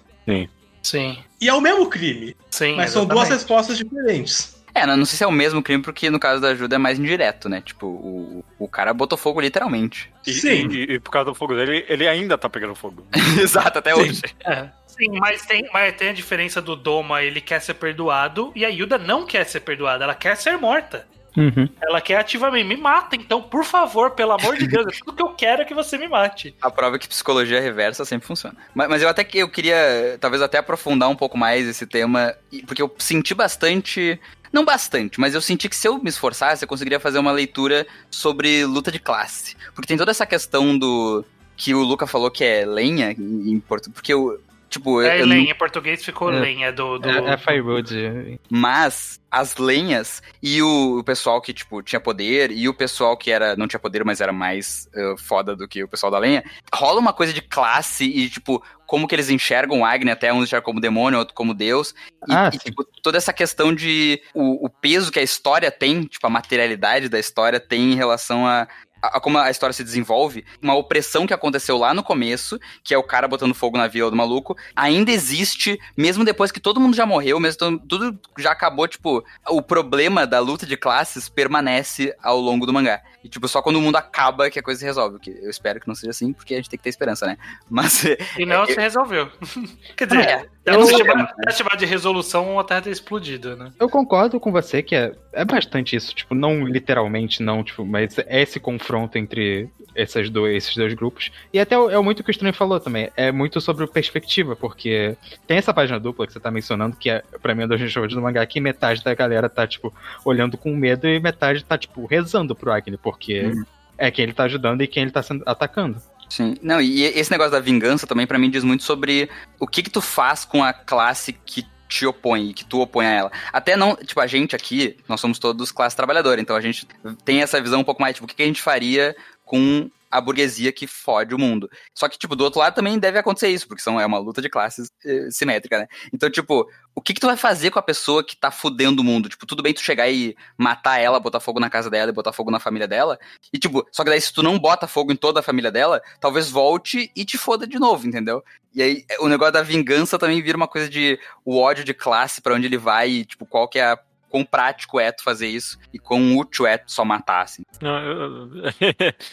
Sim. E é o mesmo crime, Sim. mas são duas exatamente. respostas diferentes. É, não não sei se é o mesmo crime, porque no caso da ajuda é mais indireto, né? Tipo, o, o cara botou fogo literalmente. E, Sim. E, e por causa do fogo dele, ele ainda tá pegando fogo. [LAUGHS] Exato, até Sim. hoje. É. Sim, mas tem, mas tem a diferença do Doma, ele quer ser perdoado, e a Yuda não quer ser perdoada, ela quer ser morta. Uhum. Ela quer ativamente, me mata, então, por favor, pelo amor de Deus, é tudo que eu quero é que você me mate. [LAUGHS] A prova é que psicologia reversa sempre funciona. Mas, mas eu até que eu queria, talvez até aprofundar um pouco mais esse tema, porque eu senti bastante. Não bastante, mas eu senti que se eu me esforçasse, eu conseguiria fazer uma leitura sobre luta de classe. Porque tem toda essa questão do. que o Luca falou que é lenha em, em português. Porque eu. Tipo, eu, É não- lenha, em português ficou É. lenha do. do... É, é Firewood. Mas as lenhas e o, o pessoal que, tipo, tinha poder e o pessoal que era não tinha poder, mas era mais eh, foda do que o pessoal da lenha, rola uma coisa de classe e, tipo, como que eles enxergam o Agni, até um enxerga como demônio, outro como Deus. E, Ah, e, tipo, toda essa questão de o, o peso que a história tem, tipo, a materialidade da história tem em relação a, a, como a história se desenvolve, uma opressão que aconteceu lá no começo, que é o cara botando fogo na vila do maluco, ainda existe, mesmo depois que todo mundo já morreu, mesmo tudo já acabou, tipo, o problema da luta de classes permanece ao longo do mangá. E, tipo, só quando o mundo acaba que a coisa se resolve. Que eu espero que não seja assim, porque a gente tem que ter esperança, né? [LAUGHS] Mas. E não é, se resolveu. [LAUGHS] Quer dizer, É, eu não chamar, chamar de resolução a Terra ter explodido, né? Eu concordo com você que é, é bastante isso, tipo, não literalmente, não, tipo, mas é esse confronto entre essas dois, esses dois grupos. E até é muito o que o Estranho falou também, é muito sobre perspectiva, porque tem essa página dupla que você tá mencionando, que é, pra mim, é dos shows do mangá, que metade da galera tá, tipo, olhando com medo e metade tá, tipo, rezando pro Agni, porque Uhum. é quem ele tá ajudando e quem ele tá sendo, atacando. Sim. Não, e esse negócio da vingança também, pra mim, diz muito sobre o que que tu faz com a classe que te opõe, que tu opõe a ela. Até não, tipo, a gente aqui, nós somos todos classe trabalhadora, então a gente tem essa visão um pouco mais, tipo, o que, que a gente faria com a burguesia que fode o mundo. Só que, tipo, do outro lado também deve acontecer isso, porque são, é uma luta de classes eh, simétrica, né? Então, tipo, o que que tu vai fazer com a pessoa que tá fudendo o mundo? Tipo, tudo bem tu chegar e matar ela, botar fogo na casa dela e botar fogo na família dela, e tipo, só que daí se tu não bota fogo em toda a família dela, talvez volte e te foda de novo, entendeu? E aí o negócio da vingança também vira uma coisa de o ódio de classe pra onde ele vai e tipo, qual que é a quão prático é tu fazer isso e quão útil é tu só matar, assim. Não, eu-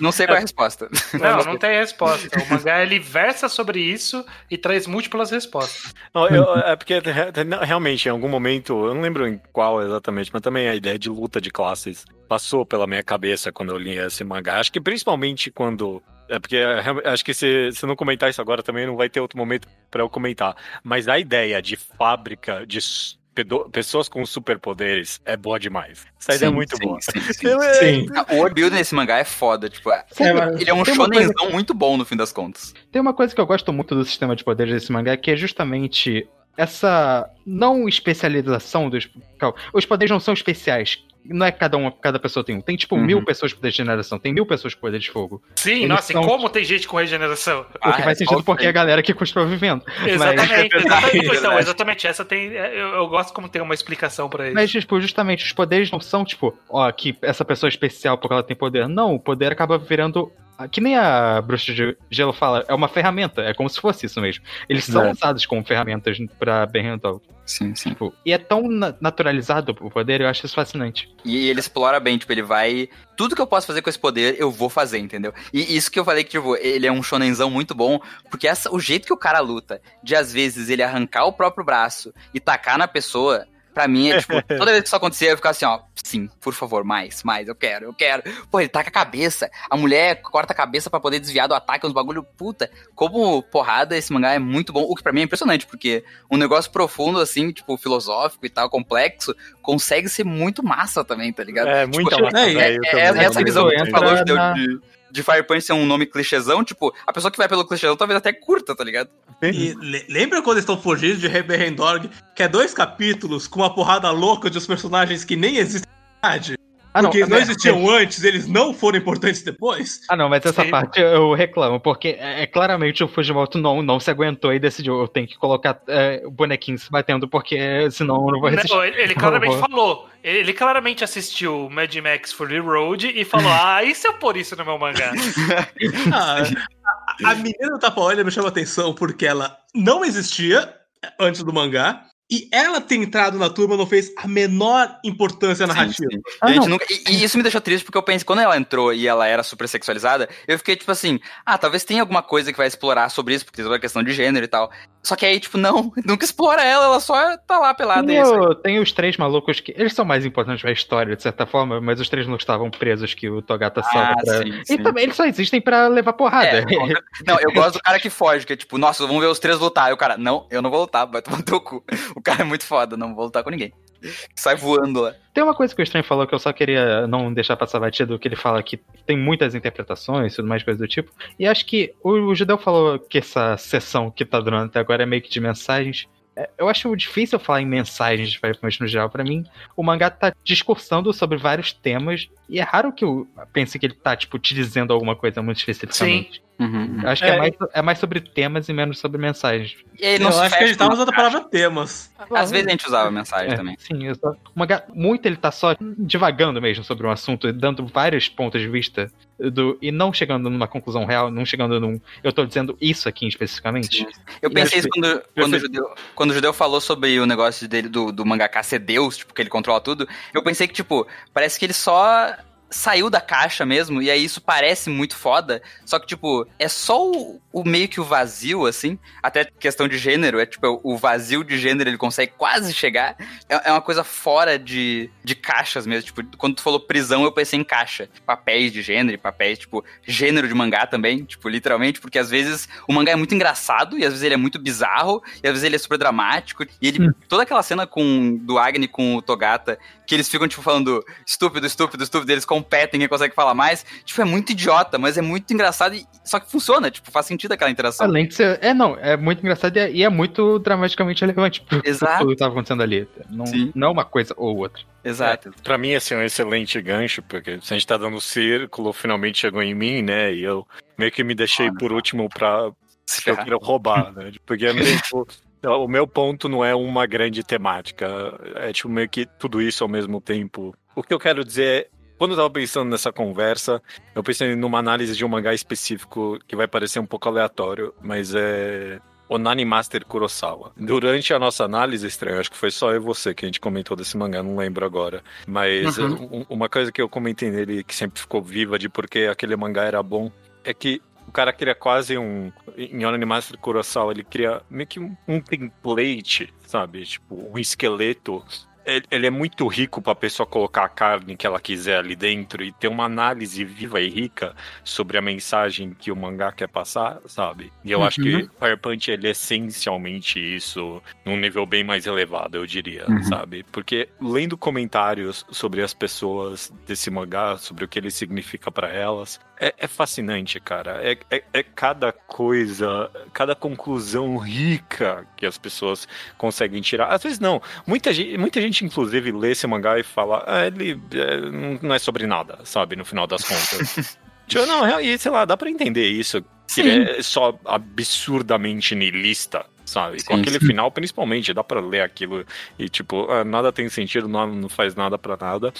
Não sei qual é a [LAUGHS] resposta. Não, não tem resposta. O mangá ele versa sobre isso e traz múltiplas respostas. Não, eu- é porque realmente, em algum momento, eu não lembro em qual exatamente, mas também a ideia de luta de classes passou pela minha cabeça quando eu li esse mangá. Acho que principalmente quando. É porque é, acho que se, se não comentar isso agora também não vai ter outro momento pra eu comentar. Mas a ideia de fábrica de pessoas com superpoderes é boa demais. Essa ideia é muito sim, boa. sim, sim. [LAUGHS] É- Sim. Ah, O building nesse mangá é foda, tipo, é- É, ele é um uma coisa- shonenzão muito bom no fim das contas. Tem uma coisa que eu gosto muito do sistema de poderes desse mangá, que é justamente essa não especialização dos. calma, Os poderes não são especiais. Não é cada um, cada pessoa tem um. Tem tipo Uhum. mil pessoas com poder de generação, tem mil pessoas com poder de fogo. Sim, Eles nossa, são- e como tem gente com regeneração? o que Ah, faz sentido resposta porque é a galera que continua vivendo. [LAUGHS] Exatamente, [LAUGHS] exatamente. Então, Verdade. exatamente, essa tem. Eu, eu gosto como tem uma explicação pra isso. Mas, tipo, justamente, os poderes não são, tipo, ó, que essa pessoa é especial porque ela tem poder. Não, o poder acaba virando. Que nem a bruxa de gelo fala, é uma ferramenta, é como se fosse isso mesmo. Eles são É. usados como ferramentas pra bem rental. Sim, sim. Tipo, e é tão na- naturalizado o poder, eu acho isso fascinante. E ele explora bem, tipo, ele vai. Tudo que eu posso fazer com esse poder, eu vou fazer, entendeu? E isso que eu falei que, tipo, ele é um shonenzão muito bom, porque essa, o jeito que o cara luta, de às vezes ele arrancar o próprio braço e tacar na pessoa, pra mim é tipo, [LAUGHS] toda vez que isso acontecia, eu ficava assim, ó, sim, por favor, mais, mais, eu quero, eu quero. Pô, ele taca a cabeça, a mulher corta a cabeça pra poder desviar do ataque, uns bagulho, puta. Como porrada, esse mangá é muito bom, o que pra mim é impressionante, porque um negócio profundo, assim, tipo, filosófico e tal, complexo, consegue ser muito massa também, tá ligado? É, muita Tipo, massa, é, é, é, essa visão que tu falou na- de, de Fire Punch ser um nome clichêzão, tipo, a pessoa que vai pelo clichêzão talvez até curta, tá ligado? E le- lembra quando eles estão fugindo de Reberendorg, que é dois capítulos com uma porrada louca de os personagens que nem existem na verdade? Ah, Porque eles não é- existiam antes, eles não foram importantes depois? Ah, não, mas essa Sim. parte eu reclamo, porque é, é claramente o Fujimoto não, não se aguentou e decidiu, eu tenho que colocar é, o bonequinho se batendo, porque senão eu não vou resistir. Não, ele, ele claramente falou. Ele, claramente assistiu Mad Max Fury Road e falou: [LAUGHS] Ah, e se eu pôr isso no meu mangá? [LAUGHS] Ah, a, a menina do tapa-olho me chama atenção porque ela não existia antes do mangá. E ela ter entrado na turma não fez a menor importância narrativa. Sim, sim. Ah, nunca- e, e isso me deixou triste porque eu pensei, quando ela entrou e ela era super sexualizada, eu fiquei tipo assim, ah, talvez tenha alguma coisa que vai explorar sobre isso, porque tem toda a questão de gênero e tal. Só que aí, tipo, não, [LAUGHS] nunca explora ela, ela só tá lá pelada. Tem, é isso aí. o- tem os três malucos que. Eles são mais importantes pra história, de certa forma, mas os três não estavam presos que o Togata salva Ah, pra. sim, E também eles só existem pra levar porrada. É, [LAUGHS] Não, eu gosto do cara que foge, que é tipo, nossa, vamos ver os três lutar. Aí o cara, não, eu não vou lutar, vai tomar teu cu. [LAUGHS] O cara é muito foda, não vou lutar com ninguém. Sai voando lá. Tem uma coisa que o Estranho falou que eu só queria não deixar passar batido, que ele fala que tem muitas interpretações tudo mais, coisa do tipo. E acho que o, o Judeu falou que essa sessão que tá durando até agora é meio que de mensagens. É, Eu acho difícil falar em mensagens de Fire Punch no geral. Pra mim, o mangá tá discursando sobre vários temas. E é raro que eu pense que ele tá, tipo, te dizendo alguma coisa muito especificamente. Uhum. Eu acho que é, É. mais, é mais sobre temas e menos sobre mensagens. E ele não Eu se acho que gente tava numa usando a palavra temas. Às vezes a gente usava mensagem É, também. Sim, eu só, o mangá, muito ele tá só divagando mesmo sobre um assunto, dando vários pontos de vista do, e não chegando numa conclusão real, não chegando num. Eu tô dizendo isso aqui especificamente. Eu pensei isso quando, quando, o judeu, quando o judeu falou sobre o negócio dele do, do mangaká ser Deus, tipo, que ele controla tudo. Eu pensei que, tipo, parece que ele só saiu da caixa mesmo, e aí isso parece muito foda, só que, tipo, é só o, o meio que o vazio, assim, até questão de gênero, é tipo, o vazio de gênero ele consegue quase chegar, é, é uma coisa fora de, de caixas mesmo, tipo, quando tu falou prisão, eu pensei em caixa, papéis de gênero, papéis, tipo, gênero de mangá também, tipo, literalmente, porque às vezes o mangá é muito engraçado, e às vezes ele é muito bizarro, e às vezes ele é super dramático, e ele, toda aquela cena com, do Agni com o Togata, que eles ficam, tipo, falando estúpido, estúpido, estúpido, eles competem, quem consegue falar mais. Tipo, é muito idiota, mas é muito engraçado, e, só que funciona, tipo, faz sentido aquela interação. Além de ser. É, não, é muito engraçado e é, e é muito dramaticamente relevante pro, Exato. tudo que tava acontecendo ali. Não, Sim. não uma coisa ou outra. Exato. Pra mim, esse é um excelente gancho, porque se a gente tá dando círculo, finalmente chegou em mim, né? E eu meio que me deixei por último pra. Se eu quero roubar, né? Porque é meio, [LAUGHS] tipo, o meu ponto não é uma grande temática. É tipo meio que tudo isso ao mesmo tempo. O que eu quero dizer é. Quando eu tava pensando nessa conversa, eu pensei numa análise de um mangá específico que vai parecer um pouco aleatório, mas é. Onani Master Kurosawa. Durante a nossa análise, estranho, acho que foi só eu e você que a gente comentou desse mangá, não lembro agora. Mas um- uma coisa que eu comentei nele que sempre ficou viva de porque aquele mangá era bom é que o cara cria quase um. Em Onani Master Kurosawa, ele cria meio que um, um template, sabe? Tipo, um esqueleto. Ele- é muito rico pra pessoa colocar a carne que ela quiser ali dentro e ter uma análise viva e rica sobre a mensagem que o mangá quer passar, sabe? E eu acho que Fire Punch ele é essencialmente isso, num nível bem mais elevado, eu diria, Uhum. sabe? Porque lendo comentários sobre as pessoas desse mangá, sobre o que ele significa pra elas, é, é fascinante, cara. É, é, é cada coisa, cada conclusão rica que as pessoas conseguem tirar. Às vezes não. Muita gente, muita gente inclusive, lê esse mangá e fala, ah, ele é, não- é sobre nada, sabe? No final das contas. [LAUGHS] Tipo, não, e sei lá, dá pra entender isso. Que Sim. ele é só absurdamente niilista, sabe? Com Sim, aquele sim. final, principalmente, dá pra ler aquilo e, tipo, ah, nada tem sentido, não, não faz nada pra nada.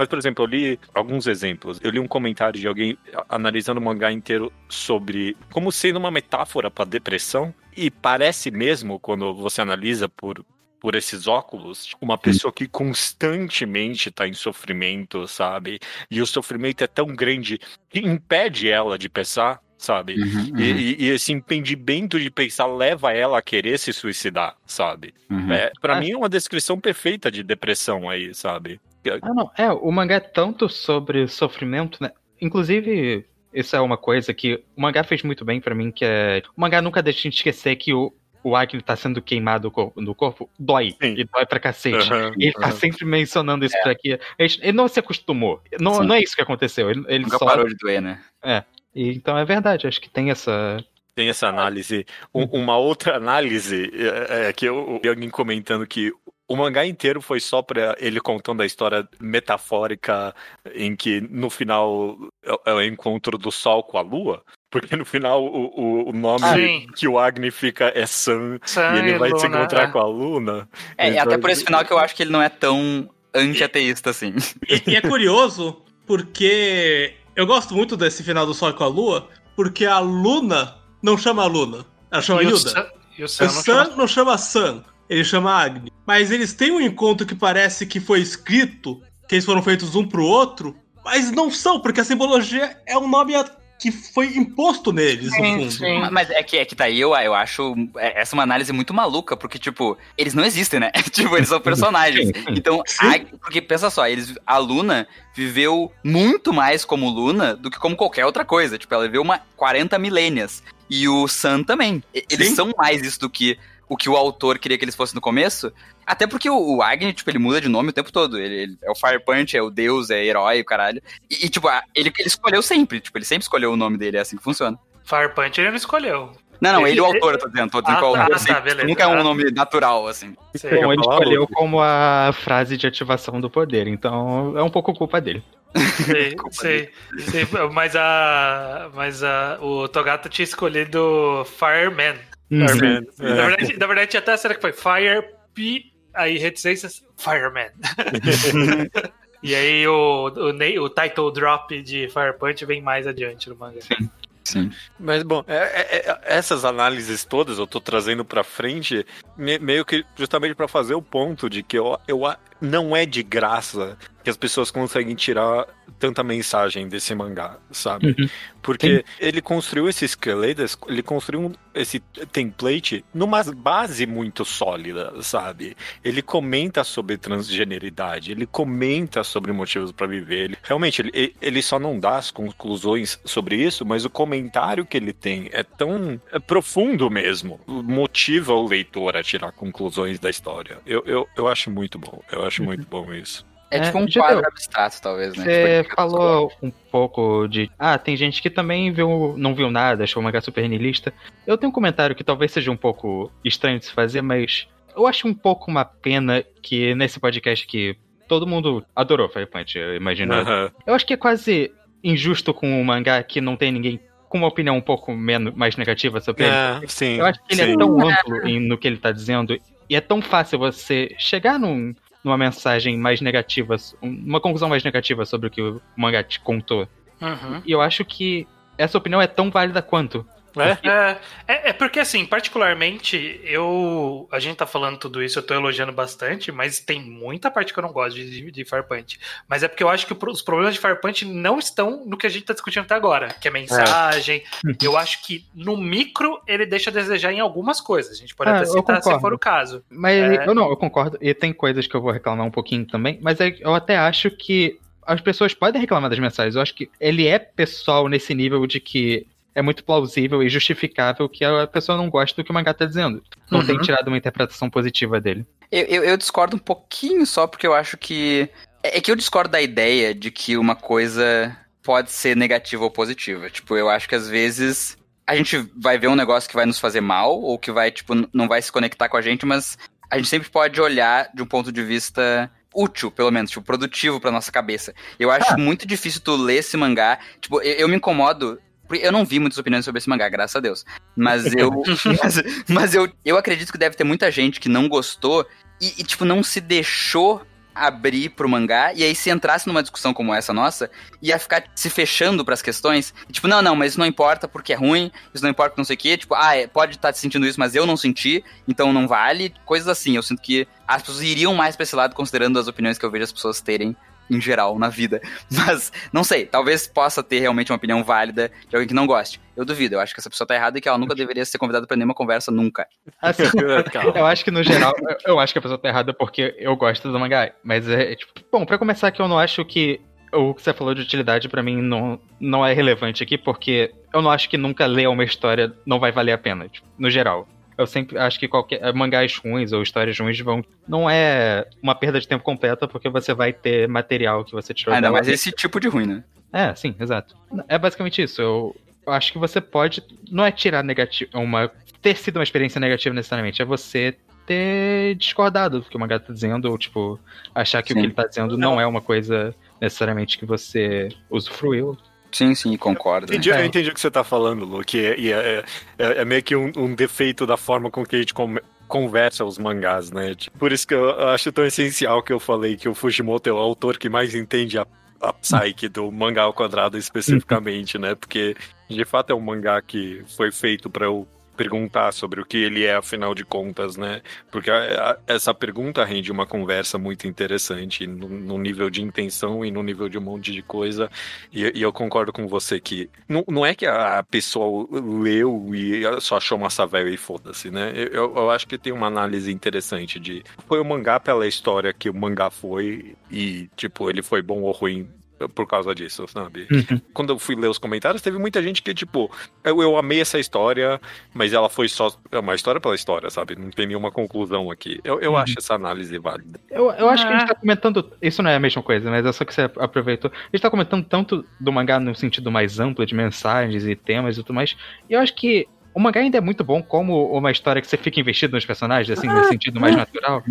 Mas, por exemplo, eu li alguns exemplos. Eu li um comentário de alguém analisando o mangá inteiro sobre como sendo uma metáfora pra depressão. E parece mesmo, quando você analisa por, por esses óculos, uma pessoa que constantemente tá em sofrimento, sabe? E o sofrimento é tão grande que impede ela de pensar, sabe? Uhum, E, e- e esse impedimento de pensar leva ela a querer se suicidar, sabe? uhum. É, para Ah. mim é uma descrição perfeita de depressão aí, sabe? Ah, não. É, o mangá é tanto sobre sofrimento, né? Inclusive, isso é uma coisa que o mangá fez muito bem pra mim, que é. O mangá nunca deixa a gente esquecer que o, o Agni tá sendo queimado do corpo, do corpo dói. Sim. E dói pra cacete. Aham, Ele tá sempre mencionando isso por aqui. Ele, ele não se acostumou. Não, Sim. não é isso que aconteceu. Ele, ele Nunca só. parou de doer, né? E, então é verdade, acho que tem essa. Tem essa análise. Um- uma outra análise é, é que eu vi alguém comentando que o mangá inteiro foi só pra ele contando a história metafórica em que no final é, é o encontro do sol com a lua. Porque no final o, o, o nome Sim. que o Agni fica é Sun Sam e ele vai se Luna, encontrar é. com a Luna. É, e Então, até por esse final que eu acho que ele não é tão anti-ateísta assim. E, e é curioso, porque eu gosto muito desse final do Sol com a Lua, porque a Luna não chama a Luna, ela chama E o Hilda. Sam- e o Sam O não Sam chama- não chama Sam, ele chama Agni. Mas eles têm um encontro que parece que foi escrito, que eles foram feitos um pro outro, mas não são, porque a simbologia é um nome que foi imposto neles, no Sim, fundo. sim. Mas é que, é que tá aí, eu, eu acho é- essa é uma análise muito maluca, porque, tipo, eles não existem, né? [LAUGHS] tipo, eles são personagens. Então, a- porque pensa só, eles, a Luna viveu muito mais como Luna do que como qualquer outra coisa. Tipo, ela viveu uma 40 milênias. E o Sun também. Eles Sim. são mais isso do que o que o autor queria que eles fossem no começo. Até porque o, o Agni, tipo, ele muda de nome o tempo todo. Ele, ele é o Fire Punch, é o deus, é herói, o caralho. E, e, tipo, a- ele, ele escolheu sempre. Tipo, ele sempre escolheu o nome dele, é assim que funciona. Fire Punch ele não escolheu. Não, não, ele é o Ele- autor, eu tô dizendo. Tô dizendo Ah, é o tá, autor. tá, beleza. Nunca é um Ah. nome natural, assim. Sei. Bom, ele escolheu como a frase de ativação do poder, então é um pouco culpa dele. Sei, [LAUGHS] Culpa sei, sei, mas a. Mas a. O Togato tinha escolhido Fireman. Fireman, Na é. verdade, na verdade, até cena que foi Fire P. Aí reticências, Fireman. [LAUGHS] e aí o, o, o title drop de Fire Punch vem mais adiante no mangá. Sim. Mas, bom, é- é- é- essas análises todas eu tô trazendo pra frente me- meio que justamente pra fazer o ponto de que eu, eu, não é de graça que as pessoas conseguem tirar tanta mensagem desse mangá, sabe? Uhum. Porque ele construiu esse esqueleto, ele construiu esse template numa base muito sólida, sabe? Ele comenta sobre transgeneridade, ele comenta sobre motivos pra viver. Ele, realmente, ele, ele só não dá as conclusões sobre isso, mas o comentário que ele tem é tão é profundo mesmo. Motiva o leitor a tirar conclusões da história. Eu, eu, eu acho muito bom. Eu acho muito [LAUGHS] bom isso. É, É, tipo um quadro deu. abstrato, talvez, né? Você Tipo, falou um pouco de. Ah, tem gente que também viu, não viu nada, achou o mangá super nihilista. Eu tenho um comentário que talvez seja um pouco estranho de se fazer, mas eu acho um pouco uma pena que nesse podcast que todo mundo adorou Fire Punch, eu imagino. Eu acho que é quase injusto com um mangá que não tem ninguém com uma opinião um pouco menos, mais negativa sobre ele. É, sim. Eu acho que ele sim. é tão amplo em- no que ele tá dizendo e é tão fácil você chegar num- numa mensagem mais negativa, uma conclusão mais negativa sobre o que o mangá te contou. Uhum. E eu acho que essa opinião é tão válida quanto. É? É, é, é porque, assim, particularmente, eu. A gente tá falando tudo isso, eu tô elogiando bastante, mas tem muita parte que eu não gosto de, de Fire Punch. Mas é porque eu acho que os problemas de Fire Punch não estão no que a gente tá discutindo até agora, que é mensagem. Eu acho que no micro ele deixa a desejar em algumas coisas. A gente pode Ah, até citar se for o caso. Mas É. eu não, eu concordo. E tem coisas que eu vou reclamar um pouquinho também, mas é- eu até acho que as pessoas podem reclamar das mensagens. Eu acho que ele é pessoal nesse nível de que é muito plausível e justificável que a pessoa não gosta do que o mangá tá dizendo. Não Uhum. tem tirado uma interpretação positiva dele. Eu, eu, eu discordo um pouquinho só porque eu acho que. É é que eu discordo da ideia de que uma coisa pode ser negativa ou positiva. Tipo, eu acho que às vezes a gente vai ver um negócio que vai nos fazer mal ou que vai, tipo, não vai se conectar com a gente, mas a gente sempre pode olhar de um ponto de vista útil, pelo menos, tipo, produtivo pra nossa cabeça. Eu acho muito difícil tu ler esse mangá. Tipo, eu, eu me incomodo. Eu não vi muitas opiniões sobre esse mangá, graças a Deus. Mas eu. [LAUGHS] mas mas eu, eu acredito que deve ter muita gente que não gostou e, e, tipo, não se deixou abrir pro mangá, e aí se entrasse numa discussão como essa nossa, ia ficar se fechando pras questões, e, tipo, não, não, mas isso não importa porque é ruim, isso não importa porque não sei o quê, tipo, ah, é, pode estar sentindo isso, mas eu não senti, então não vale, coisas assim, eu sinto que as pessoas iriam mais pra esse lado considerando as opiniões que eu vejo as pessoas terem em geral na vida, [LAUGHS] mas não sei, talvez possa ter realmente uma opinião válida de alguém que não goste. Eu duvido, eu acho que essa pessoa tá errada e que ela nunca deveria ser convidada pra nenhuma conversa nunca. Assim, [LAUGHS] eu acho que no geral, eu, acho que a pessoa tá errada porque eu gosto do mangá. Mas é, tipo, bom, pra começar que eu não acho que o que você falou de utilidade pra mim não, não é relevante aqui, porque eu não acho que nunca ler uma história não vai valer a pena, tipo, no geral. Eu sempre acho que qualquer mangás ruins ou histórias ruins vão. Não é uma perda de tempo completa, porque você vai ter material que você tirou Ainda dela. mais esse tipo de ruim, né? É, sim, exato. É basicamente isso. Eu, eu acho que você pode. Não é tirar negativo. Uma, ter sido uma experiência negativa necessariamente. É você ter discordado do que o mangá tá dizendo, ou, tipo, achar que o Sim. que ele tá dizendo não é uma coisa necessariamente que você usufruiu. Sim, sim, concordo. Entendi, eu É. entendi o que você tá falando, Luke. E é, é- é- é meio que um, um defeito da forma com que a gente come- conversa os mangás, né? Tipo, Por isso que eu acho tão essencial que eu falei que o Fujimoto é o autor que mais entende a, a psyche do mangá ao quadrado especificamente, né? Porque de fato é um mangá que foi feito pra eu perguntar sobre o que ele é, afinal de contas, né? Porque a- a- essa pergunta rende uma conversa muito interessante no, no nível de intenção e no nível de um monte de coisa. E, e eu concordo com você que não, não é que a pessoa leu e só achou massa velha e foda-se, né? Eu, eu- acho que tem uma análise interessante de foi o mangá pela história que o mangá foi e, tipo, ele foi bom ou ruim por causa disso, sabe? Quando eu fui ler os comentários, teve muita gente que, tipo, eu, eu amei essa história, mas ela foi só é uma história pela história, sabe? Não tem nenhuma conclusão aqui. Eu, eu acho essa análise válida. Eu, eu acho que a Ah. gente tá comentando. Isso não é a mesma coisa, mas é só que você aproveitou. A gente tá comentando tanto do mangá no sentido mais amplo, de mensagens e temas e tudo mais. E eu acho que o mangá ainda é muito bom como uma história que você fica investido nos personagens, assim, nesse sentido mais natural.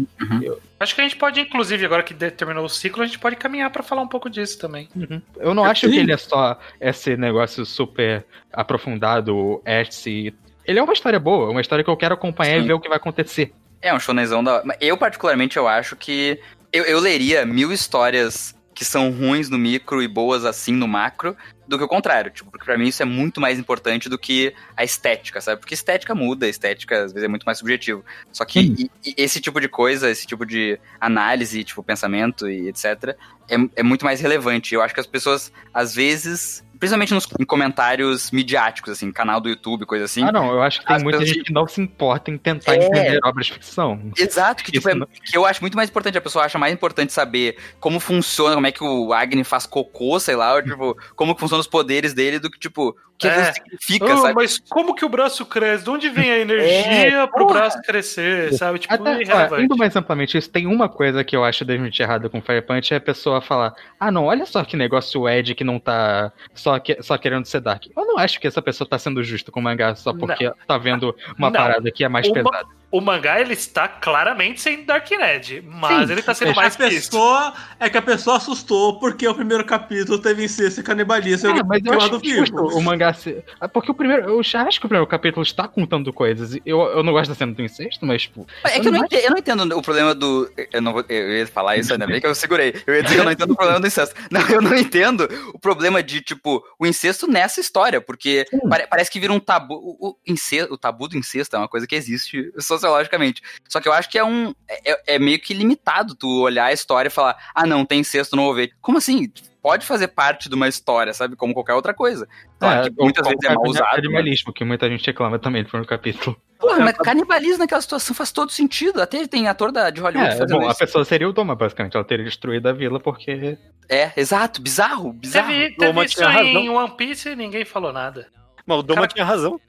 Acho que a gente pode, inclusive, agora que terminou o ciclo, a gente pode caminhar pra falar um pouco disso também. Eu não acho que ele é só esse negócio super aprofundado, etsy. Ele é uma história boa, uma história que eu quero acompanhar Sim. e ver o que vai acontecer. É um shonenzão da. Eu, particularmente, eu acho que. Eu, eu leria mil histórias que são ruins no micro e boas assim no macro, do que o contrário. Tipo, porque pra mim isso é muito mais importante do que a estética, sabe? Porque estética muda, estética às vezes é muito mais subjetivo. Só que e- e esse tipo de coisa, esse tipo de análise, tipo, pensamento e etc., é, é muito mais relevante. Eu acho que as pessoas, às vezes. Principalmente nos, em comentários midiáticos, assim, canal do YouTube, coisa assim. Ah, não, eu acho que tem muita pessoas- gente que não se importa em tentar É. entender obras de ficção. Exato, que, tipo, é- não- que eu acho muito mais importante, a pessoa acha mais importante saber como funciona, como é que o Agni faz cocô, sei lá, ou, tipo, como que funcionam os poderes dele, do que, tipo, o que É. significa, Ah, sabe? mas como que o braço cresce? De onde vem a [LAUGHS] energia pro porra. braço crescer, sabe? Tipo, Até, ó, irrelevante. indo mais amplamente, isso tem uma coisa que eu acho definitivamente errada com Fire Punch, é a pessoa falar, ah não, olha só que negócio Ed que não tá só, que, só querendo ser Dark. Eu não acho que essa pessoa tá sendo justa com o mangá só porque tá vendo uma Não. parada que é mais Uma- pesada. O mangá, ele está claramente sendo Dark Ned, mas Sim, ele tá sendo é. mais A pessoa é que a pessoa assustou porque o primeiro capítulo teve incesto e canibalismo. É, mas eu acho justo vivo. o mangá ser... ah, Porque o primeiro. Eu já acho que o primeiro capítulo está contando coisas. Eu, eu não gosto da cena do incesto, mas, tipo. É que eu não, entendo, eu não entendo o problema do. Eu, não vou, eu ia falar isso, ainda bem que eu segurei. Eu ia dizer que eu não entendo o problema do incesto. [LAUGHS] Não, eu não entendo o problema de, tipo, o incesto nessa história, porque pare- parece que vira um tabu. O, o, incesto, o tabu do incesto é uma coisa que existe sociologicamente. Só que eu acho que é um. É, é meio que limitado tu olhar a história e falar, ah, não, tem incesto, não vou ver. Como assim? Pode fazer parte de uma história, sabe? Como qualquer outra coisa. Claro que ou muitas vezes é mal usado. mas- Animalismo, que muita gente reclama também no primeiro capítulo. Porra, mas canibalismo naquela situação faz todo sentido. Até tem ator da, de Hollywood É, fazendo bom, a isso. pessoa seria o Doma, basicamente. Ela teria destruído a vila porque. É, exato, bizarro, bizarro. Teve, teve isso tinha em. One Piece e ninguém falou nada. Mas o Doma Cara- tinha razão.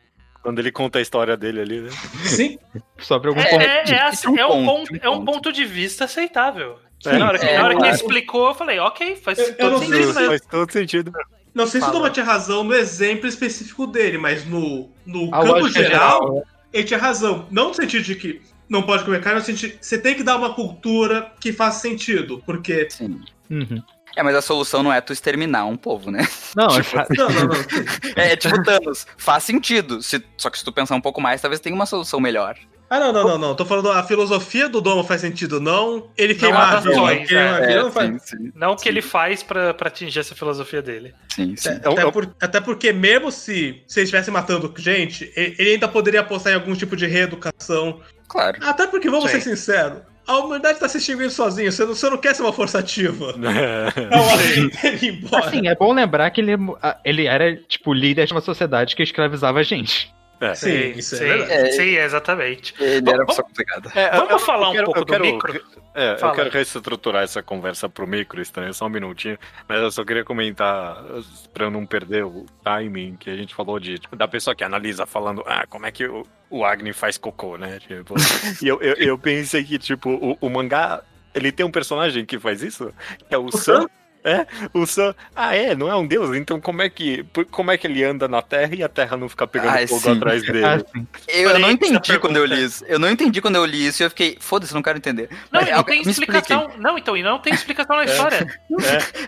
Quando ele conta a história dele ali, né? Sim. Sobre algum É, ponto. é, é, assim, é um ponto, ponto, um é um ponto. de vista aceitável. Sim, na hora, que, é, na hora que ele explicou, eu falei, ok, faz Eu- eu todo não sei sentido se- mesmo. Faz todo sentido. Não sei se o Fala. Doma tinha razão no exemplo específico dele, mas no, no A campo lógica geral, geral. ele tinha razão. Não no sentido de que não pode comer carne, no sentido você tem que dar uma cultura que faça sentido. Porque. Sim. Uhum. É, mas a solução não é tu exterminar um povo, né? [LAUGHS] Não, Tipo, é- Não, não, não. É, [LAUGHS] é tipo Thanos. Faz sentido. Se- só que se tu pensar um pouco mais, talvez tenha uma solução melhor. Ah, não, não, não, não. Tô falando a filosofia do Doma faz sentido, não ele queimar a vila. é. não faz sim, sim, Não o que ele faz pra, pra atingir essa filosofia dele. sim, sim. Até, é um- por- até porque, mesmo se, se ele estivesse matando gente, ele, ele ainda poderia apostar em algum tipo de reeducação. Claro. Até porque, vamos Sim. ser sinceros, a humanidade tá se extinguindo sozinha. Você não, você não quer ser uma força ativa. [LAUGHS] É. É ir embora. Assim, é bom lembrar que ele, ele era, tipo, líder de uma sociedade que escravizava a gente. É. Sim, isso é sim, verdade. sim, exatamente. Ele Bom, era uma vamos- pessoa complicada. É, Vamos falar um quero- pouco eu do quero- micro? É, Fala. eu quero reestruturar essa conversa pro micro, estranho, só um minutinho. Mas eu só queria comentar, pra eu não perder o timing, que a gente falou de da pessoa que analisa falando, ah, como é que o, o Agni faz cocô, né? Tipo, [LAUGHS] e eu, eu, eu pensei que, tipo, o, o mangá, ele tem um personagem que faz isso, que é o Sam. É, o Sam. Ah, é, não é um deus? Então como é que como é que ele anda na Terra e a Terra não fica pegando Ai, fogo sim. atrás dele? Assim, Eu Parei não entendi quando eu li isso. Eu não entendi quando eu li isso e eu fiquei, foda-se, não quero entender. Não, Mas, não tem explicação. Não, então, e não tem explicação na história.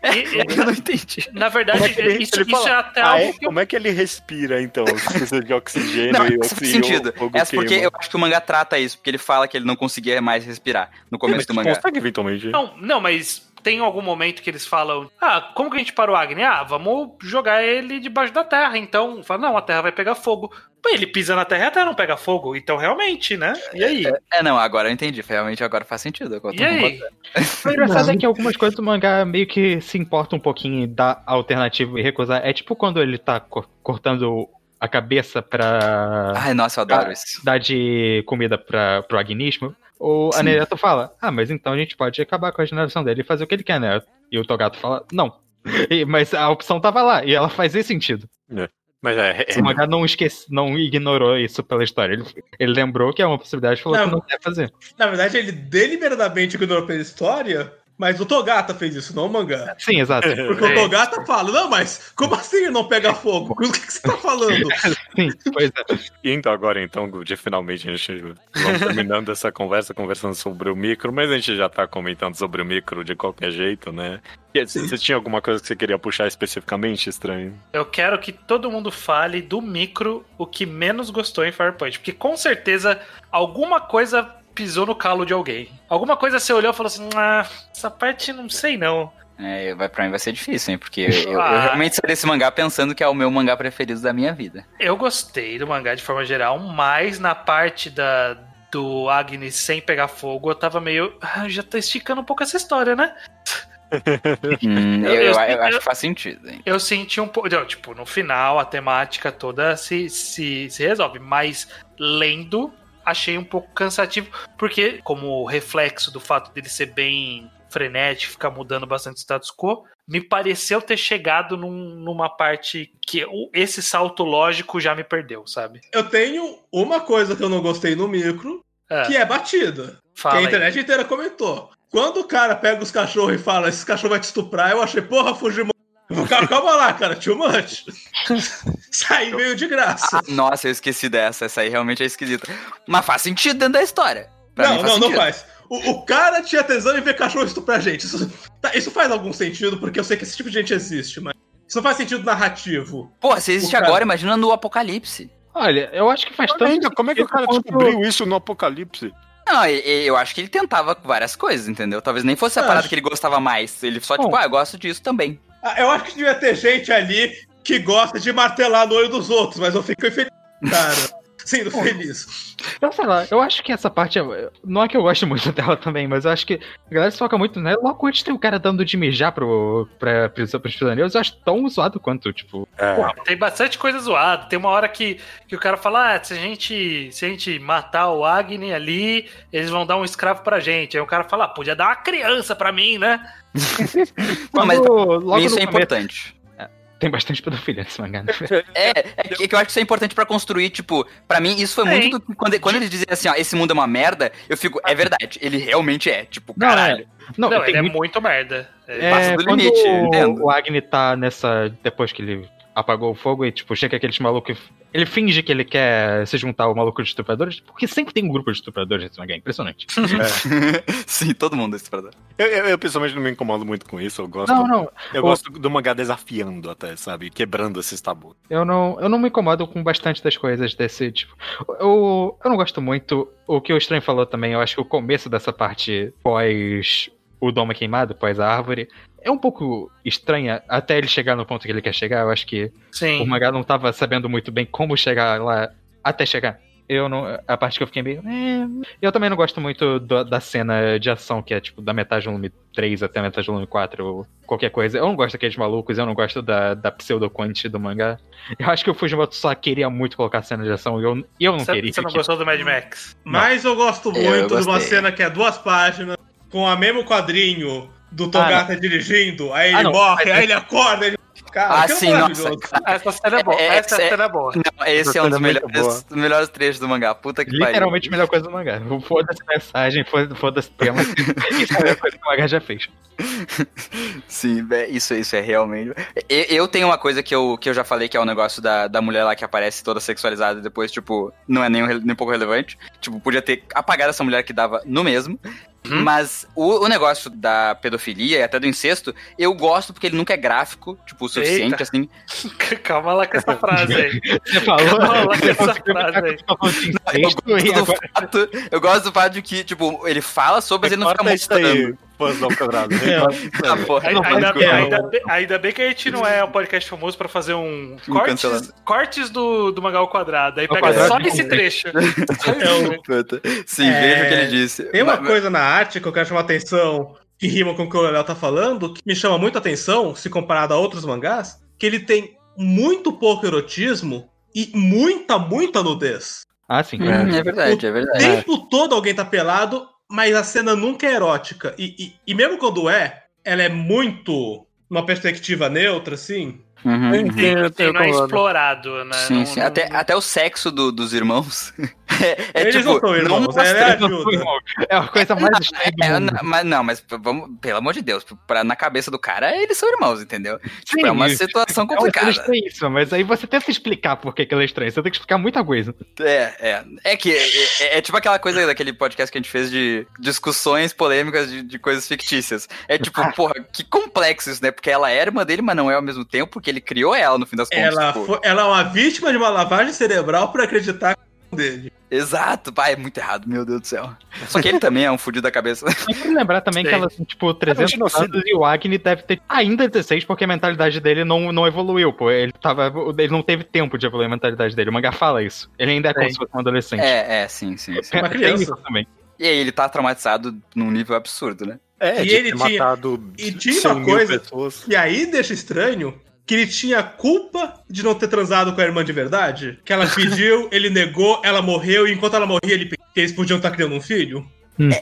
É. E- e- Eu não entendi. na verdade, é que ele- isso, ele isso é até Ah, algo é? que eu Como é que ele respira, então? Se precisa de oxigênio Não, e isso faz oxigênio. sentido. fogo Essa porque queima. eu acho que o mangá trata isso, porque ele fala que ele não conseguia mais respirar no começo Mas do mangá. consegue eventualmente. Não, não, mas tem algum momento que eles falam: Ah, como que a gente para o Agni? Ah, vamos jogar ele debaixo da terra. Então, fala, não, a terra vai pegar fogo. Pô, ele pisa na terra e a terra não pega fogo. Então, realmente, né? E aí? É, não, agora eu entendi. Realmente agora faz sentido. E aí? O engraçado é que algumas coisas do mangá meio que se importa um pouquinho dar alternativa e recusar. É tipo quando ele tá co- cortando a cabeça pra Ai, nossa, eu adoro Ah. isso. dar de comida pra, pro agnismo. O. Anereto fala, ah, mas então a gente pode acabar com a geração dele e fazer o que ele quer, né? E o Togato fala, não. E- mas a opção tava lá, e ela faz esse sentido. Mas é, é- O mangá não esquece, não ignorou isso pela história. Ele, ele lembrou que é uma possibilidade e falou Não. que não quer fazer. Na verdade, ele deliberadamente ignorou pela história, mas o Togata fez isso, não o mangá. Sim, exato. [LAUGHS] Porque É. o Togata fala, não, mas como assim não pega fogo? [LAUGHS] O que, que você tá falando? [LAUGHS] Sim, pois é. Indo agora, então, de finalmente a gente vamos terminando essa conversa, conversando sobre o micro, mas a gente já tá comentando sobre o micro de qualquer jeito, né? E Você você tinha alguma coisa que você queria puxar especificamente, estranho? Eu quero que todo mundo fale do micro o que menos gostou em Fire Punch, porque com certeza alguma coisa pisou no calo de alguém. Alguma coisa você olhou e falou assim: ah, essa parte não sei não. É, vai, pra mim vai ser difícil, hein? Porque [LAUGHS] eu, eu Ah. realmente saí desse mangá pensando que é o meu mangá preferido da minha vida. Eu gostei do mangá de forma geral, mas na parte da do Agnes sem pegar fogo, eu tava meio. Ah, já tá esticando um pouco essa história, né? [LAUGHS] Hum, [LAUGHS] eu, Eu- eu- eu- eu acho eu- que faz sentido, hein? Eu senti um pouco. Tipo, no final a temática toda se, se, se resolve, mas lendo, achei um pouco cansativo, porque, como reflexo do fato dele ser bem frenético, ficar mudando bastante o status quo, me pareceu ter chegado num- numa parte que esse salto lógico já me perdeu, sabe? Eu tenho uma coisa que eu não gostei no micro, É, que é batida. fala que a aí. internet inteira comentou. Quando o cara pega os cachorros e fala, esse cachorro vai te estuprar, eu achei, porra, Fujimori. [LAUGHS] Calma, calma lá, cara, too much. [LAUGHS] [LAUGHS] Isso aí veio de graça. Ah, nossa, eu esqueci dessa. Essa aí realmente é esquisita. Mas faz sentido dentro da história. Pra mim não, faz não, não sentido. faz. O, o cara tinha tesão em ver cachorro estuprar gente. Isso, tá, isso faz algum sentido, porque eu sei que esse tipo de gente existe, mas isso não faz sentido narrativo. Porra, se existe cara- agora, imagina no Apocalipse. Olha, eu acho que faz tanto. Ainda, como é que o cara descobriu isso no Apocalipse? Não, eu acho que ele tentava várias coisas, entendeu? Talvez nem fosse a parada acho. que ele gostava mais. Ele só, Bom. tipo, ah, eu gosto disso também. Ah, Eu acho que devia ter gente ali que gosta de martelar no olho dos outros, mas eu fico infeliz, cara. Sendo feliz. Eu sei lá, eu acho que essa parte. é- Não é que eu gosto muito [LAUGHS] dela também, mas eu acho que a galera se foca muito, né? Logo antes tem o cara dando de mijar pro, pra, pros, pros prisioneiros, eu acho tão zoado quanto, tipo. É. Tem bastante coisa zoada. Tem uma hora que, que o cara fala: ah, se a gente se a gente matar o Agni ali, eles vão dar um escravo pra gente. Aí o cara fala: ah, podia dar uma criança pra mim, né? [LAUGHS] Não, mas logo isso é importante. Tem bastante pedofilia nesse mangá, né? [LAUGHS] É, é que que eu acho que isso é importante pra construir, tipo, pra mim isso foi muito do que quando, quando eles dizem assim, ó, esse mundo é uma merda, eu fico, é verdade, ele realmente é, tipo, Não, caralho. Não, Não, ele é muito- muito merda. É, É, passa do limite, entendo. o Agni tá nessa. Depois que ele apagou o fogo e, tipo, chega aqueles malucos. Ele finge que ele quer se juntar ao maluco de estupradores, porque sempre tem um grupo de estupradores nesse mangá, é impressionante. [LAUGHS] Sim, todo mundo é estuprador. Eu, eu, eu, pessoalmente não me incomodo muito com isso. Eu gosto, Não, não, eu o- gosto do mangá desafiando até, sabe? Quebrando esses tabus. eu não, eu não me incomodo com bastante das coisas desse tipo. Eu, eu não gosto muito. O que o Estranho falou também, eu acho que o começo dessa parte pós o Doma Queimado, pós a árvore, é um pouco estranha até ele chegar no ponto que ele quer chegar. Eu acho que O Sim. mangá não tava sabendo muito bem como chegar lá até chegar. Eu não. A parte que eu fiquei meio. "É". Eu também não gosto muito do- da cena de ação, que é tipo da metade do volume 3 até a metade do volume 4, ou qualquer coisa. Eu não gosto daqueles malucos, eu não gosto da, da pseudo-quant do mangá. Eu acho que o Fujimoto só queria muito colocar cena de ação e eu, eu não Você, queria. você não gostou do Mad Max? Mas eu gosto Eu muito de uma cena que é duas páginas, com a mesmo quadrinho do Togata dirigindo, aí ele Ah, não. morre, aí ele acorda, ele. Cara, Ah, é sim, nossa. Essa cena é boa. É, é, essa é- cena é boa. Não, esse é um dos é melhores, dos melhores trechos do mangá. Puta que Literalmente a melhor coisa do mangá. Foda-se mensagem, foda- foda-se tema. [LAUGHS] Isso é a melhor coisa que o mangá já fez. pariu. [LAUGHS] Sim, isso, isso é realmente. Eu, eu tenho uma coisa que eu, que eu já falei que é o negócio da, da mulher lá que aparece toda sexualizada e depois, tipo, não é nem, um nem um pouco relevante. Tipo, podia ter apagado essa mulher que dava no mesmo. Mas o, o negócio da pedofilia e até do incesto, eu gosto porque ele nunca é gráfico, tipo, o suficiente, Eita. assim. [LAUGHS] Calma lá com essa frase aí. Você falou. Calma lá com essa frase imitar aí. que eu gosto, fato, eu gosto do fato de que, tipo, ele fala sobre, mas ele não fica mostrando. Fãs ao quadrado. Ah, porra, Ai- não, Ainda, bem, ainda, bem, ainda bem que a gente não é um podcast famoso pra fazer um cortes, cancelado. cortes do, do mangá ao quadrado. Aí pega quadrado só esse um. trecho. [LAUGHS] É o-. Sim, É, veja o que ele disse. Tem uma Mas- coisa na arte que eu quero chamar a atenção, que rima com o que o Léo tá falando, que me chama muito a atenção, se comparado a outros mangás, que ele tem muito pouco erotismo e muita, muita nudez. Ah, sim. Hum, é verdade, é O verdade. tempo todo alguém tá pelado, mas a cena nunca é erótica. E, e, e mesmo quando é, ela é muito numa perspectiva neutra, assim. Uhum, Eu uhum. tenho não é explorado, né? Sim, Não- sim. não- Até, até o sexo do- dos irmãos. [LAUGHS] é, é Eles tipo, não são irmãos, ela é ajuda. irmão. É a coisa mais estranha É, mundo. n- mas não, mas vamos, pelo amor de Deus, pra, na cabeça do cara, eles são irmãos, entendeu? Tipo, é uma situação É uma complicada. estranhíssima, mas aí você tenta explicar por que que ela é estranha. Você tem que explicar muita coisa. É, é. É que é, é- é tipo aquela coisa daquele podcast que a gente fez de discussões polêmicas de, de coisas fictícias. É tipo, porra, que complexo isso, né? Porque ela é irmã dele, mas não é ao mesmo tempo, porque ele criou ela no fim das contas. Ela, tipo. foi, ela é uma vítima de uma lavagem cerebral por acreditar que é dele. Exato, pai, é muito errado, meu Deus do céu. Só que ele também é um fudido da cabeça. [LAUGHS] Tem que lembrar também Sim. que ela tem, tipo, 300 genocídio. anos e o Agni deve ter ainda 16, porque a mentalidade dele não, não evoluiu, pô. Ele, tava, ele não teve tempo de evoluir a mentalidade dele. O mangá fala isso. Ele ainda é como se fosse um adolescente. É, é, sim, sim, sim. uma Tem criança. também. E aí ele tá traumatizado num nível absurdo, né? É, E de ele ter tinha- matado e tinha 100 uma coisa- pessoas. E aí deixa estranho que ele tinha culpa de não ter transado com a irmã de verdade. Que ela pediu, [LAUGHS] ele negou, ela morreu, e enquanto ela morria, ele pensou que eles podiam estar criando um filho.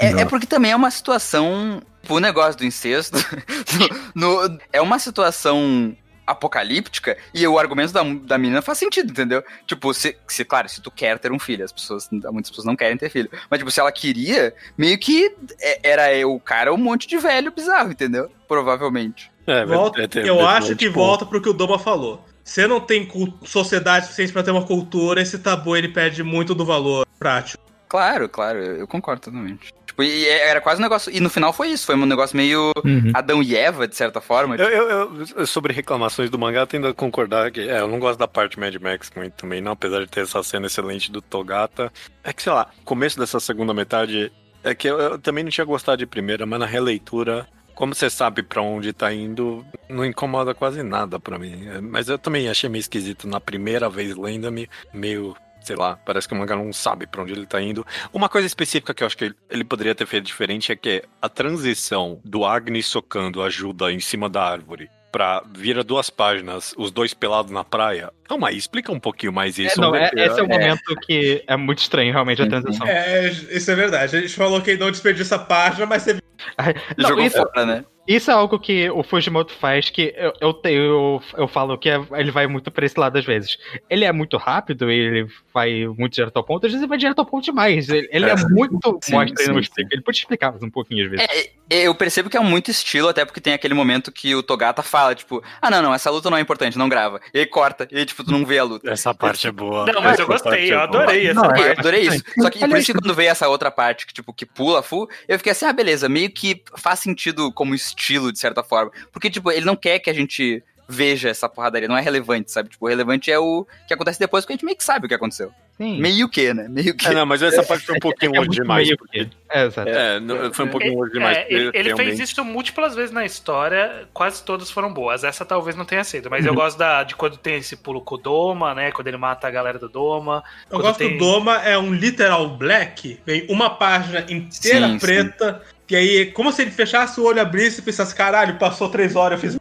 É, é porque também é uma situação. tipo, O negócio do incesto. [LAUGHS] no- no- é uma situação apocalíptica e o argumento da, da menina faz sentido, entendeu? Tipo, se, se, claro, se tu quer ter um filho, as pessoas, muitas pessoas não querem ter filho. Mas, tipo, se ela queria, meio que é- era o cara um monte de velho bizarro, entendeu? Provavelmente. É, Volta- é, é, eu é, acho é, que tipo, volta pro que o Doma falou. Você não tem sociedade suficiente pra ter uma cultura, esse tabu ele perde muito do valor prático. Claro, claro, eu, concordo totalmente. Tipo, e era quase um negócio. E no final foi isso, foi um negócio meio Uhum. Adão e Eva, de certa forma. Eu, eu- eu- sobre reclamações do mangá, eu tendo a concordar que é, eu não gosto da parte Mad Max muito também, não, apesar de ter essa cena excelente do Togata. É que, sei lá, começo dessa segunda metade, é que eu, eu também não tinha gostado de primeira, mas na releitura, como você sabe pra onde tá indo, não incomoda quase nada pra mim. É, Mas eu também achei meio esquisito na primeira vez lendo, me- meio. Sei lá, parece que o mangá não sabe pra onde ele tá indo. Uma coisa específica que eu acho que ele poderia ter feito diferente é que a transição do Agni socando ajuda em cima da árvore pra vira duas páginas, os dois pelados na praia. Calma aí, explica um pouquinho mais É, isso. não, Onde é- esse é o é. momento que é muito estranho, realmente, a sim. transição. É, isso é verdade. A gente falou que não desperdiça a página, mas você [LAUGHS] Não, Jogou isso, fora, né? Isso é algo que o Fujimoto faz que eu, eu, eu, eu falo que é- ele vai muito pra esse lado às vezes. Ele é muito rápido, ele vai muito direto ao ponto, às vezes ele vai direto ao ponto demais. Ele, ele é, É. muito Sim, mostra sim, explica. Ele pode explicar um pouquinho às vezes. É, é, eu percebo que é muito estilo, até porque tem aquele momento que o Togata fala, tipo, ah, não, não, essa luta não é importante, não grava. E aí corta, e aí, tipo, tu não vê a luta. Essa parte é boa. Não, mas eu Essa gostei, é eu boa. adorei essa Não, Eu parte. adorei isso. Só que por isso que quando veio essa outra parte que, tipo, que pula full, eu fiquei assim, ah, beleza, meio que faz sentido como estilo, de certa forma. Porque, tipo, ele não quer que a gente veja essa porradaria, não é relevante, sabe? Tipo, o relevante é o que acontece depois, porque a gente meio que sabe o que aconteceu. Sim. Meio que, né? Meio que. É, não, mas essa parte foi um [LAUGHS] pouquinho É longe muito demais. meio porque- que- É, exato. É, não, foi um pouquinho longe demais. É, ele, fez isso múltiplas vezes na história, quase todas foram boas. Essa talvez não tenha sido, Uhum. mas eu gosto da, de quando tem esse pulo com o Doma, né? Quando ele mata a galera do Doma. Eu gosto tem- do Doma, é um literal black, vem uma página inteira Sim, preta, e aí, como se ele fechasse o olho, abrisse e pensasse, caralho, passou três horas, eu fiz.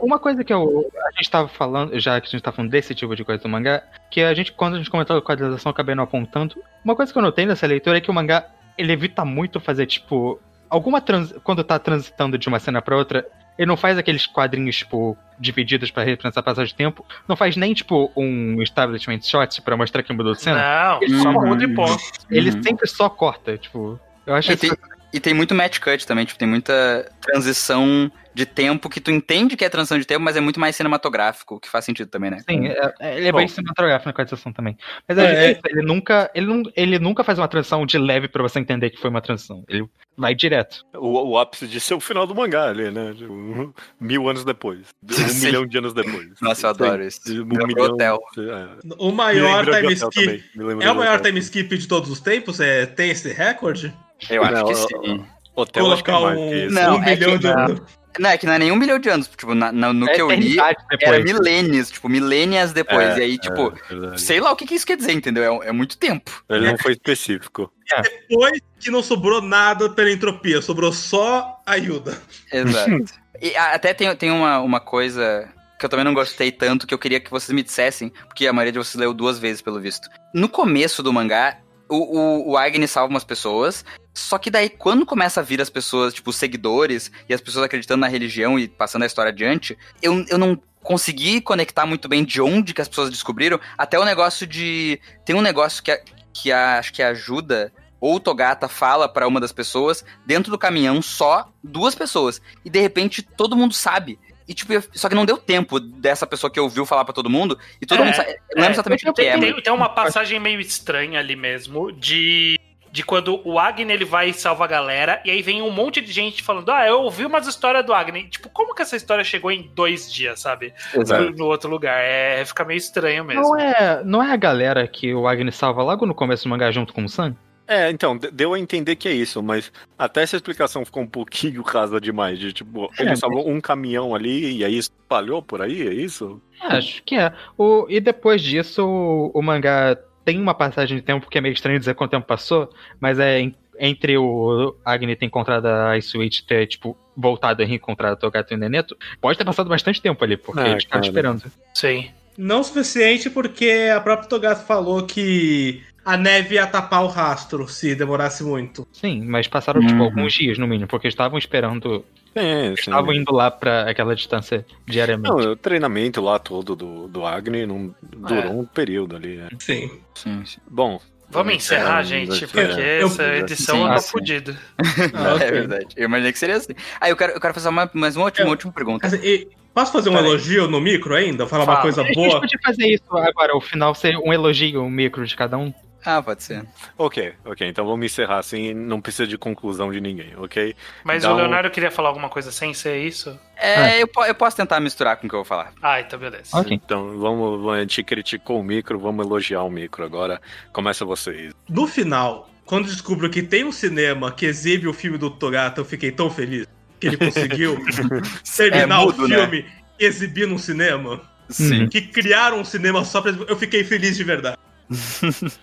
Uma coisa que eu, a gente tava falando, já que a gente tá falando desse tipo de coisa do mangá, que a gente, quando a gente comentou a quadrilização, eu acabei não apontando. Uma coisa que eu notei nessa leitura é que o mangá, ele evita muito fazer, tipo, alguma trans... quando tá transitando de uma cena pra outra, ele não faz aqueles quadrinhos, tipo, divididos pra representar a passagem de tempo, não faz nem, tipo, um establishment shot pra mostrar que mudou de cena. Não, Ele só só muda e ponto. Ele Uhum. sempre só corta, tipo... Eu acho E isso tem, e tem muito match cut também, tipo, tem muita transição de tempo que tu entende que é transição de tempo, mas é muito mais cinematográfico, que faz sentido também, né? Sim, é- é- ele é Bom. bem cinematográfico na quadrização também. Mas É, é, é. ele nunca. Ele, não, ele nunca faz uma transição de leve pra você entender que foi uma transição. Ele vai direto. O, o ápice disso é o final do mangá ali, né? Mil anos depois. Um [LAUGHS] Sim. milhão de anos depois. Nossa, eu adoro isso. Um milhão. hotel. é. O maior time skip. É o maior time skip de todos os tempos? É, tem esse recorde? Eu acho Não, que sim. Hotel acho que é Colocar um, que isso. Não, um é que- de anos. Não, é que não é nem um milhão de anos. Tipo, na- na- no que eu li, eternidade era depois. milênios, tipo, milênias depois. É, e aí, tipo, É, sei lá o que, que isso quer dizer, entendeu? É, é muito tempo. Ele não foi específico. Depois que não sobrou nada pela entropia, sobrou só a Yuda. Exato. [LAUGHS] e até tem, tem uma, uma coisa que eu também não gostei tanto, que eu queria que vocês me dissessem, porque a maioria de vocês leu duas vezes, pelo visto. No começo do mangá, o, o, o Agni salva umas pessoas, Só que daí, quando começa a vir as pessoas, tipo, os seguidores, e as pessoas acreditando na religião e passando a história adiante, eu, eu não consegui conectar muito bem de onde que as pessoas descobriram, até o negócio de... Tem um negócio que, a- que a- acho que ajuda, ou Togata fala pra uma das pessoas, dentro do caminhão, só duas pessoas. E de repente, todo mundo sabe. E, tipo, só que não deu tempo dessa pessoa que ouviu falar pra todo mundo, e todo É, mundo sabe. Eu não lembro exatamente o que Tem, é, tem- mas... tem uma passagem meio estranha ali mesmo, de, de quando o Agni ele vai e salva a galera, e aí vem um monte de gente falando: Ah, eu ouvi umas histórias do Agni. Tipo, como que essa história chegou em dois dias, sabe? Exato. No outro lugar. É, fica meio estranho mesmo. Não é, não é a galera que o Agnes salva logo no começo do mangá junto com o Sam? É, então, de- deu a entender que é isso, mas até essa explicação ficou um pouquinho [LAUGHS] rasa demais. De tipo, É, ele mas- salvou um caminhão ali e aí espalhou por aí, é isso? É, acho que é. O, e depois disso, o, o mangá tem uma passagem de tempo que é meio estranho dizer quanto tempo passou, mas é en- entre o Agni ter encontrado a Ice Witch e ter, tipo, voltado a reencontrar o Togato e o Neneto, pode ter passado bastante tempo ali, porque É, eles ficaram cara. esperando. Sim. Não o suficiente porque a própria Togato falou que a neve ia tapar o rastro se demorasse muito. Sim, mas passaram, tipo, Uhum. alguns dias no mínimo, porque eles estavam esperando, Sim, eles sim. estavam indo lá pra aquela distância diariamente. Não, o treinamento lá todo do, do Agni não durou um período ali. né? Sim. Sim, sim. Bom, Vamos encerrar, É, gente, é, porque eu- essa edição sim, eu tô ah, sim. fudido. [LAUGHS] Ah. É verdade. Eu imaginei que seria assim. Ah, eu quero, eu quero fazer uma, mais uma última, Eu- última pergunta. Assim, e- Posso fazer um Peraí. elogio no micro ainda? Falar uma Fala. coisa a gente boa? podia fazer isso agora, o final ser um elogio, um micro de cada um. Ah, pode ser. ok, ok, então vamos encerrar assim, não precisa de conclusão de ninguém, ok? Mas Dá o um- Leonardo queria falar alguma coisa sem ser isso? É, eu, po- eu posso tentar misturar com o que eu vou falar. Ah, então beleza. Ok. Então vamos, a gente criticou o micro, vamos elogiar o micro agora. Começa vocês. No final, quando descubro que tem um cinema que exibe o filme do Togata, eu fiquei tão feliz que ele conseguiu [LAUGHS] terminar É mudo, o né? filme e exibir num cinema. Sim. Que criaram um cinema só pra. Eu fiquei feliz de verdade.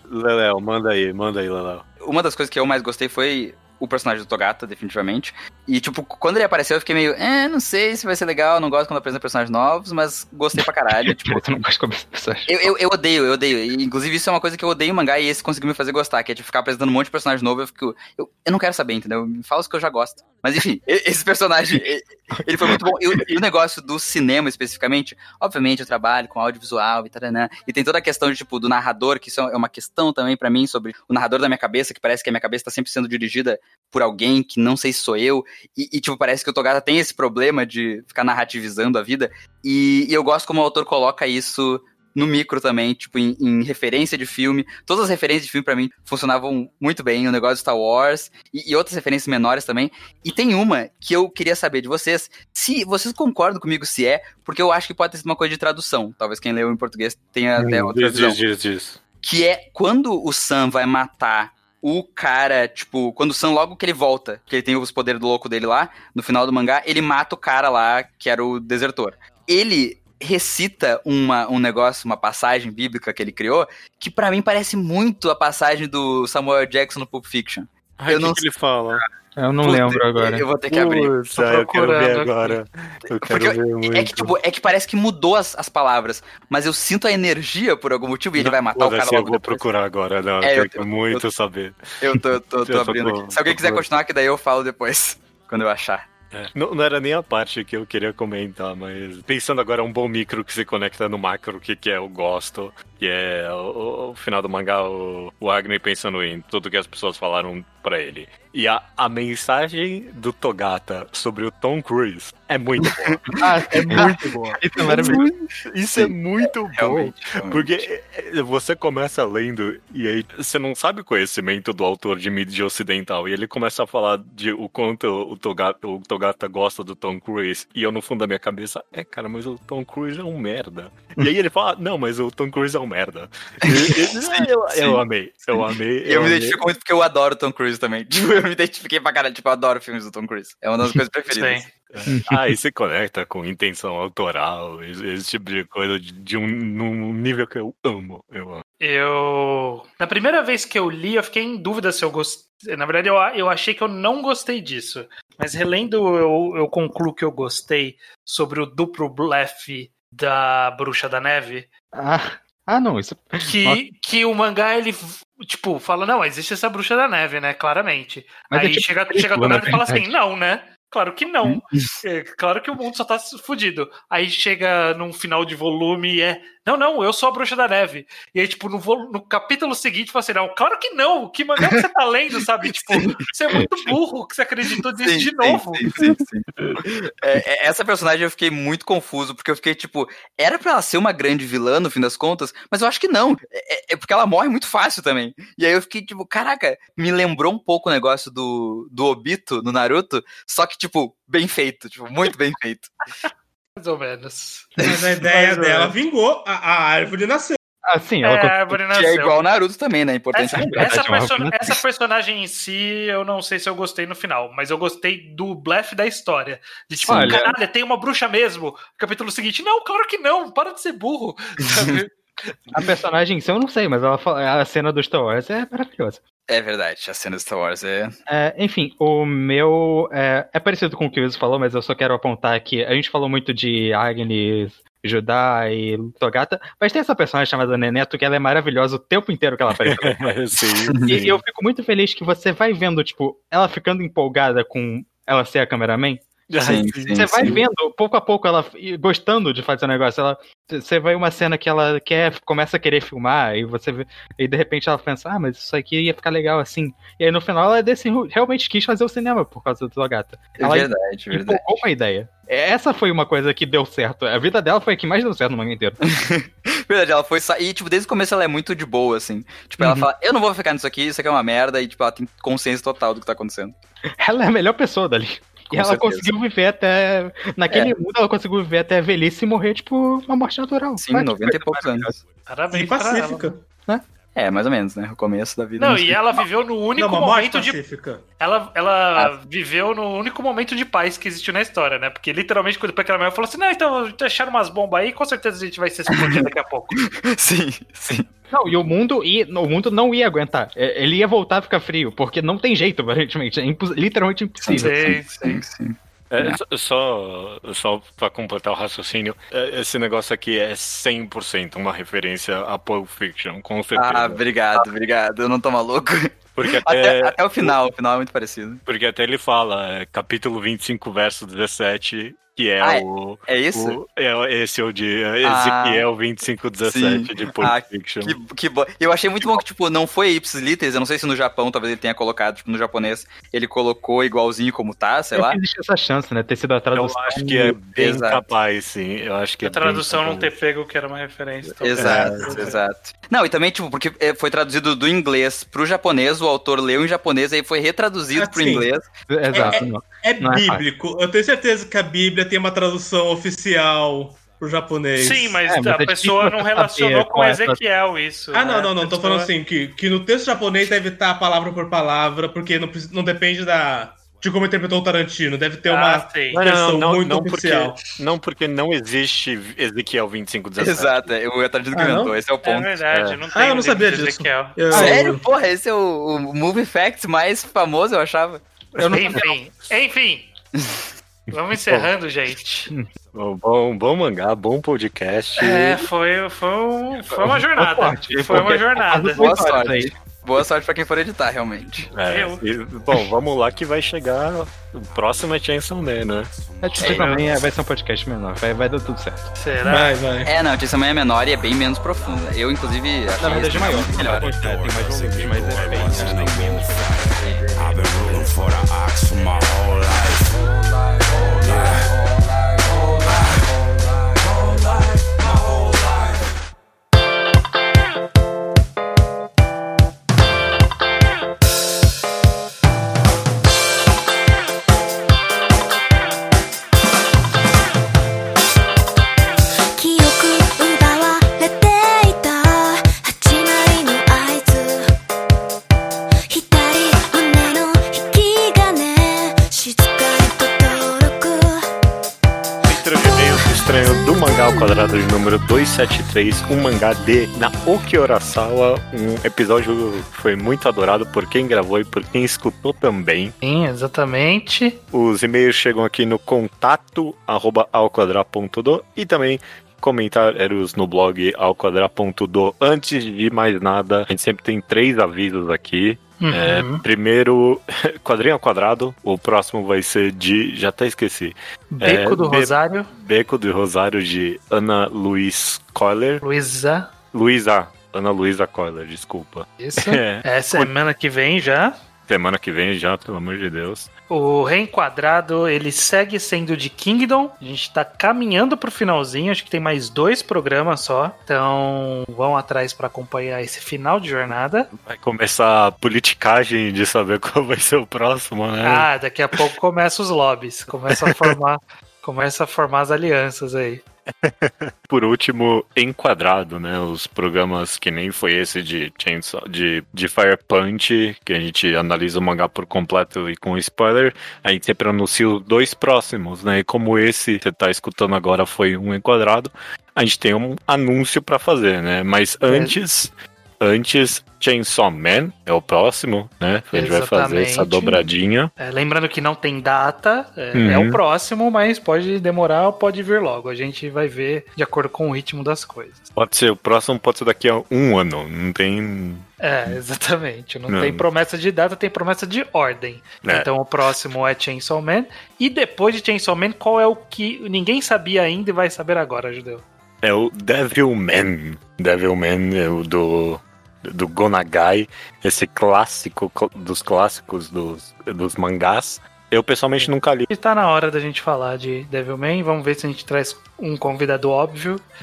Leléo, manda aí, manda aí, Leléo. Uma das coisas que eu mais gostei foi o personagem do Togata, definitivamente. E, tipo, quando ele apareceu, eu fiquei meio, é, não sei se vai ser legal, não gosto quando apresenta personagens novos, mas gostei pra caralho. [LAUGHS] tipo, Tu não gosta de começar personagem. Eu, eu, eu odeio, eu odeio. E, inclusive, isso é uma coisa que eu odeio em mangá e esse conseguiu me fazer gostar, que é de ficar apresentando um monte de personagem novo. Eu fico. Eu, eu não quero saber, entendeu? Me fala os que eu já gosto. Mas enfim, esse personagem, ele foi muito bom. E, o- e o negócio do cinema especificamente, obviamente, eu trabalho com audiovisual e tal, E tem toda a questão de, tipo, do narrador, que isso é uma questão também pra mim sobre o narrador da minha cabeça, que parece que a minha cabeça tá sempre sendo dirigida por alguém que não sei se sou eu. E, e, tipo, parece que o Togata tem esse problema de ficar narrativizando a vida. E, e eu gosto como o autor coloca isso no micro também, tipo, em, em referência de filme. Todas as referências de filme, pra mim, funcionavam muito bem. O negócio de Star Wars e, e outras referências menores também. E tem uma que eu queria saber de vocês, se vocês concordam comigo se é, porque eu acho que pode ter sido uma coisa de tradução. Talvez quem leu em português tenha até outra diz, diz, diz, diz. Que é quando o Sam vai matar o cara, tipo, quando o Sam, logo que ele volta, que ele tem os poderes do louco dele lá, no final do mangá, ele mata o cara lá, que era o desertor. Ele recita uma, um negócio, uma passagem bíblica que ele criou, que pra mim parece muito a passagem do Samuel Jackson no Pulp Fiction. Ai, Eu o que não que ele fala? Eu não Puta, lembro agora. Eu vou ter que abrir. Ah, eu quero ver procurando agora. Eu quero Porque ver muito. É que, tipo, é que parece que mudou as, as palavras, mas eu sinto a energia por algum motivo e ele vai matar o cara Foda-se, eu logo vou depois. procurar agora, não, É, eu eu- quero muito saber. Eu tô, tô, tô Eu tô [LAUGHS] abrindo aqui. Se alguém quiser continuar, que daí eu falo depois, [LAUGHS] quando eu achar. É, Não, não era nem a parte que eu queria comentar, mas pensando agora um bom micro que se conecta no macro, que, que é o gosto, que é o, o final do mangá, o, o Agni pensando em tudo que as pessoas falaram pra ele. E a, a mensagem do Togata sobre o Tom Cruise é muito boa. [LAUGHS] Ah, É muito boa. [LAUGHS] isso é maravilhoso. Isso é muito bom. Realmente. realmente. Porque é, você começa lendo e aí você não sabe o conhecimento do autor de mídia ocidental. E ele começa a falar de o quanto o Togata, o Togata gosta do Tom Cruise. E eu, no fundo da minha cabeça, é, cara, mas o Tom Cruise é um merda. E aí ele fala, não, mas o Tom Cruise é um merda. E- e- [LAUGHS] eu, sim. eu amei, eu amei. E eu me amei. identifico muito porque eu adoro Tom Cruise também. Tipo, eu [LAUGHS] me identifiquei pra caralho. Tipo, eu adoro filmes do Tom Cruise. É uma das coisas preferidas. Sim. [LAUGHS] Ah, e se conecta com intenção autoral, esse, esse tipo de coisa de, de um num nível que eu amo. Eu amo. Eu. Na primeira vez que eu li, eu fiquei em dúvida se eu gostei. Na verdade, eu, eu achei que eu não gostei disso. Mas relendo, eu, eu concluo que eu gostei sobre o duplo blefe da Bruxa da Neve. Ah, ah, não, isso. Que, que o mangá ele tipo, fala, não, existe essa bruxa da neve, né? Claramente. Mas é Aí tipo chega, chega do na nada e fala assim, não, né? Claro que não. É, claro que o mundo só tá fudido. Aí chega num final de volume e é. Não, não, eu sou a bruxa da neve. E aí, tipo, no, no capítulo seguinte, fala assim: não, claro que não. Que mangá que você tá lendo, sabe? [LAUGHS] Tipo, você é muito burro que você acreditou nisso de novo. Sim, sim, sim. É, é, essa personagem eu fiquei muito confuso, porque eu fiquei tipo, era pra ela ser uma grande vilã no fim das contas, mas eu acho que não. É, é porque ela morre muito fácil também. E aí eu fiquei tipo, caraca, me lembrou um pouco o negócio do, do Obito no Naruto, só que, tipo, bem feito, tipo, muito bem feito. Mais ou menos. Mas a [LAUGHS] ideia dela vingou, a, a árvore nasceu. Assim, É, ela a árvore Que nasceu. é igual o Naruto também, né? Importante Essa, lembrar. essa, é perso- essa personagem em si, eu não sei se eu gostei no final, mas eu gostei do blefe da história. De tipo, Olha- caralho, tem uma bruxa mesmo. Capítulo seguinte, não, claro que não, para de ser burro. [LAUGHS] Sabe? A personagem em si eu não sei, mas ela fala- a cena do Star Wars é maravilhosa. É verdade, a cena de Star Wars é. É, enfim, o meu é, é parecido com o que o Wilson falou, mas eu só quero apontar que a gente falou muito de Agnes, Judá e Togata, mas tem essa personagem chamada Neneto que ela é maravilhosa o tempo inteiro que ela aparece. [LAUGHS] sim, e sim. eu fico muito feliz que você vai vendo, tipo, ela ficando empolgada com ela ser a cameraman. Sim, sim, Você vai sim. vendo, pouco a pouco, ela gostando de fazer o negócio. Ela, você vai uma cena que ela quer, começa a querer filmar, e você vê, e de repente ela pensa, ah, mas isso aqui ia ficar legal assim. E aí no final ela decide, realmente quis fazer o cinema por causa do Zogata. É Ela verdade, verdade. empolgou com a ideia. Essa foi uma coisa que deu certo. A vida dela foi a que mais deu certo no manga inteiro. [LAUGHS] Verdade, ela foi sair, e, tipo, desde o começo ela é muito de boa, assim. Tipo, ela Uhum. fala, eu não vou ficar nisso aqui, isso aqui é uma merda, e, tipo, ela tem consciência total do que tá acontecendo. Ela é a melhor pessoa dali. Com e ela certeza. conseguiu viver até. Naquele É. mundo, ela conseguiu viver até a velhice e morrer, tipo, uma morte natural. Sim, que 90 e poucos anos. Parabéns E pra ela. pacífica. É, mais ou menos, né? O começo da vida. Não, e ela viveu no único Não, momento de. pacífica. Ela, ela Ah. viveu no único momento de paz que existiu na história, né? Porque literalmente, quando depois que ela morreu, falou assim: não, então acharam umas bombas aí, com certeza a gente vai ser explodido daqui a pouco. [LAUGHS] Sim, sim. Não, e o mundo, ia, o mundo não ia aguentar. É, Ele ia voltar a ficar frio, porque não tem jeito, aparentemente. É impo- literalmente impossível. Sim, Sim, sim. É, só- só, pra completar o raciocínio, é, esse negócio aqui é 100% uma referência a Pulp Fiction, com certeza. Ah, obrigado, obrigado. Eu não tô maluco. porque, Até, até, até o final, o final é muito parecido. porque até ele fala, é, capítulo 25, verso 17, que é Ah, é- o... É isso? o- é, esse é o de Ah, Ezequiel 25, 17 sim. de Pulp Ah, Fiction. Que, que bom. Eu achei muito bom que, tipo, não foi ipsis literis. Eu não sei se no Japão talvez ele tenha colocado, tipo, no japonês, ele colocou igualzinho como tá, sei Eu lá. que existe essa chance, né? Ter sido a Eu tradução. acho que é bem Exato. capaz, sim. Eu acho que é a tradução bem não ter pego que era uma referência. talvez. Exato, exato. Não, e também, tipo, porque é, foi traduzido do inglês pro japonês, o autor leu em japonês, aí foi retraduzido Ah, pro sim. inglês. Exato. É Não é bíblico. Eu tenho certeza que a Bíblia tem uma tradução oficial pro japonês. Sim, mas, É, mas a é pessoa não relacionou com qual é essa- Ezequiel isso. Ah, não, né? não, não. Tô pessoa- falando assim, que, que no texto japonês deve estar palavra por palavra, porque não, não depende da, de como interpretou o Tarantino. Deve ter uma Ah, sim. Não, versão não, não, muito não porque, oficial. não porque não existe Ezequiel 25, 17. Exato, é, o Tarantino que Ah, não? inventou, esse é o É ponto. verdade, É. não tem Ah, eu não sabia de disso. Ezequiel. Eu- Sério? Porra, esse é o, o Movie Facts mais famoso, eu achava. Eu não Enfim, enfim. [LAUGHS] Vamos encerrando, gente. Bom, bom, bom mangá, bom podcast. É, foi, foi, um- foi uma jornada. Foi uma jornada. Boa sorte. aí. Boa sorte pra quem for editar, realmente. É, Eu. e, bom, vamos lá que vai chegar o próximo é Chainsaw Man, né? A gente também é- vai ser um podcast menor, vai, vai dar tudo certo. Será? Vai, vai. É, não, a Chainsaw Man é menor e é bem menos profunda. Eu, inclusive, achei Na verdade, é maior. muito melhor. É, tem mais volumes, mas é bem. I've been for the ox for my whole life.「estranho do mangá ao quadrado de número 273, um mangá de Naoki Urasawa. Um episódio que foi muito adorado por quem gravou e por quem escutou também. Sim, exatamente. Os e-mails chegam aqui no contato arroba e também comentários no blog ao quadrado. Antes de mais nada, a gente sempre tem três avisos aqui. É, Uhum. primeiro, [LAUGHS] quadrinho ao quadrado. O próximo vai ser de. Já até esqueci. Beco é, do Be- Rosário, Beco do Rosário de Ana Luiz Coiler. Luísa. Luísa. Ana Luísa Coiler, desculpa. Isso. [LAUGHS] É. É semana que vem já. Semana que vem já, pelo amor de Deus. O Reenquadrado, ele segue sendo de Kingdom. A gente tá caminhando pro finalzinho, acho que tem mais dois programas só. Então, vão atrás pra acompanhar esse final de jornada. Vai começar a politicagem de saber [LAUGHS] qual vai ser o próximo, né? Ah, daqui a pouco começa os lobbies, começa a formar, [LAUGHS] começa a formar as alianças aí. [LAUGHS] Por último, enquadrado, né? Os programas que nem foi esse de Chainsaw, de, de Fire Punch, que a gente analisa o mangá por completo e com spoiler. A gente sempre anuncia os dois próximos, né? E como esse que você tá escutando agora foi um enquadrado, a gente tem um anúncio pra fazer, né? Mas antes, antes, Chainsaw Man é o próximo, né? A gente vai fazer essa Exatamente. dobradinha. É, lembrando que não tem data, é, Uhum. é o próximo, mas pode demorar ou pode vir logo. A gente vai ver de acordo com o ritmo das coisas. Pode ser, o próximo pode ser daqui a um ano. Não tem. É, exatamente. Não, Não. tem promessa de data, tem promessa de ordem. É. Então o próximo é Chainsaw Man. E depois de Chainsaw Man, qual é o que ninguém sabia ainda e vai saber agora, Judeu? É o Devilman. Devilman é o do, do Gonagai, esse clássico cl- dos clássicos dos, dos mangás. Eu pessoalmente nunca li. E tá na hora da gente falar de Devilman. Vamos ver se a gente traz um convidado óbvio. [LAUGHS]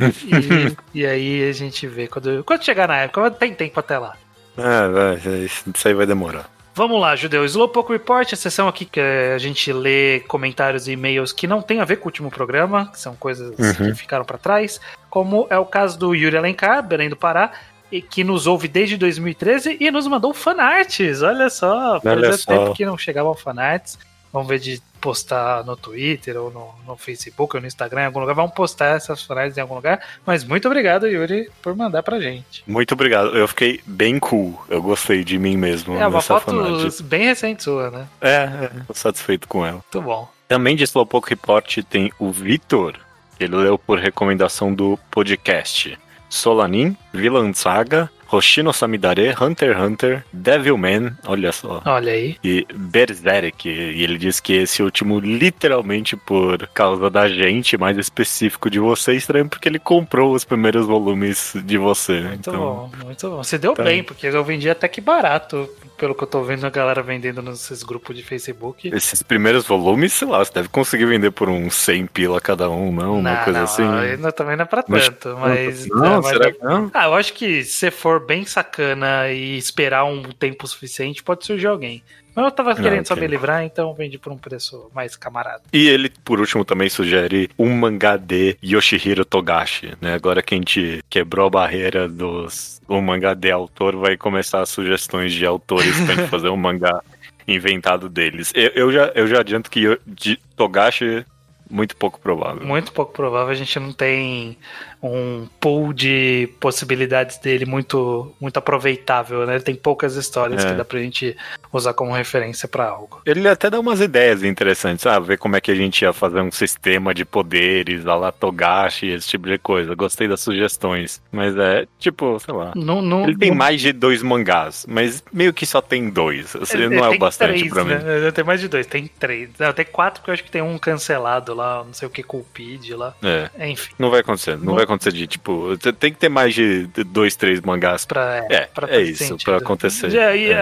e, e aí a gente vê. Quando, quando chegar na época, tem tempo até lá. Ah, vai, isso aí vai demorar. Vamos lá, Judeu. Slowpoke Report, a sessão aqui que a gente lê comentários e e-mails que não tem a ver com o último programa, que são coisas Uhum. que ficaram pra trás, como é o caso do Yuri Alencar, Belém do Pará, e que nos ouve desde 2013 e nos mandou fanarts. Olha só, Olha só. tempo que não chegavam fanarts. Vamos ver de postar no Twitter ou no, no Facebook ou no Instagram em algum lugar. Vamos postar essas fanarts em algum lugar. Mas muito obrigado, Yuri, por mandar pra gente. Muito obrigado. Eu fiquei bem cool. Eu gostei de mim mesmo. É uma foto fanart. bem recente sua, né? É, é, tô satisfeito com ela. Muito bom. Também de Slowpoke Report tem o Vitor. Ele leu por recomendação do podcast. Solanin, Villain Saga, Hoshino Samidare, Hunter x Hunter, Devilman, olha só, Olha aí. e Berserk. E ele diz que esse último, literalmente por causa da gente, mais específico de você, é estranho porque ele comprou os primeiros volumes de você. Muito então, bom, muito bom. Você deu Tá. bem, porque eu vendi até que barato, pelo que eu tô vendo a galera vendendo nesses grupos de Facebook. esses primeiros volumes, sei lá, você deve conseguir vender por uns 100 pila cada um, não? Uma Não, coisa não, assim. ainda também não é pra Mas- tanto, mas. Não, é, mas será é- que não? Ah, eu acho que se for bem sacana e esperar um tempo suficiente, pode surgir alguém. Mas eu tava querendo só ok. me livrar, então vendi por um preço mais camarada. E ele, por último, também sugere um mangá de Yoshihiro Togashi, né? Agora que a gente quebrou a barreira dos um mangá de autor, vai começar as sugestões de autores pra gente [LAUGHS] fazer um mangá inventado deles. Eu, eu já, eu já adianto que de Togashi, muito pouco provável. Muito pouco provável, a gente não tem um pool de possibilidades dele muito, muito aproveitável, né? Ele tem poucas histórias É. que dá pra gente usar como referência pra algo. Ele até dá umas ideias interessantes, sabe? Ver como é que a gente ia fazer um sistema de poderes, a lá Togashi, esse tipo de coisa. Gostei das sugestões. Mas é, tipo, sei lá. Não, não, Ele tem não- mais de dois mangás, mas meio que só tem dois. Assim, ele- não é o bastante três, pra mim. né? Tem mais de dois, tem três. Não, tem quatro, porque eu acho que tem um cancelado lá, não sei o que, Culpid lá. É. Enfim, Não vai acontecer. Não, Não. vai acontecer de, tipo, tem que ter mais de dois, três mangás. pra. É, pra é fazer isso, sentido. pra acontecer. Já, e, É.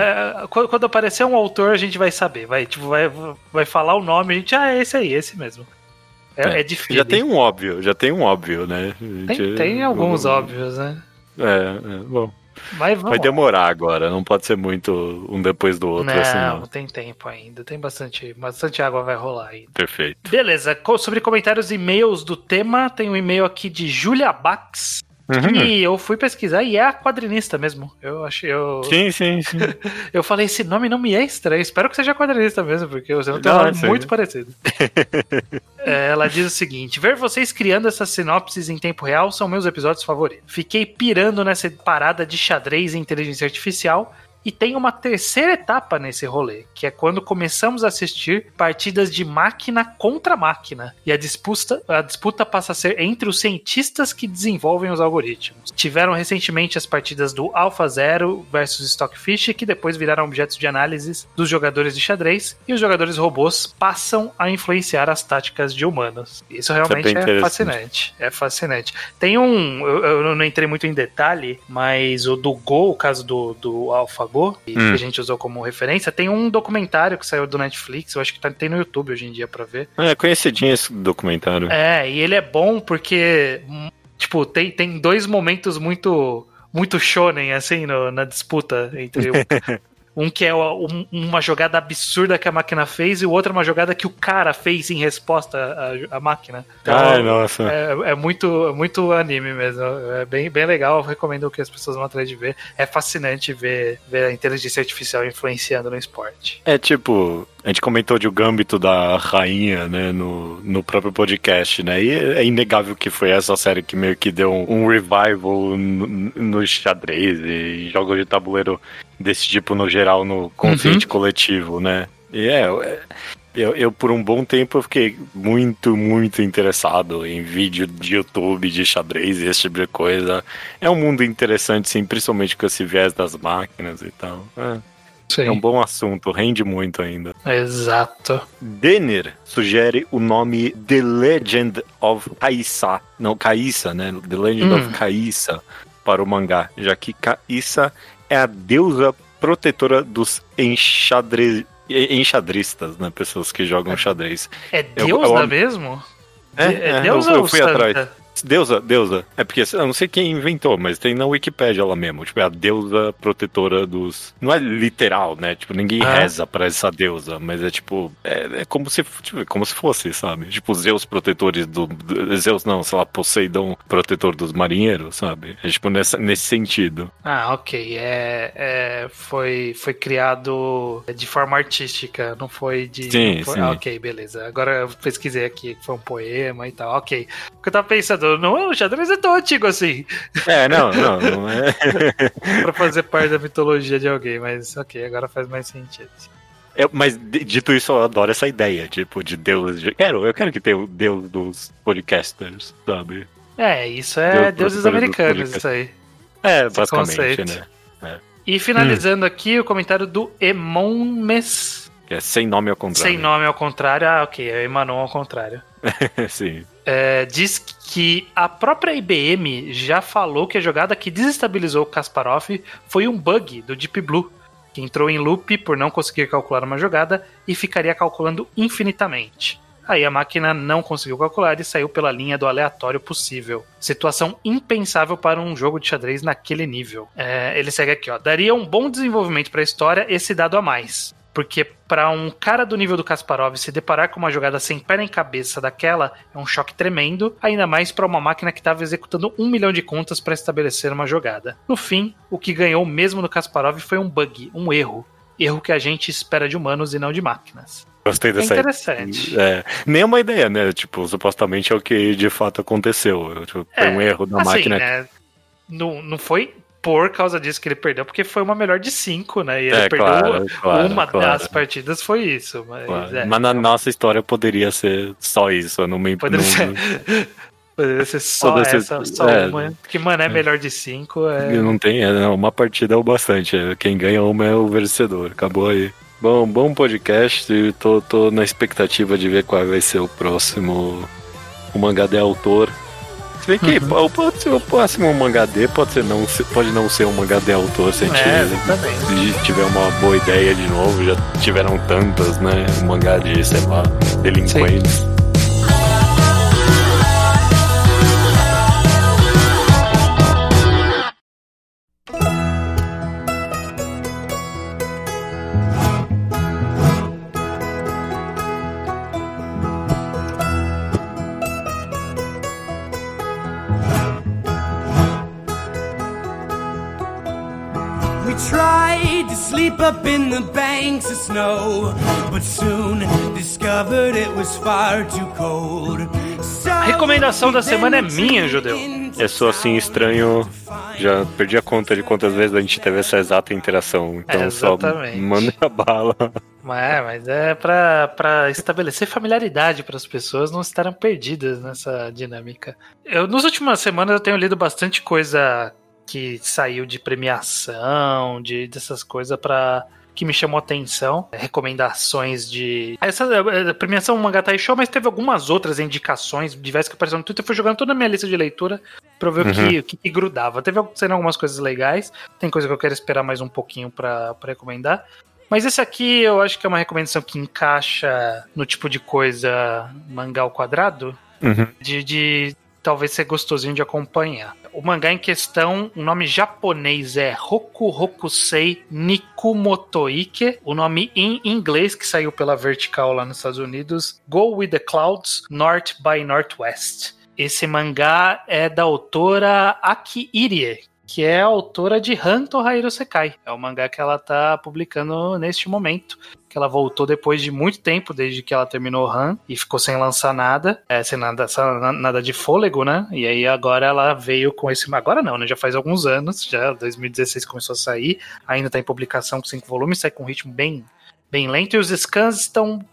é, quando quando aparecer um autor, a gente vai saber. Vai, tipo, vai, vai falar o nome, a gente, ah, é esse aí, esse mesmo. É, é, difícil. Já tem um óbvio, já tem um óbvio, né? A Tem, gente- tem alguns vamos- óbvios, né? É, é, bom. Mas vamos. Vai demorar agora, não pode ser muito um depois do outro, assim, Não, não. tem tempo ainda. Tem bastante, bastante água vai rolar ainda. Perfeito. Beleza, sobre comentários e e-mails do tema, tem um e-mail aqui de Julia Bax. Uhum. Que eu fui pesquisar e é a quadrinista mesmo. Eu achei. Eu, Sim, sim, sim. [LAUGHS] eu falei, esse nome não me é estranho. Espero que seja quadrinista mesmo, porque você não tem um nome sim. muito parecido. [LAUGHS] É, ela diz o seguinte: ver vocês criando essas sinopses em tempo real são meus episódios favoritos. Fiquei pirando nessa parada de xadrez e inteligência artificial. E tem uma terceira etapa nesse rolê, que é quando começamos a assistir partidas de máquina contra máquina. E a disputa, a disputa passa a ser entre os cientistas que desenvolvem os algoritmos. Tiveram recentemente as partidas do AlphaZero versus Stockfish, que depois viraram objetos de análise dos jogadores de xadrez, e os jogadores robôs passam a influenciar as táticas de humanos. Isso realmente bem é, interessante. fascinante. É fascinante. Tem um. Eu, eu não entrei muito em detalhe, mas o do Go, o caso do, do AlphaGo, que Hum. a gente usou como referência, tem um documentário que saiu do Netflix, eu acho que tá, tem no YouTube hoje em dia pra ver. É conhecidinho esse documentário. É, e ele é bom porque, hum, tipo, tem, tem dois momentos muito muito shonen, assim, no- na disputa entre o, [LAUGHS] um que é um- uma jogada absurda que a máquina fez e o outro é uma jogada que o cara fez em resposta à, máquina. Então, Ai, nossa. é, é muito, muito anime mesmo. É bem, bem legal. Eu recomendo que as pessoas vão atrás de ver. É fascinante ver, ver a inteligência artificial influenciando no esporte. É tipo, a gente comentou de o gâmbito da rainha, né, no, no próprio podcast, né? E é inegável que foi essa série que meio que deu um, um revival no, no xadrez e jogos de tabuleiro desse tipo no geral no consciente coletivo, né? E é, é, eu, eu por um bom tempo eu fiquei muito, muito interessado em vídeo de YouTube de xadrez e esse tipo de coisa. É um mundo interessante, sim, principalmente com esse viés das máquinas e tal. É. É um bom assunto, rende muito ainda. Exato. Denner sugere o nome The Legend of Kaisa. Não, Kaisa, né? The Legend Hum. of Kaisa para o mangá, já que Kaisa é a deusa protetora dos enxadre... enxadristas, né? Pessoas que jogam xadrez. É Eu- deusa eu- mesmo? É, é, é, deusa eu- eu fui atrás. Deusa, deusa. É porque eu não sei quem inventou, mas tem na Wikipédia lá mesmo. Tipo, é a deusa protetora dos. Não é literal, né? Tipo, ninguém Ah. reza pra essa deusa, mas é tipo. É, é como se tipo, como se fosse, sabe? Tipo, Zeus protetores do. do- Zeus não, sei lá, Poseidon protetor dos marinheiros, sabe? É tipo nessa, nesse sentido. Ah, ok. É, é, foi, foi criado de forma artística, não foi de. Sim, foi- sim. ah, ok, beleza. Agora eu pesquisei aqui que foi um poema e tal. Ok. Porque eu tava pensando, não, o xadrez é tão antigo assim É, não, não, [LAUGHS] não é. pra fazer parte da mitologia de alguém, mas ok, agora faz mais sentido. É, mas dito isso, eu adoro essa ideia, tipo, de deus. De... Quero, eu quero que tenha o deus dos podcasters, sabe? É, isso é Deus deuses americanos, isso aí. É, Esse basicamente, conceito. né? E finalizando aqui o comentário do Emonmes, Que é sem nome ao contrário. sem nome ao contrário. Ah, ok, é Emanon ao contrário. [LAUGHS] Sim. É, diz que a própria IBM já falou que a jogada que desestabilizou o Kasparov foi um bug do Deep Blue, que entrou em loop por não conseguir calcular uma jogada e ficaria calculando infinitamente. Aí a máquina não conseguiu calcular e saiu pela linha do aleatório possível. Situação impensável para um jogo de xadrez naquele nível. É, ele segue aqui, ó. Daria um bom desenvolvimento para a história esse dado a mais. Porque para um cara do nível do Kasparov se deparar com uma jogada sem pé nem cabeça daquela é um choque tremendo, ainda mais para uma máquina que estava executando um milhão de contas para estabelecer uma jogada. No fim, o que ganhou mesmo no Kasparov foi um bug, um erro. Erro que a gente espera de humanos e não de máquinas. Gostei É dessa interessante. É, nem é uma ideia, né? Tipo, supostamente é o que de fato aconteceu. Tipo, foi É, um erro da assim, máquina. né? Não, não foi por causa disso que ele perdeu, porque foi uma melhor de cinco, né? E ele É, perdeu claro, claro, uma claro. das partidas, foi isso. Mas, Claro. é, Mas na nossa história poderia ser só isso. Eu não me. Poderia não- ser, [LAUGHS] poderia ser só Poderia ser- essa, só é. uma. Que, mano, é melhor de cinco. É... Não tem, é, não, uma partida é o bastante. é, Quem ganha uma é o vencedor. Acabou aí. Bom, bom podcast. e Tô, tô na expectativa de ver qual vai ser o próximo. O mangá de autor. Se bem que Uhum. o- pode ser o próximo mangá D, pode, ser não, ser- pode não ser um mangá de autor se a gente É, tiver uma boa ideia de novo. Já tiveram tantas, né? Um mangá de, sei lá, delinquentes. We sleep up in the banks of snow, but soon discovered it was far too cold. So A recomendação da semana é minha, Judeu. Eu sou assim estranho, já perdi a conta de quantas vezes a gente teve essa exata interação. Então só Exatamente. manda a bala. É, mas é pra, pra estabelecer familiaridade para as pessoas não estarem perdidas nessa dinâmica. Eu, nas últimas semanas eu tenho lido bastante coisa que saiu de premiação, de dessas coisas para que me chamou atenção, recomendações de essa eh, premiação Mangatai Show, mas teve algumas outras indicações diversas que apareceram no Twitter, eu fui jogando toda a minha lista de leitura pra ver o, que, o que, que grudava. Teve sendo algumas coisas legais, tem coisa que eu quero esperar mais um pouquinho pra pra recomendar. Mas esse aqui eu acho que é uma recomendação que encaixa no tipo de coisa mangá ao quadrado, Uhum. de, de talvez ser gostosinho de acompanhar. O mangá em questão, o nome japonês é Roku Rokusei Nikumotoike. O nome em inglês, que saiu pela Vertical lá nos Estados Unidos, Go With The Clouds, North by Northwest. Esse mangá é da autora Aki Irie, que é a autora de Hanto Hairu Sekai. É o mangá que ela tá publicando neste momento. Que ela voltou depois de muito tempo, desde que ela terminou Han, e ficou sem lançar nada, é, sem nada, nada de fôlego, né? E aí agora ela veio com esse. Agora não, né? Já faz alguns anos, já 2016 começou a sair, ainda tá em publicação com cinco volumes, sai com um ritmo bem, bem lento, e os scans estão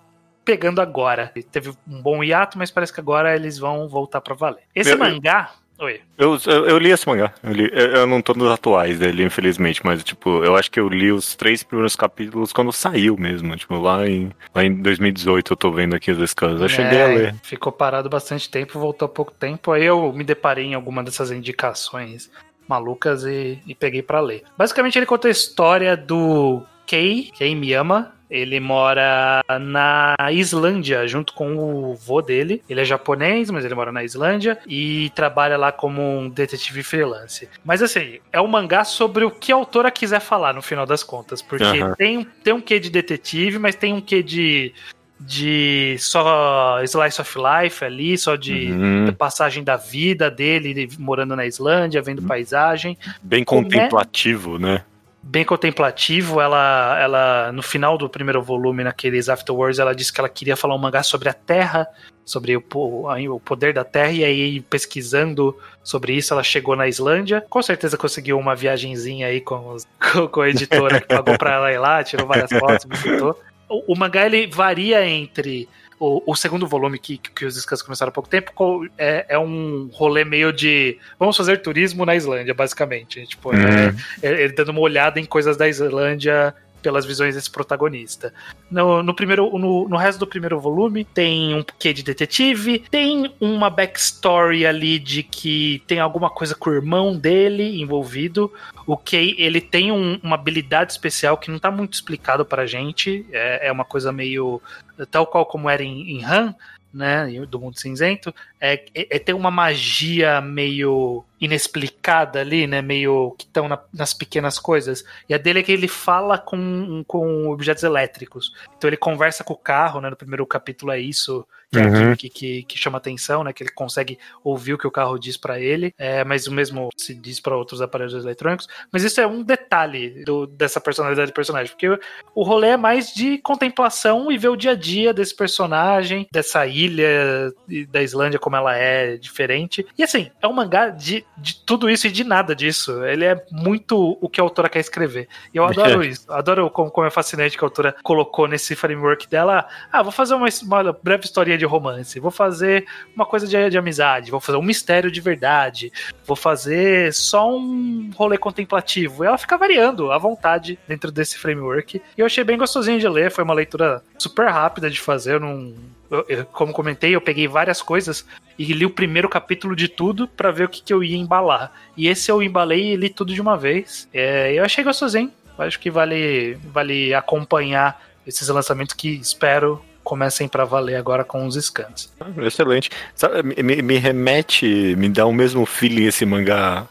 pegando agora. Teve um bom hiato, mas parece que agora eles vão voltar pra valer. Esse mangá. Oi. Eu, eu, eu li esse mangá. Eu, li- eu- eu não tô nos atuais dele, infelizmente, mas, tipo, eu acho que eu li os três primeiros capítulos quando saiu mesmo. Tipo, lá em, lá em 2018 eu tô vendo aqui os scans. Eu cheguei a É, ler. Ficou parado bastante tempo, voltou há pouco tempo. Aí eu me deparei em alguma dessas indicações malucas e, e peguei pra ler. Basicamente, ele conta a história do Kei, Kei Miyama. Ele mora na Islândia junto com o vô dele. Ele é japonês, mas ele mora na Islândia e trabalha lá como um detetive freelance. Mas assim, é um mangá sobre o que a autora quiser falar no final das contas, porque Aham. tem, tem um quê de detetive, mas tem um quê de de só slice of life ali, só de Uhum. passagem da vida dele, ele morando na Islândia, vendo paisagem, Bem é? contemplativo, né? Bem contemplativo. Ela, ela no final do primeiro volume, naqueles Afterwards, ela disse que ela queria falar um mangá sobre a Terra, sobre o, o poder da Terra, e aí pesquisando sobre isso, ela chegou na Islândia. Com certeza conseguiu uma viagenzinha aí com, os- [LAUGHS] com, com a editora que pagou pra ela ir lá, tirou várias fotos, visitou. O, o mangá ele varia entre o, o segundo volume que, que os scans começaram há pouco tempo é, é um rolê meio de vamos fazer turismo na Islândia, basicamente. Tipo, é- Uhum. é- ele dando uma olhada em coisas da Islândia pelas visões desse protagonista. No, no primeiro, no, no resto do primeiro volume tem um quê de detetive, tem uma backstory ali de que tem alguma coisa com o irmão dele envolvido. O Kay, ele tem um- uma habilidade especial que não tá muito explicado pra gente. É, é uma coisa meio tal qual como era em, em Han, né, do mundo cinzento, é, é, é ter uma magia meio inexplicada ali, né, meio que estão nas pequenas coisas. E a dele é que ele fala com, com objetos elétricos. Então ele conversa com o carro, né, no primeiro capítulo é isso que, é Uhum. que, que, que chama atenção, né, que ele consegue ouvir o que o carro diz pra ele, é, mas o mesmo se diz pra outros aparelhos eletrônicos. Mas isso é um detalhe do- dessa personalidade do personagem, porque o, rolê é mais de contemplação e ver o dia a dia desse personagem, dessa ilha da Islândia como ela é diferente. E assim, é um mangá de, de tudo isso e de nada disso. Ele é muito o que a autora quer escrever. E eu [LAUGHS] adoro isso. Adoro como, como é fascinante que a autora colocou nesse framework dela. Ah, vou fazer uma, uma breve historinha de romance, vou fazer uma coisa de, de amizade, vou fazer um mistério de verdade, vou fazer só um rolê contemplativo. Ela fica variando à vontade dentro desse framework. E eu achei bem gostosinho de ler, foi uma leitura super rápida de fazer, eu não. eu- eu- como comentei, eu peguei várias coisas e li o primeiro capítulo de tudo pra ver o que, que eu ia embalar. E esse eu embalei e li tudo de uma vez. É, eu achei gostosinho. Acho que vale, vale acompanhar esses lançamentos que espero comecem pra valer agora com os scans. Excelente. Sabe, me, me remete, me dá o mesmo feeling esse mangá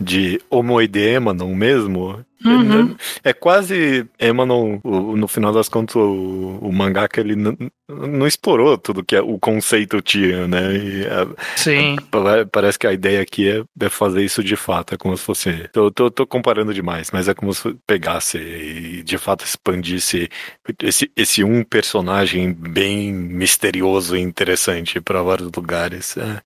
de Homoedema, não mesmo? Uhum. É quase Emanon, o- no final das contas, o, o mangaka ele não, explorou tudo que é- o conceito tinha, né? E, Sim. pare- parece que a ideia aqui é, é fazer isso de fato, é como se fosse. Tô, tô, tô comparando demais, mas é como se pegasse e de fato expandisse esse, esse um personagem bem misterioso e interessante para vários lugares. É,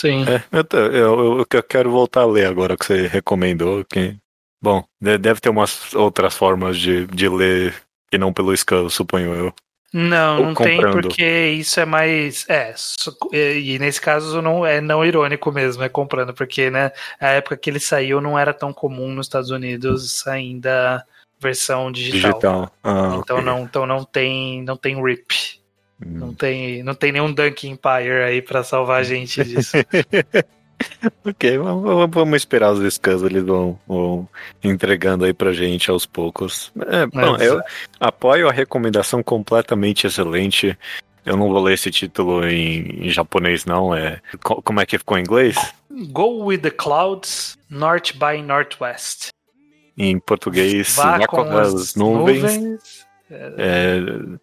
Sim. é, eu, eu, eu- quero voltar a ler agora que você recomendou. Que, bom, de- deve ter umas outras formas de, de ler que não pelo Skull, suponho eu. Não, Ou não tem, comprando. porque isso é mais. É, e e nesse caso não é não irônico mesmo, é comprando, porque né, a época que ele saiu não era tão comum nos Estados Unidos ainda versão digital. Digital. Ah, Então ok. não, então não tem, não tem rip, não Hum. tem, não tem nenhum Dunk Empire aí pra salvar a gente disso. [LAUGHS] ok, vamos, vamos- esperar os scans, eles vão, vão entregando aí pra gente aos poucos. É, bom, Mas- eu apoio a recomendação completamente excelente. Eu não vou ler esse título em, em japonês, não. É, co- como é que ficou em inglês? Go with the clouds, north by northwest. Em português, Vá vá com as nuvens. nuvens, É,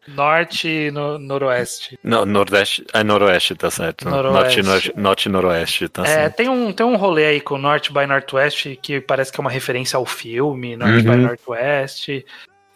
norte e no, noroeste. não, nordeste, é noroeste, tá certo. Noroeste. Norte, norte, norte e noroeste, tá É, certo. tem um, tem um rolê aí com North by Northwest que parece que é uma referência ao filme, North by Uhum. Northwest.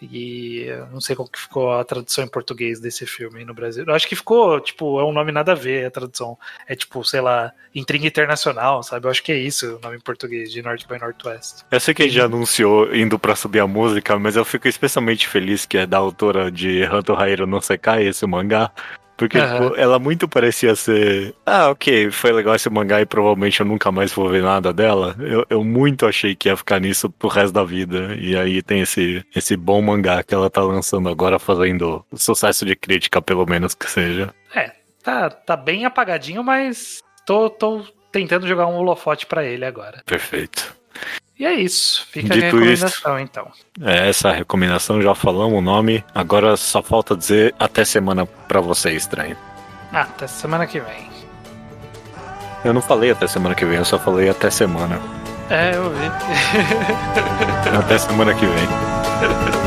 E não sei qual que ficou a tradução em português desse filme no Brasil. Eu acho que ficou, tipo, é um nome nada a ver a tradução. É tipo, sei lá, Intriga Internacional, sabe? Eu acho que é isso o nome em português de North by Northwest. Eu sei que gente já anunciou indo pra subir a música, mas eu fico especialmente feliz que é da autora de Hanto Hairo no Sekai, esse mangá. Porque Aham. tipo, ela muito parecia ser. Ah, ok, foi legal esse mangá e provavelmente eu nunca mais vou ver nada dela. Eu, eu muito achei que ia ficar nisso pro resto da vida. E aí tem esse, esse bom mangá que ela tá lançando agora, fazendo sucesso de crítica, pelo menos que seja. É, tá, tá bem apagadinho, mas tô, tô tentando jogar um holofote pra ele agora. Perfeito. E é isso. Fica a Dito isso- recomendação, então. É essa a recomendação, já falamos o nome. Agora só falta dizer até semana pra você, estranho. Ah, até semana que vem. Eu não falei até semana que vem, eu só falei até semana. É, eu vi. [LAUGHS] Até semana que vem.